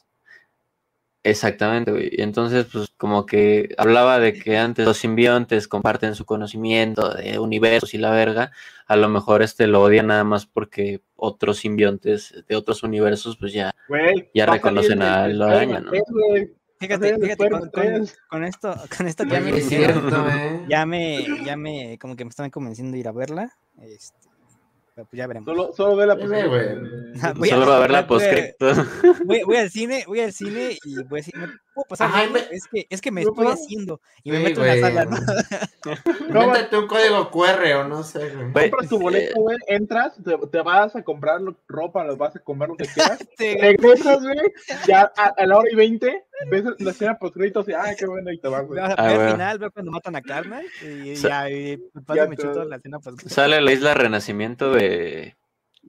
Speaker 4: Exactamente, güey. Y entonces, pues, como que hablaba de que antes los simbiontes comparten su conocimiento de universos y la verga. A lo mejor este lo odia nada más porque otros simbiontes de otros universos, pues ya,
Speaker 2: Güey,
Speaker 4: Ya reconocen a
Speaker 2: el
Speaker 4: araña, ¿no?
Speaker 2: Spider-Man 3, güey.
Speaker 1: Fíjate, fíjate con, con-
Speaker 2: 3.
Speaker 1: con esto, (laughs) con esto que ya me
Speaker 3: Es
Speaker 1: dijeron,
Speaker 3: cierto, eh.
Speaker 1: ya me, ya me, como que me están convenciendo de ir a verla. Este, pero pues ya veremos.
Speaker 2: Solo, solo ve la
Speaker 3: Ve,
Speaker 2: posibilidad
Speaker 3: güey.
Speaker 2: de-
Speaker 1: Ah, voy a-
Speaker 4: solo va a ver la
Speaker 1: voy. Voy, voy al cine, voy al cine y voy a decir, ¿me puedo pasar?
Speaker 3: Ajá, y me-
Speaker 1: Es que, es que me
Speaker 2: ¿No
Speaker 1: estoy
Speaker 2: puedo?
Speaker 1: haciendo y me
Speaker 3: Sí,
Speaker 1: meto en la
Speaker 3: güey.
Speaker 1: sala, ¿no? (laughs) (laughs)
Speaker 3: Invéntate un código QR o no sé, güey.
Speaker 4: Güey,
Speaker 2: Compras tu boleto, güey, entras, te, te vas a comprar ropa, lo vas a comprar lo que (laughs) quieras.
Speaker 1: Sí,
Speaker 2: Regresas, güey, ya a, a la hora y veinte, ves la escena post créditos y ay, qué bueno, y te vas, güey.
Speaker 4: Ah,
Speaker 1: al
Speaker 4: güey.
Speaker 1: final, veo cuando matan a Carnal y
Speaker 4: Sa-
Speaker 1: ya, y me paso
Speaker 2: Ya
Speaker 1: y me chuto la escena pues,
Speaker 4: Sale la isla Renacimiento de,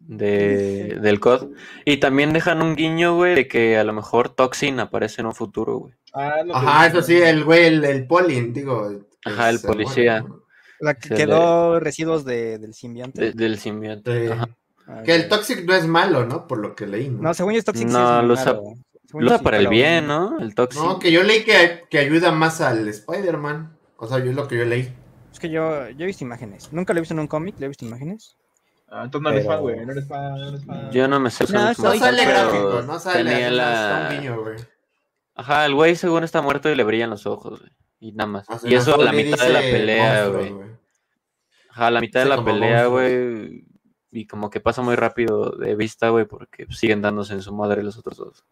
Speaker 4: de del COD. Y también dejan un guiño, güey, de que a lo mejor Toxin aparece en un futuro, güey.
Speaker 2: Ah, no
Speaker 3: Ajá, eso sí, el güey, el, el Polin, digo.
Speaker 4: Ajá, el
Speaker 3: es, eh,
Speaker 4: policía.
Speaker 3: bueno,
Speaker 1: La que
Speaker 4: Se le-
Speaker 1: quedó residuos de, del simbionte.
Speaker 4: de- del simbionte.
Speaker 3: sí.
Speaker 4: Ajá.
Speaker 1: Ah,
Speaker 3: Que el. Toxic no es malo, ¿no? Por lo que leí, ¿no?
Speaker 1: No, según yo es Toxic. sí
Speaker 4: No,
Speaker 1: es
Speaker 4: lo usa-
Speaker 1: malo.
Speaker 4: Lo
Speaker 1: sí,
Speaker 4: para el bien, ¿no? El Toxin.
Speaker 3: No, que yo leí que, que ayuda más al Spider-Man. O sea, yo es lo que yo leí.
Speaker 1: Es que yo, yo he visto imágenes. Nunca lo he visto en un cómic, lo he visto en imágenes.
Speaker 2: Ah, entonces no eres fan, güey, no eres fan, no eres fan.
Speaker 4: Yo no me sé su
Speaker 1: No,
Speaker 3: No
Speaker 1: Soy
Speaker 3: sale
Speaker 1: fan, pero
Speaker 3: gráfico, no sale.
Speaker 4: tenía
Speaker 3: así,
Speaker 4: la-
Speaker 3: está un guiño, güey.
Speaker 4: Ajá, el güey según está muerto y le brillan los ojos, güey. Y nada más. Y eso a la mitad de la pelea, güey. Ajá, a la mitad de la pelea, güey. Y como que pasa muy rápido de vista, güey, porque siguen dándose en su madre los otros dos.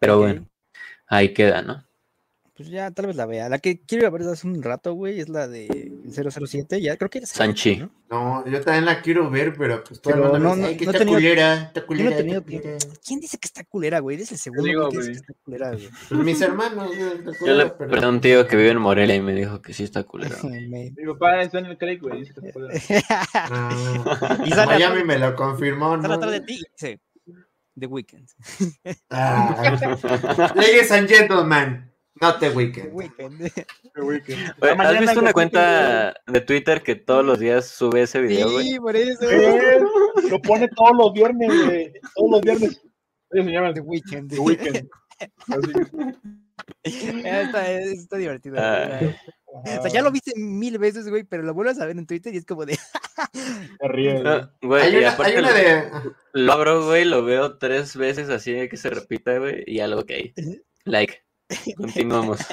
Speaker 4: Pero bueno, ahí queda, ¿no?
Speaker 1: Pues ya, tal vez la vea. La que quiero ir a ver desde hace un rato, güey, es la de 007. Ya creo que era
Speaker 4: Sanchi.
Speaker 1: ¿no?
Speaker 3: No, yo también la quiero ver, pero pues todo el mundo
Speaker 1: no,
Speaker 3: me dice,
Speaker 1: no-
Speaker 3: "Ay, que
Speaker 1: no he
Speaker 3: está
Speaker 1: tenido-
Speaker 3: culera, está culera,
Speaker 1: no he
Speaker 3: está
Speaker 1: tenido
Speaker 3: culera".
Speaker 1: ¿Quién dice que está culera, güey? Eres el segundo
Speaker 2: digo,
Speaker 1: que dice que está culera, güey. (laughs)
Speaker 3: Pues mis hermanos, está
Speaker 4: Yo le
Speaker 3: culera,
Speaker 4: pregunté a un tío que vive en Morelia y me dijo que sí está culero. (laughs)
Speaker 1: Me-
Speaker 2: Mi papá está en el Craig, güey, dice que te puede-
Speaker 3: Ah,
Speaker 1: Y sale
Speaker 3: Miami me lo confirmó,
Speaker 1: Está
Speaker 3: ¿no?
Speaker 1: atrás de ti dice The Weeknd.
Speaker 3: Ah, (laughs) Ladies and gentlemen, not the
Speaker 1: The
Speaker 3: weekend.
Speaker 2: Güey,
Speaker 4: Güey, ¿Has visto una cuenta de Twitter que todos los días sube ese video, güey?
Speaker 1: Sí, por eso.
Speaker 2: Eh, Lo pone todos los viernes, güey. Todos los viernes. Ellos se llaman
Speaker 1: The Weeknd.
Speaker 2: The Weekend. Así.
Speaker 1: Está, está divertido. Güey. O sea, ya lo viste mil veces, güey, pero lo vuelves a ver en Twitter y es como de. (laughs)
Speaker 2: Ríe, güey.
Speaker 4: No, güey,
Speaker 3: Hay una,
Speaker 4: aparte
Speaker 3: hay una
Speaker 4: lo-
Speaker 3: de.
Speaker 4: lo abro, güey, lo veo tres veces así que se repita, güey, y algo ok. (laughs) Like. Continuamos. (laughs)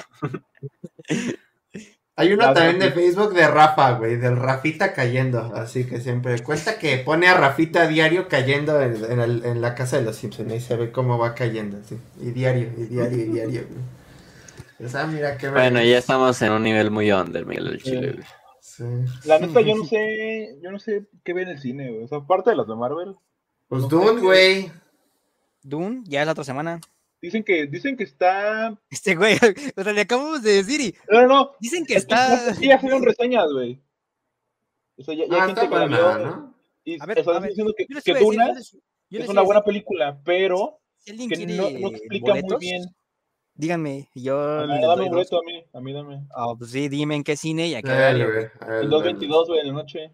Speaker 3: Hay una
Speaker 2: La
Speaker 3: también de. Facebook de Rafa, güey, del Rafita cayendo. Así que siempre cuenta que pone a Rafita a diario cayendo en, en el- en la casa de los Simpsons. Y se ve cómo va cayendo, así. Y diario, y diario, y diario, güey. Pues, ah, mira qué
Speaker 4: Bueno, ya estamos en un nivel muy under, Miguel del Chile, güey.
Speaker 3: Sí.
Speaker 2: La neta, yo no sé, yo no sé qué ve en el cine, güey. O sea, aparte de las de Marvel,
Speaker 3: Pues Dune, güey.
Speaker 1: Dune, ya es la otra semana.
Speaker 2: Dicen que, dicen que está.
Speaker 1: Este güey, (laughs) o sea, le acabamos de decir y
Speaker 2: No, no, no.
Speaker 1: dicen que
Speaker 2: es que
Speaker 1: está.
Speaker 2: Sí, ya salieron reseñas, güey. O sea, ya, ya hay
Speaker 3: Ah,
Speaker 2: gente que la vio.
Speaker 3: ¿no?
Speaker 2: Y,
Speaker 1: A ver, ver,
Speaker 2: diciendo que, que
Speaker 1: decir,
Speaker 2: Duna
Speaker 1: yo les- yo les
Speaker 2: es una buena
Speaker 1: decir,
Speaker 2: película, pero
Speaker 1: Si alguien
Speaker 2: que
Speaker 1: quiere
Speaker 2: no, no explica
Speaker 1: boletos,
Speaker 2: muy bien.
Speaker 1: díganme. Yo
Speaker 2: Ah, dame un boleto a mí, a mí dame.
Speaker 1: Ah, pues sí, dime en qué cine y a qué
Speaker 3: Dale, güey,
Speaker 2: El
Speaker 3: dale.
Speaker 2: 2.22, güey, en la noche.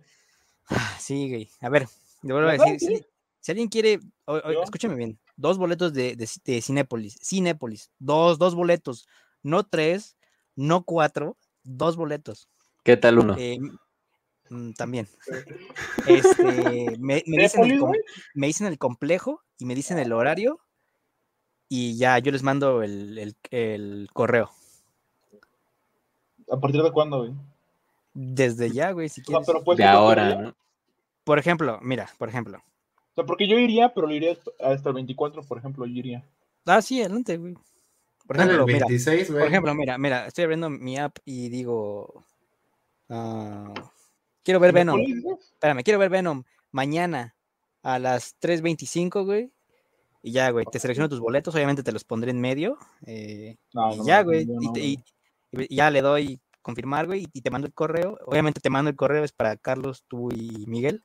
Speaker 1: Ah, Sí, güey. A ver, le vuelvo a decir. Si, si alguien quiere, o- escúchame bien, dos boletos de, de, de Cinépolis, Cinépolis, dos, dos boletos, no tres, no cuatro, dos boletos.
Speaker 4: ¿Qué tal uno?
Speaker 1: Eh, mm, también. Este, me, me dicen el, me dicen el complejo y me dicen el horario y ya yo les mando el, el- el correo.
Speaker 2: ¿A partir de cuándo, güey?
Speaker 1: Desde ya, güey, si quieres.
Speaker 2: pero puede
Speaker 4: de ahora. ¿no?
Speaker 1: Por ejemplo, mira, por ejemplo.
Speaker 2: O sea, porque yo iría, pero lo iría hasta el 24, por ejemplo, yo iría.
Speaker 1: Ah, sí, adelante, güey. Por ejemplo, mira,
Speaker 3: 26, güey.
Speaker 1: Por ejemplo, mira, mira, estoy abriendo mi app y digo, ah, quiero ver Venom, espérame, quiero ver Venom mañana a las 3.25, güey. Y ya, güey, te selecciono tus boletos, obviamente te los pondré en medio. eh,
Speaker 2: No,
Speaker 1: y
Speaker 2: no,
Speaker 1: ya,
Speaker 2: no,
Speaker 1: güey, y, te- y ya le doy confirmar, güey, y te mando el correo. Obviamente te mando el correo, es para Carlos, tú y Miguel,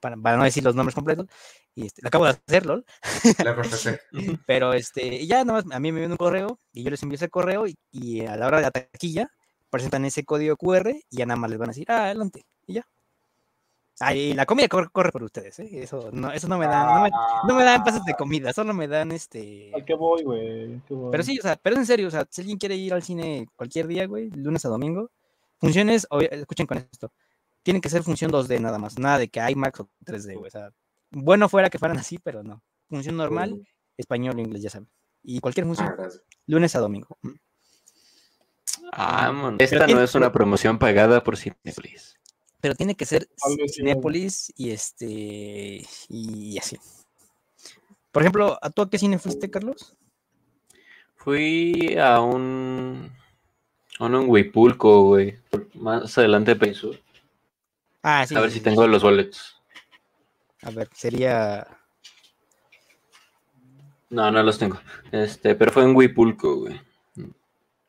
Speaker 1: para, para no decir los nombres completos. Y este, lo acabo de hacer, LOL.
Speaker 3: La. (laughs)
Speaker 1: Pero este, ya nada más a mí me viene un correo y yo les envío ese correo y, y a la hora de la taquilla presentan ese código QR y ya nada más les van a decir, ah, adelante, y ya. Ay, la comida corre, corre por ustedes, ¿eh? Eso no, eso no me dan, no me, no me dan pases de comida, solo me dan este.
Speaker 2: ¿A qué voy, güey?
Speaker 1: Pero sí, o sea, pero es en serio, o sea, si alguien quiere ir al cine cualquier día, güey, lunes a domingo, funciones, escuchen con esto, tienen que ser función 2D nada más, nada de que IMAX o 3D, güey, o sea, bueno fuera que fueran así, pero no. Función normal, español o inglés, ya saben. Y cualquier
Speaker 3: Ah,
Speaker 1: función,
Speaker 3: gracias.
Speaker 1: lunes a domingo.
Speaker 4: Ah, man, Esta no es una promoción pagada por Cinepolis.
Speaker 1: Pero tiene que ser Cinépolis y este, y así. Por ejemplo, ¿a tú a qué cine fuiste, Carlos?
Speaker 4: Fui a un. A un Huipulco, güey. Más adelante de Peñasur.
Speaker 1: Ah, sí.
Speaker 4: A ver si tengo los boletos.
Speaker 1: A ver, sería.
Speaker 4: No, no los tengo. Este, pero fue en Huipulco, güey.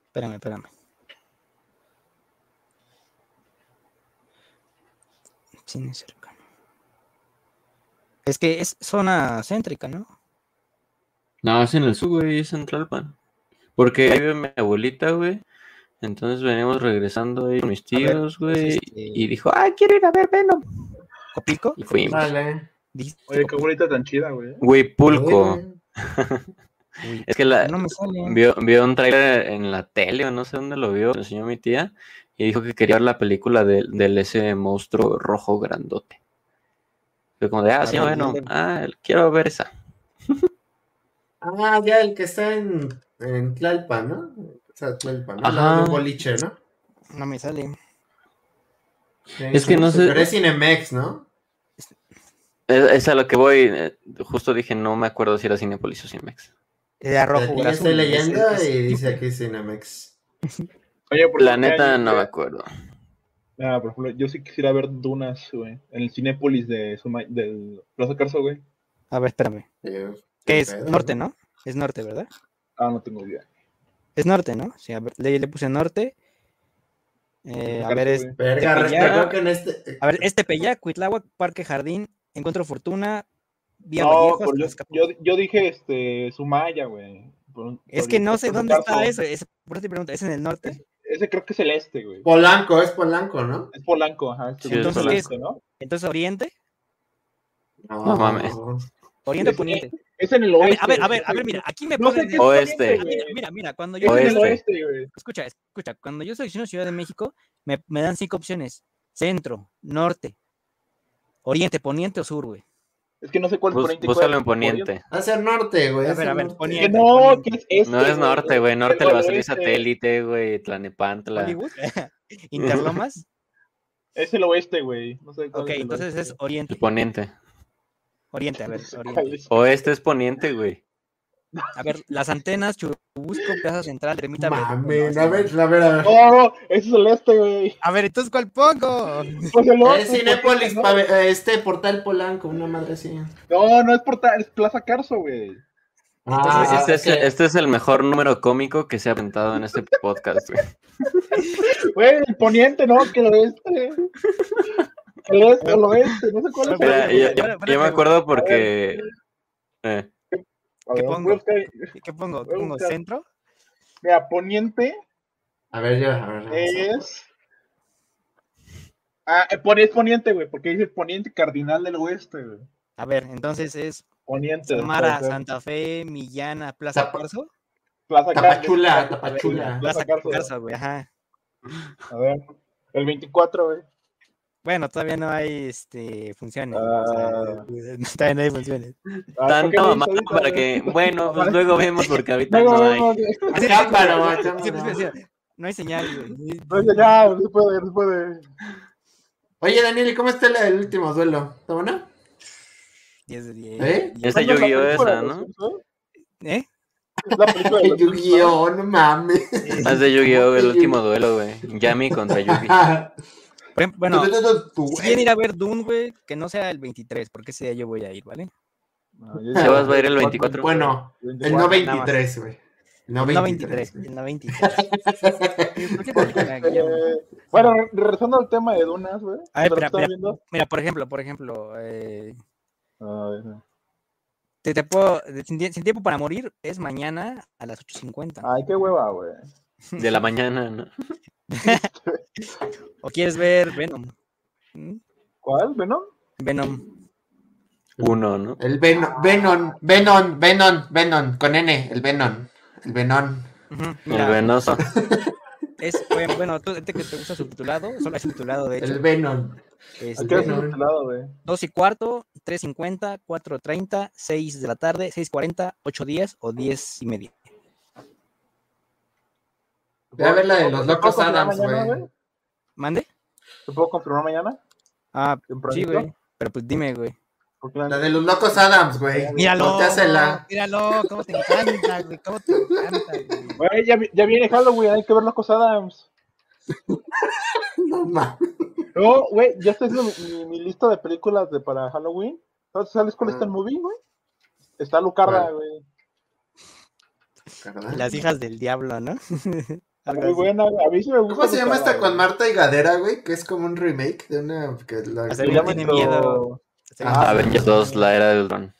Speaker 1: Espérame, espérame. Cine cercano. Es que es zona céntrica, ¿no?
Speaker 4: No, es en el sur, güey, es en Tlalpan. Porque ahí vive mi abuelita, güey. Entonces venimos regresando ahí con mis tíos, güey.
Speaker 1: este-
Speaker 4: Y dijo, ah, quiero ir a ver Venom.
Speaker 1: ¿Copilco?
Speaker 4: Y fuimos.
Speaker 3: Vale.
Speaker 2: Oye, qué bonita tan chida, güey.
Speaker 3: Eh, (laughs)
Speaker 1: Uy,
Speaker 4: Es que la,
Speaker 1: no me sale.
Speaker 4: vio, vio un trailer en la tele o no sé dónde lo vio, lo enseñó mi tía y dijo que quería ver la película de, del ese monstruo rojo grandote. Fue como de, ah, sí, bueno, ah, quiero ver esa. (laughs)
Speaker 3: Ah, ya el que está en, en Tlalpan, ¿no? O sea, Tlalpan, ¿no? Al
Speaker 4: Ajá.
Speaker 3: lado de un boliche, ¿no?
Speaker 1: No me sale.
Speaker 3: Sí,
Speaker 4: Es que no sé-
Speaker 3: Pero es Cinemex, ¿no?
Speaker 4: Es, es a lo que voy, eh, justo dije, no me acuerdo si era Cinepolis o Cinemex.
Speaker 1: Era rojo.
Speaker 3: Aquí estoy
Speaker 1: es-
Speaker 3: leyendo
Speaker 1: es-
Speaker 3: y dice aquí Cinemex.
Speaker 2: Oye, por
Speaker 4: La
Speaker 2: ejemplo, ¿qué
Speaker 4: neta no me acuerdo.
Speaker 2: Ah, por ejemplo, yo sí quisiera ver Dunas, güey. En el Cinépolis de Suma- del Plaza Carso, güey.
Speaker 1: A ver, espérame.
Speaker 3: Eh,
Speaker 1: ¿Qué es?
Speaker 3: pedo,
Speaker 1: Norte, ¿no? Es norte, ¿verdad?
Speaker 2: Ah, no tengo idea.
Speaker 1: Es norte, ¿no? Sí, a ver, le, le puse norte. Eh, a ver, es,
Speaker 2: güey.
Speaker 3: Verga,
Speaker 1: Tepeyac.
Speaker 3: creo que en este.
Speaker 1: a ver, este Peyac, Cuitláhuac, Parque Jardín, Encuentro Fortuna, Vía
Speaker 2: No, pues yo, yo, yo dije este Sumaya, güey. Por-
Speaker 1: Es
Speaker 2: por
Speaker 1: que no sé dónde está eso. Es, por eso te pregunto, ¿es en el norte?
Speaker 2: Ese creo que es el este, güey.
Speaker 3: Polanco, es Polanco, ¿no?
Speaker 2: Es Polanco, ajá. este
Speaker 4: Sí,
Speaker 2: güey
Speaker 4: es
Speaker 2: el
Speaker 1: Polanco.
Speaker 2: este, ¿no?
Speaker 1: Entonces, ¿Oriente?
Speaker 4: No mames.
Speaker 1: ¿Oriente o Poniente?
Speaker 2: Es en el
Speaker 1: A ver,
Speaker 2: oeste.
Speaker 1: a ver, a ver, a ver, mira, aquí me
Speaker 2: No sé
Speaker 1: ponen...
Speaker 2: qué
Speaker 1: en-
Speaker 2: es
Speaker 4: Oeste.
Speaker 1: Mira, mira, cuando yo
Speaker 2: Es en el
Speaker 4: Oeste.
Speaker 2: güey.
Speaker 1: escucha, escucha, cuando yo selecciono Ciudad de México, me, me dan cinco opciones: centro, norte, oriente, poniente o sur, güey.
Speaker 2: Es que no sé cuál es
Speaker 4: Bus-
Speaker 2: Poniente.
Speaker 4: búscalo en Poniente.
Speaker 3: Hacia el norte, güey.
Speaker 1: A ver, a ver. Poniente.
Speaker 2: Que no, que es este.
Speaker 4: No es norte, güey. Norte le va a salir satélite, güey. Tlanepantla.
Speaker 1: Hollywood, (laughs) Interlomas. (laughs)
Speaker 2: Es el oeste, güey. No sé cuál
Speaker 1: Ok,
Speaker 2: es el
Speaker 1: entonces
Speaker 2: oeste.
Speaker 1: es oriente.
Speaker 4: El poniente.
Speaker 1: Oriente, a ver,
Speaker 2: ¿Cuál (laughs)
Speaker 1: oriente.
Speaker 2: es?
Speaker 4: Oeste es poniente, güey.
Speaker 1: A ver, las antenas, Churubusco, Plaza Central, Ermita Veracruz,
Speaker 3: a ver, a ver, a ver.
Speaker 2: No, no, ese es el este, güey.
Speaker 1: A ver, entonces, ¿cuál pongo?
Speaker 2: Pues el.
Speaker 3: Es Cinépolis,
Speaker 2: ¿no?
Speaker 3: eh, este portal Polanco, una madre así.
Speaker 2: No, no es portal, es Plaza Carso, güey.
Speaker 3: Ah,
Speaker 4: este, es,
Speaker 3: ok.
Speaker 4: este es el mejor número cómico que se ha aventado en este podcast, güey. (laughs)
Speaker 2: Güey, el poniente, no, que el oeste. El este, el oeste, no sé cuál es.
Speaker 4: Mira, yo, yo- me acuerdo porque... eh,
Speaker 1: ¿qué pongo? ¿Qué pongo? ¿Centro?
Speaker 2: Mira, poniente
Speaker 3: A ver, ya, a ver.
Speaker 2: es. Ah, eh, es poniente, güey, porque dice poniente cardinal del oeste, güey.
Speaker 1: A ver, entonces es
Speaker 2: Poniente.
Speaker 1: Samara. Santa Fe, Millana, Plaza Carso.
Speaker 2: Plaza Carso.
Speaker 3: Tapachula, Tapachula.
Speaker 1: Plaza.
Speaker 2: Carso,
Speaker 1: güey, ajá.
Speaker 2: A ver, el 24, güey.
Speaker 1: Bueno, todavía no hay este, funciones.
Speaker 2: Ah.
Speaker 1: o sea, (laughs) todavía no hay funciones.
Speaker 2: Ah, ¿por qué
Speaker 4: Tanto
Speaker 2: no
Speaker 4: mamá para que... Bueno, pues (laughs) luego vemos porque ahorita
Speaker 2: Luego
Speaker 4: no hay.
Speaker 1: así, No hay señal.
Speaker 2: No, ya, ya, no se puede, no se puede.
Speaker 3: Oye, Daniel, ¿y cómo está el último duelo? ¿Está buena?
Speaker 1: 10 de 10.
Speaker 3: ¿Eh?
Speaker 4: Es de
Speaker 2: ¿Cuándo es la
Speaker 4: Yu-Gi-Oh esa, ¿no?
Speaker 1: ¿Eh?
Speaker 2: La
Speaker 3: Yu-Gi-Oh, no mames.
Speaker 4: Es de Yu-Gi-Oh, el último duelo, güey. Yami contra (laughs) Yugi.
Speaker 1: Bueno, si quieren ir a ver Dune, güey, que no sea el 23, porque ese día yo voy a ir, ¿vale?
Speaker 2: No, yo
Speaker 4: ¿Se
Speaker 2: ya-
Speaker 4: vas a ir el 24?
Speaker 3: Bueno, el
Speaker 2: 24.
Speaker 3: no
Speaker 1: nada más.
Speaker 3: 23, güey. El no
Speaker 1: No
Speaker 3: 23.
Speaker 1: 23, el no 23. ¿Por qué película, Guillermo?
Speaker 2: Eh, bueno, re- regresando al tema de Dunas, güey.
Speaker 1: Mira, por ejemplo, por ejemplo, eh,
Speaker 2: A ver,
Speaker 1: te, te puedo, sin, sin tiempo para morir es mañana a las 8.50.
Speaker 2: Ay, qué hueva, güey.
Speaker 4: De la mañana, ¿no? (laughs)
Speaker 1: ¿O quieres ver Venom?
Speaker 2: ¿Cuál? ¿Venom?
Speaker 1: Venom.
Speaker 4: Uno, ¿no?
Speaker 3: El Venom, Venom, Venom, Venom, Venom, con N, el Venom, el Venom.
Speaker 4: El venoso. (laughs)
Speaker 1: es, bueno, bueno, tú este que te gusta subtitulado, solo es subtitulado de hecho.
Speaker 3: El Venom.
Speaker 1: Este,
Speaker 2: ¿A qué es lado, güey?
Speaker 1: 2 y cuarto, 3.50, 4.30, 6 de la tarde, 6.40, 8.10 o 10 y media.
Speaker 3: Ve a ver la de los
Speaker 2: ¿Te
Speaker 3: locos Adams, güey.
Speaker 1: ¿Mande?
Speaker 2: ¿Te puedo confirmar mañana?
Speaker 1: Ah, sí, güey. Pero pues dime, güey.
Speaker 2: La-
Speaker 3: de los locos Adams, güey.
Speaker 1: Míralo. Míralo, cómo te encanta, güey. Cómo te encanta, güey.
Speaker 2: Güey, ya, vi- ya viene Halloween, hay que ver Locos Adams. (laughs)
Speaker 3: No mames.
Speaker 2: No, güey, ya estoy haciendo mi, mi- mi lista de películas de para Halloween. ¿Sabes cuál está
Speaker 3: Ah.
Speaker 2: el movie, güey? Está Lucarda, güey.
Speaker 1: Las hijas del diablo, ¿no? (laughs)
Speaker 2: Muy
Speaker 1: así.
Speaker 2: buena, a mí sí me gusta.
Speaker 3: ¿Cómo se llama esta con. Marta y Gadera, güey? Que es como un remake de una. Que la...
Speaker 1: Tiene
Speaker 2: esto-
Speaker 1: miedo.
Speaker 3: Ah,
Speaker 4: Avengers 2, la era del dron.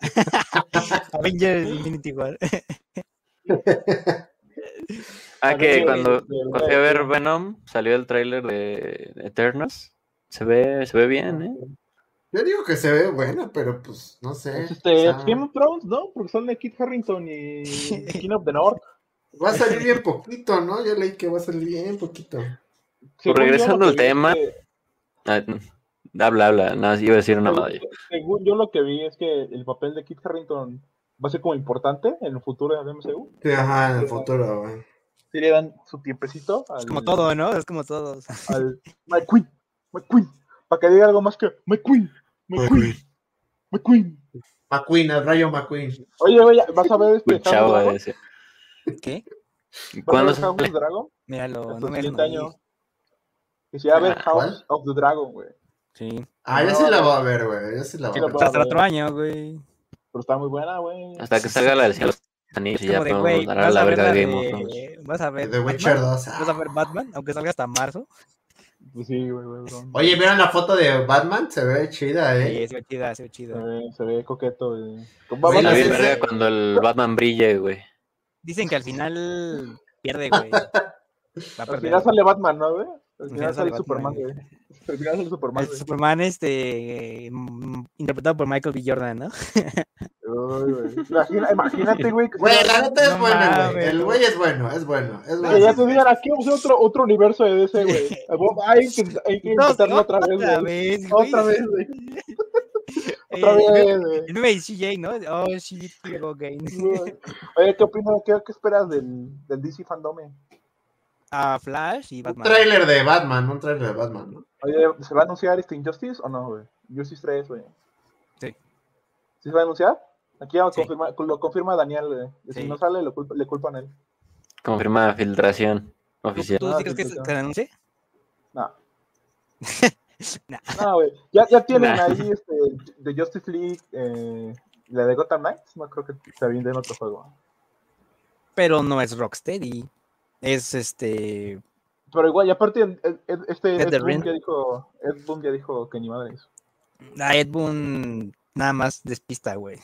Speaker 4: (laughs)
Speaker 1: Avengers Infinity War.
Speaker 4: Ah, que cuando, cuando fui a ver Venom, salió el tráiler de Eternals. Se ve, se ve bien, ¿eh?
Speaker 3: Yo digo que se ve buena, pero pues no sé.
Speaker 2: Es este,
Speaker 3: o sea,
Speaker 2: Game of Thrones, ¿no? Porque son de Kit Harrington y (laughs) King of the North.
Speaker 3: Va a salir bien poquito, ¿no? Yo leí que va a salir bien poquito.
Speaker 4: Regresando al tema,
Speaker 2: que-
Speaker 4: Ah, habla, habla. Nada, iba a decir una madre.
Speaker 2: Según yo lo que vi es que el papel de Kit Harrington va a ser como importante en el futuro del MCU.
Speaker 3: Sí, ajá, en el futuro, güey.
Speaker 2: Si le dan su tiempecito al,
Speaker 1: Es como todo, ¿no? Es como todo.
Speaker 2: al My Queen, My Queen, para que diga algo más que My Queen, My Queen, My Queen.
Speaker 3: McQueen, el rayo McQueen.
Speaker 2: Oye, güey, vas a ver este
Speaker 4: Chavo
Speaker 1: ¿Qué?
Speaker 2: ¿Vas a
Speaker 4: ¿Cuándo
Speaker 2: ver House of Dragon?
Speaker 1: Míralo, no me
Speaker 2: año.
Speaker 1: morir.
Speaker 2: Que se va a ver
Speaker 4: Ah,
Speaker 2: House
Speaker 3: ¿cuál?
Speaker 2: of the Dragon, güey.
Speaker 1: Sí.
Speaker 3: Ah,
Speaker 2: No,
Speaker 3: sí la voy a ver, güey. Yo sí la voy
Speaker 2: Sí
Speaker 3: a ver.
Speaker 1: Hasta el otro año, güey.
Speaker 2: Pero está muy buena, güey.
Speaker 4: Hasta que salga la de Cielo de los Anillos y
Speaker 1: Es
Speaker 4: ya
Speaker 1: de,
Speaker 4: podemos dar a
Speaker 1: vas
Speaker 4: la
Speaker 1: a ver
Speaker 4: verga de Game of Thrones.
Speaker 1: Vas a ver
Speaker 3: The Witcher
Speaker 1: Batman?
Speaker 3: 2.
Speaker 1: Vas a ver Batman, aunque salga hasta marzo.
Speaker 2: Pues sí, güey, güey.
Speaker 3: Oye, ¿vieron la foto de Batman? Se ve chida,
Speaker 1: Sí,
Speaker 3: ¿eh?
Speaker 1: se ve chida, se ve
Speaker 2: Se
Speaker 1: chida.
Speaker 2: ve, se ve coqueto, güey. Con
Speaker 3: Güey,
Speaker 4: Está
Speaker 3: la
Speaker 4: bien
Speaker 3: serie-
Speaker 4: verga cuando el Batman brille, güey.
Speaker 1: Dicen que al (laughs) final pierde, güey. Va a
Speaker 2: Al
Speaker 1: perder.
Speaker 2: final sale Batman, ¿no, güey? Al
Speaker 1: Al
Speaker 2: final sale Superman, güey. Al final sale Superman, güey.
Speaker 1: Superman, este, mm, interpretado por Michael B. Jordan, ¿no?
Speaker 2: Uy, güey. Imagina- Imagínate, güey. que
Speaker 3: Güey, la neta es
Speaker 1: No
Speaker 3: bueno, güey. El güey es bueno, es bueno, es bueno.
Speaker 2: ya te digan, aquí vamos a hacer otro, otro universo de DC, güey. (laughs) Hay que, hay que
Speaker 1: No,
Speaker 2: intentarlo otra vez,
Speaker 1: otra vez, güey.
Speaker 2: Otra vez, güey.
Speaker 1: Eh,
Speaker 2: Otra
Speaker 1: el
Speaker 2: vez.
Speaker 1: El CJ, ¿no? Oh, shit, go again.
Speaker 2: Oye, ¿qué opinas? ¿Qué, qué esperas del, del DC Fandome?
Speaker 1: A Flash y
Speaker 3: Un
Speaker 1: Batman.
Speaker 3: tráiler de Batman, un tráiler de Batman, ¿no?
Speaker 2: Oye, ¿se va a anunciar este Injustice o no, güey? Injustice 3, güey.
Speaker 1: Sí.
Speaker 2: ¿Sí se va a anunciar? Aquí ya lo,
Speaker 1: Sí.
Speaker 2: confirma, lo confirma Daniel, güey. Si
Speaker 1: Sí.
Speaker 2: no sale, lo culpa- le culpan a él.
Speaker 4: Confirma filtración
Speaker 1: ¿Tú,
Speaker 4: oficial.
Speaker 1: tú sí crees que se anuncie?
Speaker 2: No. (laughs) (laughs)
Speaker 1: Nah.
Speaker 2: No, güey. Ya, ya tienen
Speaker 4: Nah.
Speaker 2: ahí este, de Justice League, eh, la de Gotham Knights. No creo que se avienten en otro juego.
Speaker 1: Pero no es Rocksteady. Es este.
Speaker 2: Pero igual, y aparte, este
Speaker 1: Ed
Speaker 2: Ed,
Speaker 1: the
Speaker 2: Boon
Speaker 1: Ring.
Speaker 2: ya dijo, Ed Boon ya dijo que ni madre eso.
Speaker 1: A Ed Boon nada más despista, güey.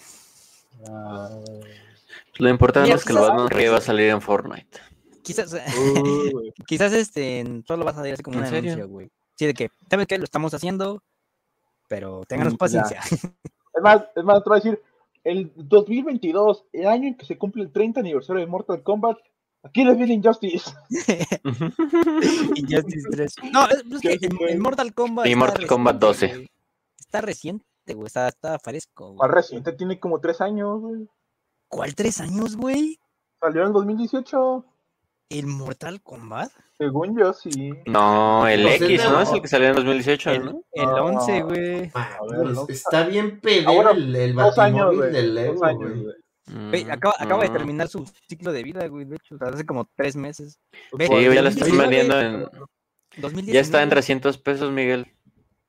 Speaker 4: Lo importante
Speaker 1: Mira,
Speaker 4: es que el
Speaker 1: quizás-
Speaker 4: Batman que va a salir en Fortnite.
Speaker 1: Quizás,
Speaker 2: güey. (laughs)
Speaker 1: quizás este, solo vas a salir así como
Speaker 4: ¿En
Speaker 1: un
Speaker 4: serio?
Speaker 1: anuncio, güey. Sí, de que, ¿sabes qué? Lo estamos haciendo, pero ténganos
Speaker 2: Mm,
Speaker 1: paciencia. (laughs)
Speaker 2: Es más, es más, te voy a decir, el 2022, el año en que se cumple el 30 aniversario de Mortal Kombat, aquí les viene Injustice. (laughs) (laughs)
Speaker 1: Injustice 3. No, es, es que
Speaker 2: güey.
Speaker 1: el Mortal Kombat.
Speaker 4: Y
Speaker 1: está
Speaker 4: Mortal Kombat
Speaker 1: reciente,
Speaker 4: 12.
Speaker 1: güey. Está reciente, güey. Está, está fresco.
Speaker 2: Más
Speaker 1: güey.
Speaker 2: reciente, tiene como tres años, güey.
Speaker 1: ¿Cuál tres años, güey?
Speaker 2: Salió en el 2018,
Speaker 1: ¿El Mortal Kombat?
Speaker 2: según yo, sí.
Speaker 4: No, el
Speaker 3: Pues
Speaker 4: X, ¿no? Es el que salió en 2018,
Speaker 1: El,
Speaker 4: ¿no?
Speaker 1: el
Speaker 2: No.
Speaker 1: 11, güey.
Speaker 2: No.
Speaker 3: está bien pedo
Speaker 2: Ah, bueno,
Speaker 3: el, el
Speaker 2: años,
Speaker 3: del güey.
Speaker 4: Mm,
Speaker 1: acaba, acaba de
Speaker 4: no.
Speaker 1: terminar su ciclo de vida, güey. De hecho, hace como tres meses. Ve,
Speaker 4: Sí, ya lo
Speaker 1: sí,
Speaker 4: vendiendo en...
Speaker 1: 2019.
Speaker 4: Ya está en 300 pesos, Miguel.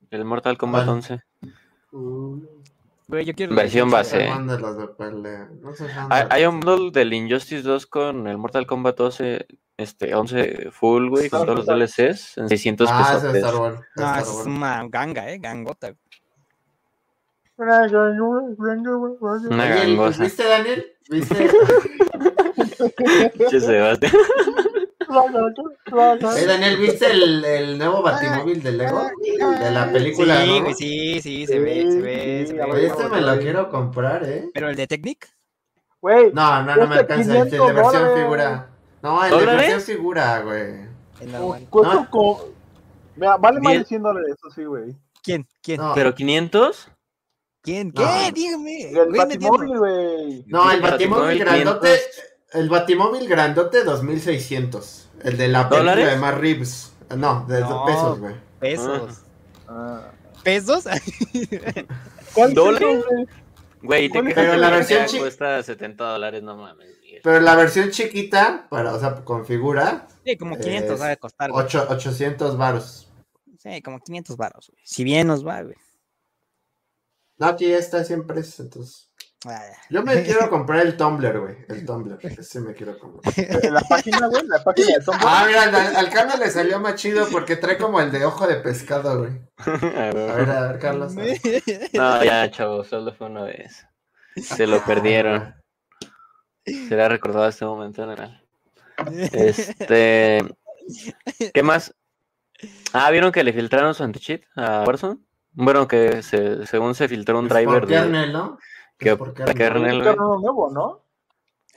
Speaker 4: El Mortal Kombat
Speaker 3: ¿Cuál?
Speaker 4: 11.
Speaker 1: Güey, yo quiero.
Speaker 4: Versión
Speaker 3: No
Speaker 4: base. ¿eh?
Speaker 3: No
Speaker 4: Hay, un bundle del Injustice 2 con el Mortal Kombat 12, este, 11 full, güey, con todos los
Speaker 2: está.
Speaker 4: DLCs en 600
Speaker 3: Ah,
Speaker 4: pesos.
Speaker 3: ese estar bueno.
Speaker 1: No,
Speaker 3: estar
Speaker 1: es
Speaker 3: bueno.
Speaker 1: una ganga, eh, gangota.
Speaker 4: Una
Speaker 3: Oye, ¿y-
Speaker 4: gangosa.
Speaker 3: ¿Viste, Daniel? ¿Viste? (laughs)
Speaker 4: Che, Sebastián.
Speaker 3: Eh, Daniel, ¿viste el, el nuevo Batimóvil de Lego? De la película,
Speaker 1: Sí,
Speaker 3: ¿no?
Speaker 1: güey, sí, sí, se ve, se ve, se ve.
Speaker 3: Oye, este me lo quiero comprar, ¿eh?
Speaker 1: Pero el de Technic,
Speaker 6: Güey,
Speaker 3: No, no, no me alcanza. El de
Speaker 6: 500
Speaker 3: versión
Speaker 6: dólares.
Speaker 3: figura. No, el de
Speaker 4: ¿Dólares?
Speaker 3: versión figura, güey. No.
Speaker 6: como. Mira, vale más de
Speaker 4: Diez.
Speaker 6: 100 dólares, eso sí, güey.
Speaker 1: ¿Quién? ¿Quién?
Speaker 3: No,
Speaker 4: ¿Pero 500?
Speaker 1: ¿Quién?
Speaker 3: No.
Speaker 1: ¿Qué? Dígame.
Speaker 6: El
Speaker 1: Güey, no
Speaker 6: Batimóvil, güey.
Speaker 3: no, el Batimóvil grandote.
Speaker 4: 500.
Speaker 3: El Batimóvil grandote 2600. El de la película
Speaker 4: ¿Dólares?
Speaker 3: de Mar Reeves. No, de
Speaker 1: No.
Speaker 3: pesos, güey.
Speaker 1: Pesos.
Speaker 6: Ah.
Speaker 1: ¿Pesos? (laughs)
Speaker 6: ¿Cuál
Speaker 4: ¿Dólares? Güey, te
Speaker 6: Pero
Speaker 4: quejas
Speaker 3: la
Speaker 4: de que
Speaker 3: versión
Speaker 4: ya
Speaker 3: chi-
Speaker 4: cuesta 70 dólares, no mames.
Speaker 3: Pero la versión chiquita, para, o sea, con figura,
Speaker 1: Sí, como 500
Speaker 3: Es
Speaker 1: va a costar. güey.
Speaker 3: ocho- 800 varos.
Speaker 1: Sí, como 500 baros, güey. Si bien nos va, güey.
Speaker 3: No, aquí ya está siempre es, entonces. Yo me (laughs) quiero comprar el Tumblr, güey. El Tumblr. Ese me quiero comprar.
Speaker 6: La página, güey, la página de Tom
Speaker 3: Ah, mira, al, al Carlos le salió más chido porque trae como el de ojo de pescado, güey. (laughs) A ver, a ver, Carlos. a ver.
Speaker 4: No, ya, chavos, solo fue una vez. Se lo perdieron. Será recordado este momento en el. Este. ¿Qué más? Ah, ¿vieron que le filtraron su anti-cheat a Warzone? Bueno, que se, según se filtró un
Speaker 3: Es
Speaker 4: driver de.
Speaker 3: ¿no?
Speaker 4: Que
Speaker 3: Es por
Speaker 4: para
Speaker 3: kernel.
Speaker 6: carro nuevo, ¿no?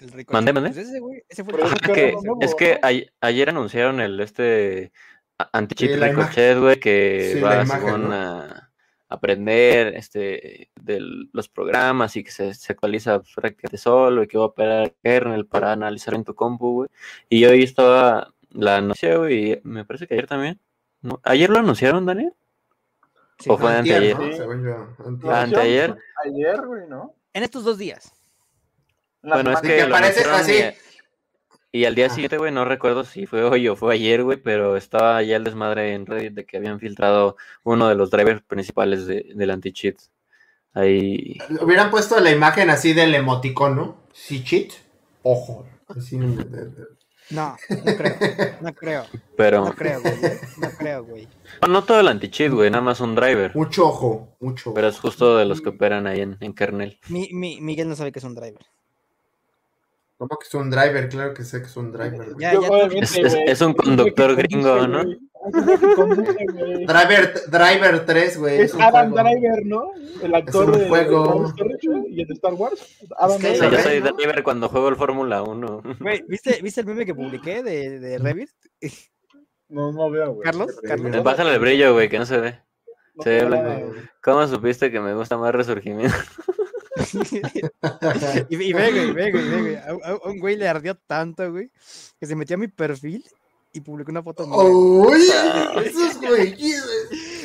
Speaker 1: El rico.
Speaker 4: Mandé, mandé.
Speaker 1: Pues ese, güey, ese fue
Speaker 6: Pero
Speaker 1: el
Speaker 6: ese
Speaker 4: Es que,
Speaker 6: nuevo,
Speaker 4: es que
Speaker 6: ¿no?
Speaker 4: ay- ayer anunciaron el este a- anti-cheat
Speaker 3: Sí, la
Speaker 4: ricochet, güey, que
Speaker 3: Sí,
Speaker 4: va
Speaker 3: imagen,
Speaker 4: según
Speaker 3: ¿no?
Speaker 4: a aprender este de los programas y que se, se actualiza prácticamente solo y que va a operar kernel para analizar en tu compu, güey. Y hoy estaba la noticia, güey, y me parece que ayer también. ¿no? ¿Ayer lo anunciaron, Daniel?
Speaker 1: Sí,
Speaker 4: ¿O fue
Speaker 3: Antier,
Speaker 4: anteayer?
Speaker 3: ¿no?
Speaker 6: Sí.
Speaker 3: Según yo, antier.
Speaker 4: Anteayer.
Speaker 6: Ayer, güey, ¿no?
Speaker 1: En estos dos días.
Speaker 6: La
Speaker 4: Bueno, es
Speaker 3: que
Speaker 4: que lo
Speaker 3: aparece
Speaker 4: anunciaron
Speaker 3: así.
Speaker 4: Y, y al día siguiente, güey, no recuerdo si fue hoy o fue ayer, güey, pero estaba ya el desmadre en Reddit de que habían filtrado uno de los drivers principales de, del anti-cheat. Ahí.
Speaker 3: Hubieran puesto la imagen así del emoticono. Si cheat, ojo. Así de- de- de-
Speaker 1: No, no creo. No creo.
Speaker 4: Pero
Speaker 1: No creo, güey. No creo, güey.
Speaker 4: no, no todo el anti-cheat, güey, nada más un driver.
Speaker 3: Mucho ojo, mucho ojo.
Speaker 4: Pero es justo de los que operan ahí en, en kernel.
Speaker 1: Mi, mi, Miguel no sabe que es un driver.
Speaker 3: ¿Cómo que es un driver? Claro que sé que es un driver.
Speaker 1: Ya, ya.
Speaker 4: Es- es-
Speaker 6: güey,
Speaker 4: es un conductor gringo, ¿no?
Speaker 6: Es que.
Speaker 3: Driver, driver 3, güey.
Speaker 6: Es
Speaker 3: un
Speaker 6: Adam
Speaker 3: juego.
Speaker 6: Driver, ¿no? El actor
Speaker 3: un
Speaker 6: de
Speaker 3: juego.
Speaker 6: Star Wars, güey, y el de Star Wars. Adam
Speaker 3: que
Speaker 4: sea,
Speaker 6: Driver.
Speaker 4: yo
Speaker 3: ¿ves,
Speaker 4: soy driver cuando juego el Fórmula 1.
Speaker 1: Güey, ¿viste, ¿viste el meme que publiqué de, de Revit?
Speaker 6: No, no veo, güey.
Speaker 1: Carlos, Carlos.
Speaker 4: Bájale el brillo, güey, que no se ve.
Speaker 6: No
Speaker 4: Sí,
Speaker 6: veo
Speaker 4: blanco. ¿Cómo supiste que me gusta más Resurgimiento? (laughs)
Speaker 1: y, y ve, güey, ve, güey, ve, güey. A, a- a un güey le ardió tanto, güey, que se metió a mi perfil y publicó una foto mía.
Speaker 3: Uy, esos (laughs) güeyes.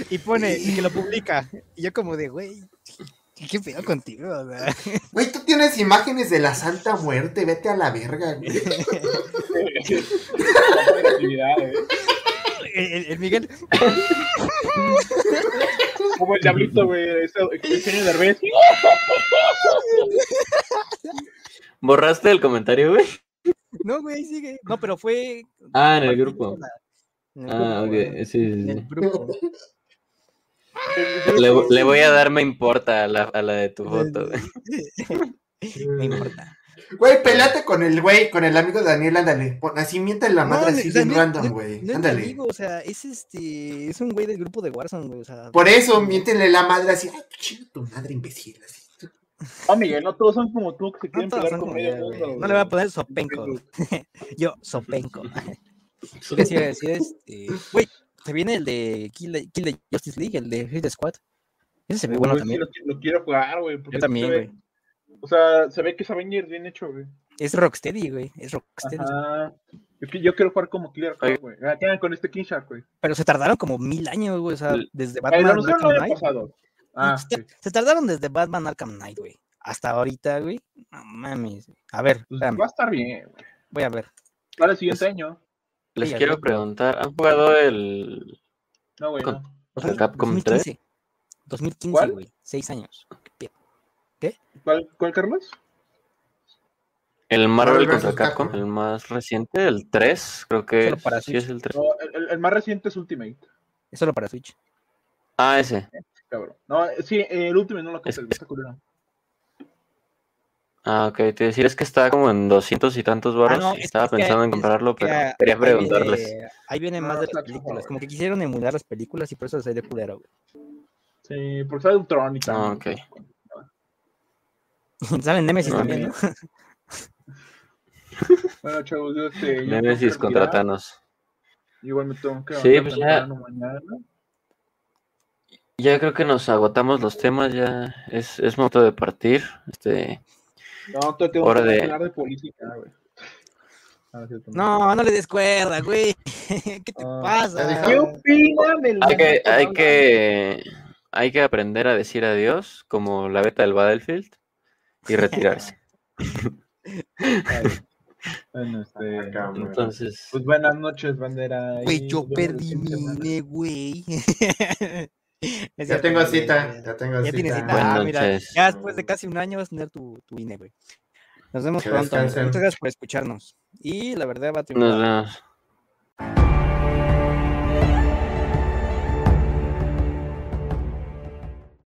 Speaker 1: Y pone, y que lo publica. Y yo como de, güey, ¿qué pedo contigo? (laughs)
Speaker 3: Güey, tú tienes imágenes de la Santa Muerte. Vete a la verga, güey.
Speaker 1: El, (laughs) el- el Miguel,
Speaker 6: Como el diablito, güey. ese- El genio de Derbez.
Speaker 4: ¿Borraste el comentario, güey?
Speaker 1: No, güey, sigue. No, pero fue...
Speaker 4: Ah, en el grupo.
Speaker 1: En el
Speaker 4: Ah,
Speaker 1: grupo,
Speaker 4: ok,
Speaker 1: güey,
Speaker 4: sí, sí,
Speaker 1: en
Speaker 4: sí.
Speaker 1: el grupo.
Speaker 4: Le, le voy a dar me importa a la, a la de tu foto, güey.
Speaker 1: Me importa.
Speaker 3: Güey, pelate con el güey, con el amigo de Daniel, ándale. Así mienta la madre
Speaker 1: No,
Speaker 3: así
Speaker 1: no-
Speaker 3: random,
Speaker 1: no-
Speaker 3: güey.
Speaker 1: No
Speaker 3: ándale.
Speaker 1: amigo, o sea, es este, es un güey del grupo de Warzone, güey, o sea.
Speaker 3: Por eso, miéntele la madre así. Ay, chinga tu madre, imbécil. Así.
Speaker 6: No, Miguel, no todos son como tú que se
Speaker 1: No
Speaker 6: quieren con medio mundo.
Speaker 1: güey. No le voy a poner sopenco. (laughs) Yo, sopenco. (laughs) ¿Qué iba a decir? Este, güey, se viene el de Kill the, Kill the Justice League, el de Hit Squad. Ese se ve bueno también.
Speaker 6: Lo, lo quiero jugar, güey.
Speaker 1: Yo también,
Speaker 6: se
Speaker 1: güey.
Speaker 6: O sea, se ve que es Avengers bien hecho, güey.
Speaker 1: Es Rocksteady, güey. Es Rocksteady.
Speaker 6: Ajá. Yo, qui- yo quiero jugar como
Speaker 4: Oye.
Speaker 6: güey. Ah, con este King Shark, güey.
Speaker 1: Pero se tardaron como mil años, güey. O sea, desde
Speaker 6: Eh,
Speaker 1: Batman
Speaker 6: el año
Speaker 1: Knight.
Speaker 6: pasado. Ah,
Speaker 1: se,
Speaker 6: sí.
Speaker 1: se tardaron desde Batman Arkham Knight, güey. Hasta ahorita, güey. No mames. A ver,
Speaker 6: Pues va a estar bien, güey.
Speaker 1: voy a ver.
Speaker 6: Para el siguiente
Speaker 4: Pues-
Speaker 6: año.
Speaker 4: Les
Speaker 1: Sí,
Speaker 4: quiero preguntar, ¿han jugado el
Speaker 6: No, güey,
Speaker 4: Con-
Speaker 6: no.
Speaker 4: contra Capcom 3?
Speaker 1: 2015. 2015,
Speaker 6: ¿Cuál?
Speaker 1: güey. Seis años. Qué
Speaker 6: ¿Cuál, ¿Cuál, Carlos?
Speaker 4: El Marvel contra. Capcom,
Speaker 3: Capcom.
Speaker 4: el más reciente, el 3, creo que
Speaker 1: para
Speaker 4: sí
Speaker 1: Switch.
Speaker 4: es el 3.
Speaker 6: No, el, el- el más reciente es Ultimate,
Speaker 1: Es solo para Switch.
Speaker 4: Ah, ese.
Speaker 6: Cabrón. No, sí, el Ultimate no lo compré,
Speaker 4: Es-
Speaker 6: está culero.
Speaker 4: Ah, ok, te decir es que está como en 200 y tantos baros.
Speaker 1: Ah, no,
Speaker 4: y
Speaker 1: es
Speaker 4: estaba
Speaker 1: que-
Speaker 4: pensando en comprarlo,
Speaker 1: que
Speaker 4: pero
Speaker 1: ahí
Speaker 4: quería
Speaker 1: viene-
Speaker 4: preguntarles.
Speaker 1: Ahí viene
Speaker 2: No,
Speaker 1: más de
Speaker 2: está
Speaker 1: las películas. Como que quisieron emular las películas y por eso salió culero, güey.
Speaker 2: Sí, porque sale un tron y
Speaker 4: Ah,
Speaker 2: tal.
Speaker 4: ok. (laughs)
Speaker 1: Salen Nemesis también, ¿no? (laughs)
Speaker 2: Bueno, chavos, yo este.
Speaker 4: Nemesis
Speaker 2: tengo que
Speaker 4: contra
Speaker 2: retirar.
Speaker 4: Thanos.
Speaker 2: Igual me tengo que
Speaker 4: Sí, pues ya-
Speaker 2: mañana.
Speaker 4: Ya creo que nos agotamos los temas, ya es, es momento de partir. Este,
Speaker 2: No, te tengo
Speaker 4: Hora
Speaker 2: que
Speaker 4: de-
Speaker 2: hablar de política, güey. Ah,
Speaker 1: No, no le des cuerda, güey. (laughs) ¿Qué te
Speaker 2: Ah,
Speaker 1: pasa?
Speaker 2: ¿Qué opinan del
Speaker 4: hay que, hay que, hay que aprender a decir adiós, como la beta del Battlefield, y (laughs) retirarse.
Speaker 2: Bueno, este,
Speaker 3: Acá, güey.
Speaker 4: Entonces,
Speaker 2: pues buenas noches, bandera.
Speaker 1: Güey, yo perdí mi güey. (laughs) (laughs) Es
Speaker 3: Ya
Speaker 1: cierto,
Speaker 3: tengo cita, ya tengo
Speaker 1: Ya tienes
Speaker 3: cita.
Speaker 1: Ah, mira, ya después de casi un año vas a tener tu, tu INE, güey. Nos vemos
Speaker 3: Que
Speaker 1: pronto.
Speaker 3: descansen.
Speaker 1: Muchas gracias por escucharnos. Y la verdad va a triunfar.
Speaker 4: nos vemos.